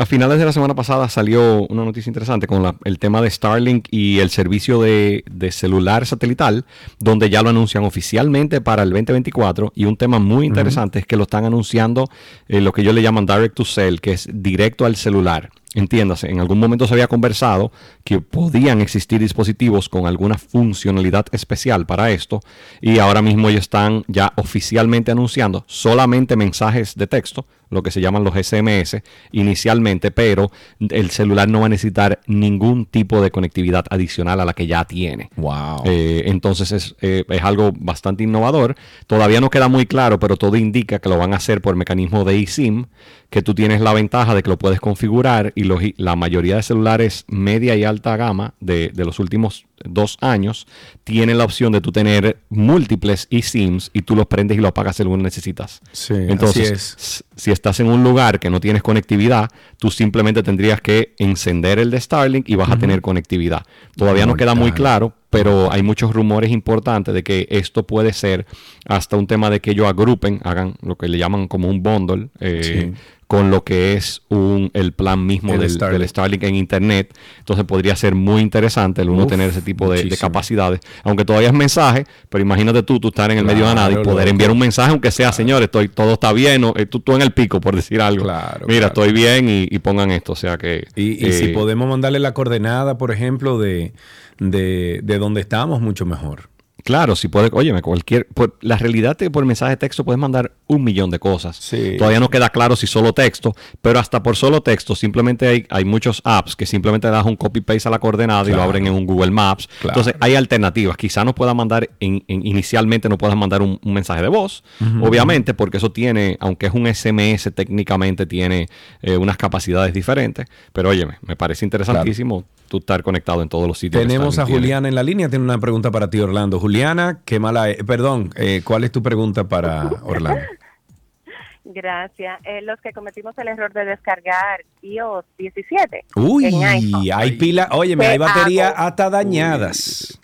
A finales de la semana pasada salió una noticia interesante con la- el tema de Starlink y el servicio de, de celular satelital, donde ya lo anuncian oficialmente para el 2024. Y un tema muy interesante es que lo están anunciando eh, lo que ellos le llaman Direct to Cell, que es directo al celular. Entiéndase, en algún momento se había conversado que podían existir dispositivos con alguna funcionalidad especial para esto y ahora mismo ellos están ya oficialmente anunciando solamente mensajes de texto, lo que se llaman los SMS inicialmente, pero el celular no va a necesitar ningún tipo de conectividad adicional a la que ya tiene. Wow. Eh, entonces es, eh, es algo bastante innovador. Todavía no queda muy claro, pero todo indica que lo van a hacer por mecanismo de eSIM, que tú tienes la ventaja de que lo puedes configurar y los- la mayoría de celulares media y alta gama de, de los últimos dos años tienen la opción de tú tener múltiples eSIMs y tú los prendes y los apagas según necesitas. Sí, Entonces, así es. s- si estás en un lugar que no tienes conectividad, tú simplemente tendrías que encender el de Starlink y vas a tener conectividad. Todavía no queda muy claro, pero hay muchos rumores importantes de que esto puede ser hasta un tema de que ellos agrupen, hagan lo que le llaman como un bundle. eh, con lo que es un, el plan mismo El del, Starlink. del Starlink en Internet. Entonces podría ser muy interesante el uno Uf, tener ese tipo de, capacidades. Aunque todavía es mensaje, pero imagínate tú, tú estar en el medio de nada y Claro, poder loco. enviar un mensaje, aunque sea, señores, estoy, todo está bien, o, eh, tú, tú en el pico, por decir algo. Mira, claro. estoy bien y, y pongan esto. O sea que... Y, y si eh, podemos mandarle la coordenada, por ejemplo, de, de, de donde estamos, mucho mejor. Claro, si puede, óyeme, cualquier, por, la realidad es que por mensaje de texto puedes mandar un millón de cosas. Sí. Todavía no queda claro si solo texto, pero hasta por solo texto simplemente hay, hay muchos apps que simplemente das un copy paste a la coordenada y lo abren en un Google Maps. Claro. Entonces hay alternativas. Quizá no puedas mandar, en- en- inicialmente no puedas mandar un, un mensaje de voz, obviamente, porque eso tiene, aunque es un SMS, técnicamente tiene eh, unas capacidades diferentes. Pero óyeme, me parece interesantísimo tú estar conectado en todos los sitios. Tenemos a tiene. Juliana en la línea, tiene una pregunta para ti, Orlando. Juliana, qué mala es. Perdón, eh, ¿cuál es tu pregunta para Orlando? Gracias. Eh, los que cometimos el error de descargar iOS 17 Uy, en iPhone. hay pila, óyeme, ¿Qué hay baterías hago? hasta dañadas.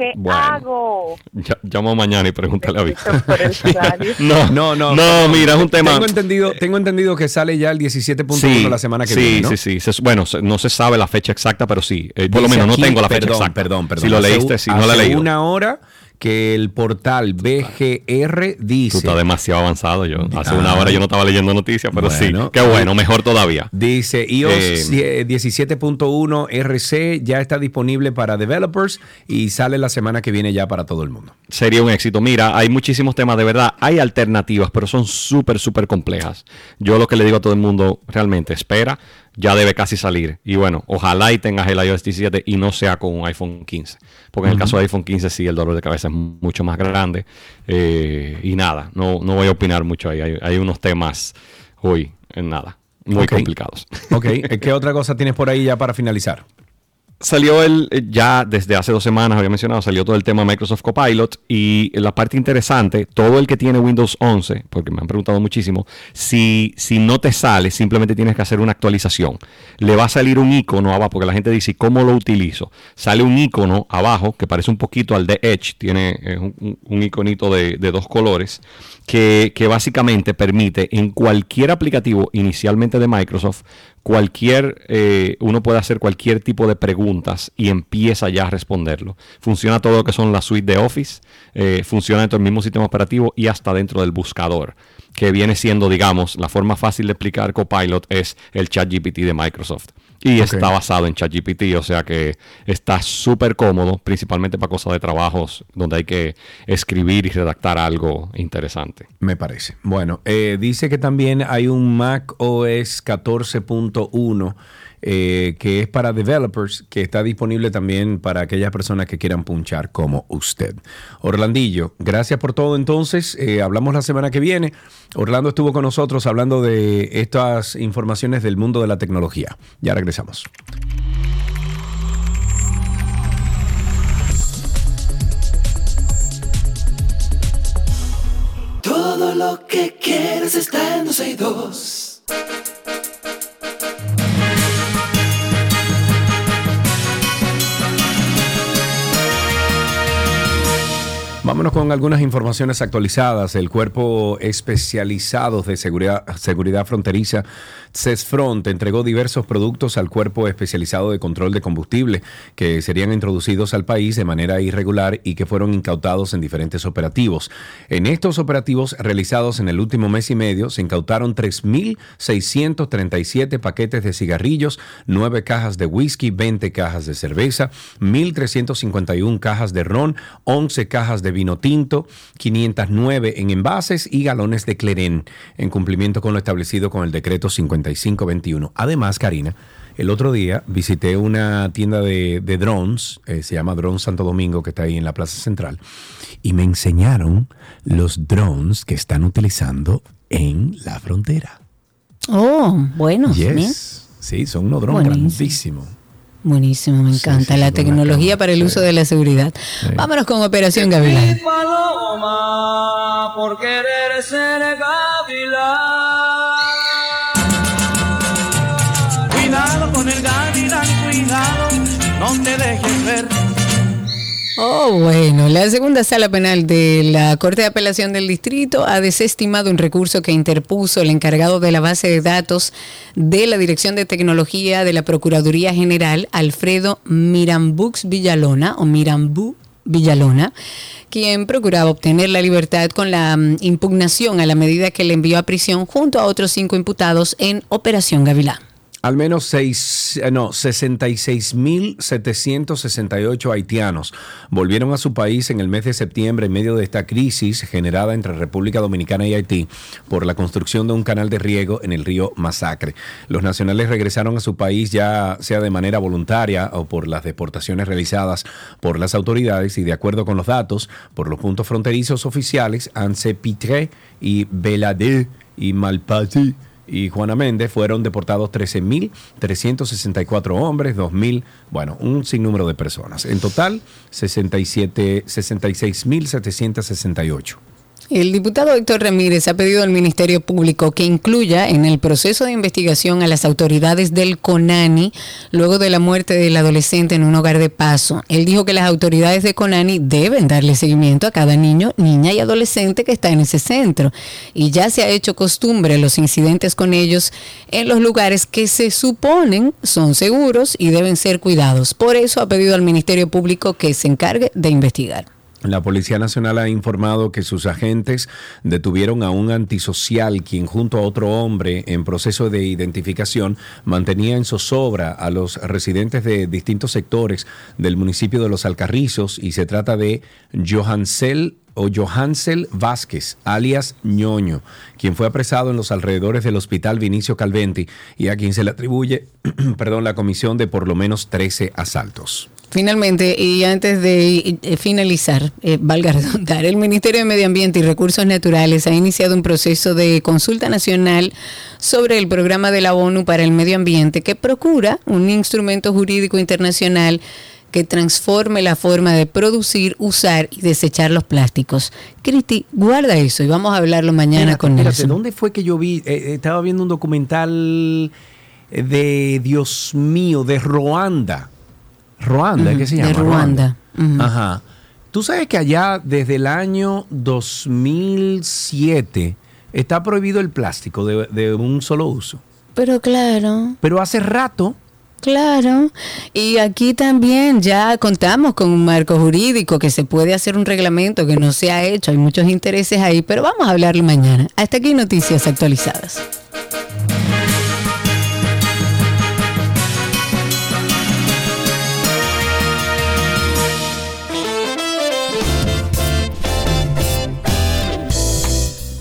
¿Qué Bueno. hago? Ya- llamo mañana y pregúntale a Víctor. no, No, no. No, mira, es un tema. Tengo entendido, tengo entendido que sale ya el 17.1 Sí, la semana que sí, viene, ¿no? sí, sí, Se- bueno, no se sabe la fecha exacta, pero sí. Eh, por lo menos aquí- no tengo la fecha perdón, exacta. Perdón, perdón. Si lo Hace leíste, si no la leído. una hora que el portal BGR dice... Tú estás demasiado avanzado. Yo hace Ah. una hora yo no estaba leyendo noticias, pero Bueno. sí. Qué bueno, mejor todavía. Dice iOS Eh, 17.1 RC ya está disponible para developers y sale la semana que viene ya para todo el mundo. Sería un éxito. Mira, hay muchísimos temas de verdad. Hay alternativas, pero son súper, súper complejas. Yo lo que le digo a todo el mundo, realmente, espera, ya debe casi salir. Y bueno, ojalá y tengas el iOS 17 y no sea con un iPhone 15. Porque en el caso de iPhone 15 sí, el dolor de cabeza es mucho más grande. Eh, y nada, no, no voy a opinar mucho ahí. Hay, hay unos temas hoy, en nada, muy complicados. Ok, ¿qué otra cosa tienes por ahí ya para finalizar? Salió el, eh, ya desde hace dos semanas, había mencionado, salió todo el tema Microsoft Copilot y la parte interesante, todo el que tiene Windows 11, porque me han preguntado muchísimo, si, si no te sale, simplemente tienes que hacer una actualización. Le va a salir un icono abajo, porque la gente dice, ¿cómo lo utilizo? Sale un icono abajo que parece un poquito al de Edge, tiene eh, un, iconito de, dos colores, que, que básicamente permite en cualquier aplicativo inicialmente de Microsoft, cualquier, eh, uno puede hacer cualquier tipo de preguntas y empieza ya a responderlo. Funciona todo lo que son la suite de Office, eh, funciona dentro del mismo sistema operativo y hasta dentro del buscador, que viene siendo, digamos, la forma fácil de explicar Copilot es el ChatGPT de Microsoft. Y está basado en ChatGPT, o sea que está súper cómodo, principalmente para cosas de trabajos donde hay que escribir y redactar algo interesante. Me parece. Bueno, eh, dice que también hay un Mac OS 14.1 eh, que es para developers, que está disponible también para aquellas personas que quieran punchar como usted. Orlandillo, gracias por todo entonces. Eh, hablamos la semana que viene. Orlando estuvo con nosotros hablando de estas informaciones del mundo de la tecnología. Ya regresamos. Todo lo que quieres está en 262. Vámonos con algunas informaciones actualizadas. El Cuerpo Especializado de Seguridad, Seguridad Fronteriza, CESFRONT, entregó diversos productos al Cuerpo Especializado de Control de Combustible que serían introducidos al país de manera irregular y que fueron incautados en diferentes operativos. En estos operativos realizados en el último mes y medio se incautaron 3.637 paquetes de cigarrillos, 9 cajas de whisky, 20 cajas de cerveza, 1.351 cajas de ron, 11 cajas de vino tinto, 509 en envases y galones de clerén, en cumplimiento con lo establecido con el decreto 5521. Además, Karina, el otro día visité una tienda de, de drones, eh, se llama Drone Santo Domingo, que está ahí en la Plaza Central, y me enseñaron los drones que están utilizando en la frontera. Oh, bueno. Yes. Sí, son unos drones grandísimos. Buenísimo, me encanta la tecnología para el uso de la seguridad. Vámonos con Operación Gavilán. paloma por querer ser gavilán. Cuidado con el gavilán, cuidado, no te dejes. Oh, bueno, la segunda sala penal de la Corte de Apelación del Distrito ha desestimado un recurso que interpuso el encargado de la base de datos de la Dirección de Tecnología de la Procuraduría General, Alfredo Mirambux Villalona, o Mirambú Villalona, quien procuraba obtener la libertad con la mm, impugnación a la medida que le envió a prisión junto a otros cinco imputados en Operación Gavilán. Al menos seis, no, 66.768 haitianos volvieron a su país en el mes de septiembre en medio de esta crisis generada entre República Dominicana y Haití por la construcción de un canal de riego en el río Masacre. Los nacionales regresaron a su país ya sea de manera voluntaria o por las deportaciones realizadas por las autoridades y de acuerdo con los datos, por los puntos fronterizos oficiales, Anse Pitré y Belade y Malpati y Juana Méndez fueron deportados 13.364 hombres, 2.000, bueno, un sinnúmero de personas. En total, 67, 66.768. El diputado Héctor Ramírez ha pedido al Ministerio Público que incluya en el proceso de investigación a las autoridades del CONANI luego de la muerte del adolescente en un hogar de paso. Él dijo que las autoridades de CONANI deben darle seguimiento a cada niño, niña y adolescente que está en ese centro. Y ya se ha hecho costumbre los incidentes con ellos en los lugares que se suponen son seguros y deben ser cuidados. Por eso ha pedido al Ministerio Público que se encargue de investigar. La Policía Nacional ha informado que sus agentes detuvieron a un antisocial quien junto a otro hombre en proceso de identificación mantenía en zozobra a los residentes de distintos sectores del municipio de Los Alcarrizos y se trata de Johansel o Johansel Vázquez, alias Ñoño, quien fue apresado en los alrededores del hospital Vinicio Calventi y a quien se le atribuye, perdón, la comisión de por lo menos 13 asaltos. Finalmente, y antes de eh, finalizar, eh, valga redundar, el Ministerio de Medio Ambiente y Recursos Naturales ha iniciado un proceso de consulta nacional sobre el programa de la ONU para el medio ambiente que procura un instrumento jurídico internacional que transforme la forma de producir, usar y desechar los plásticos. Cristi, guarda eso y vamos a hablarlo mañana con espérate, Nelson. ¿Dónde fue que yo vi? eh, estaba viendo un documental eh, de, Dios mío, de Ruanda. Ruanda, ¿qué se de llama? Ruanda. Ujú. Ajá. Tú sabes que allá desde el año 2007 está prohibido el plástico de, de un solo uso. Pero claro. Pero hace rato. Claro, y aquí también ya contamos con un marco jurídico que se puede hacer un reglamento que no se ha hecho, hay muchos intereses ahí, pero vamos a hablarlo mañana. Hasta aquí noticias actualizadas.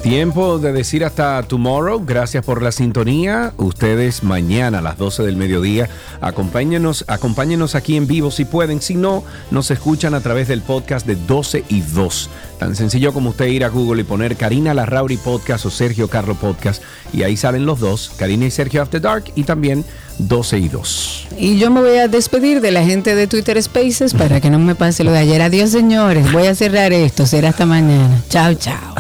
Tiempo de decir hasta tomorrow. Gracias por la sintonía. Ustedes mañana a las 12 del mediodía. Acompáñenos, acompáñenos aquí en vivo si pueden. Si no, nos escuchan a través del podcast de 12 y 2. Tan sencillo como usted ir a Google y poner Karina Larrauri Podcast o Sergio Carlo Podcast. Y ahí salen los dos, Karina y Sergio After Dark y también 12 y 2. Y yo me voy a despedir de la gente de Twitter Spaces para que no me pase lo de ayer. Adiós señores, voy a cerrar esto. Será hasta mañana. Chao, chao.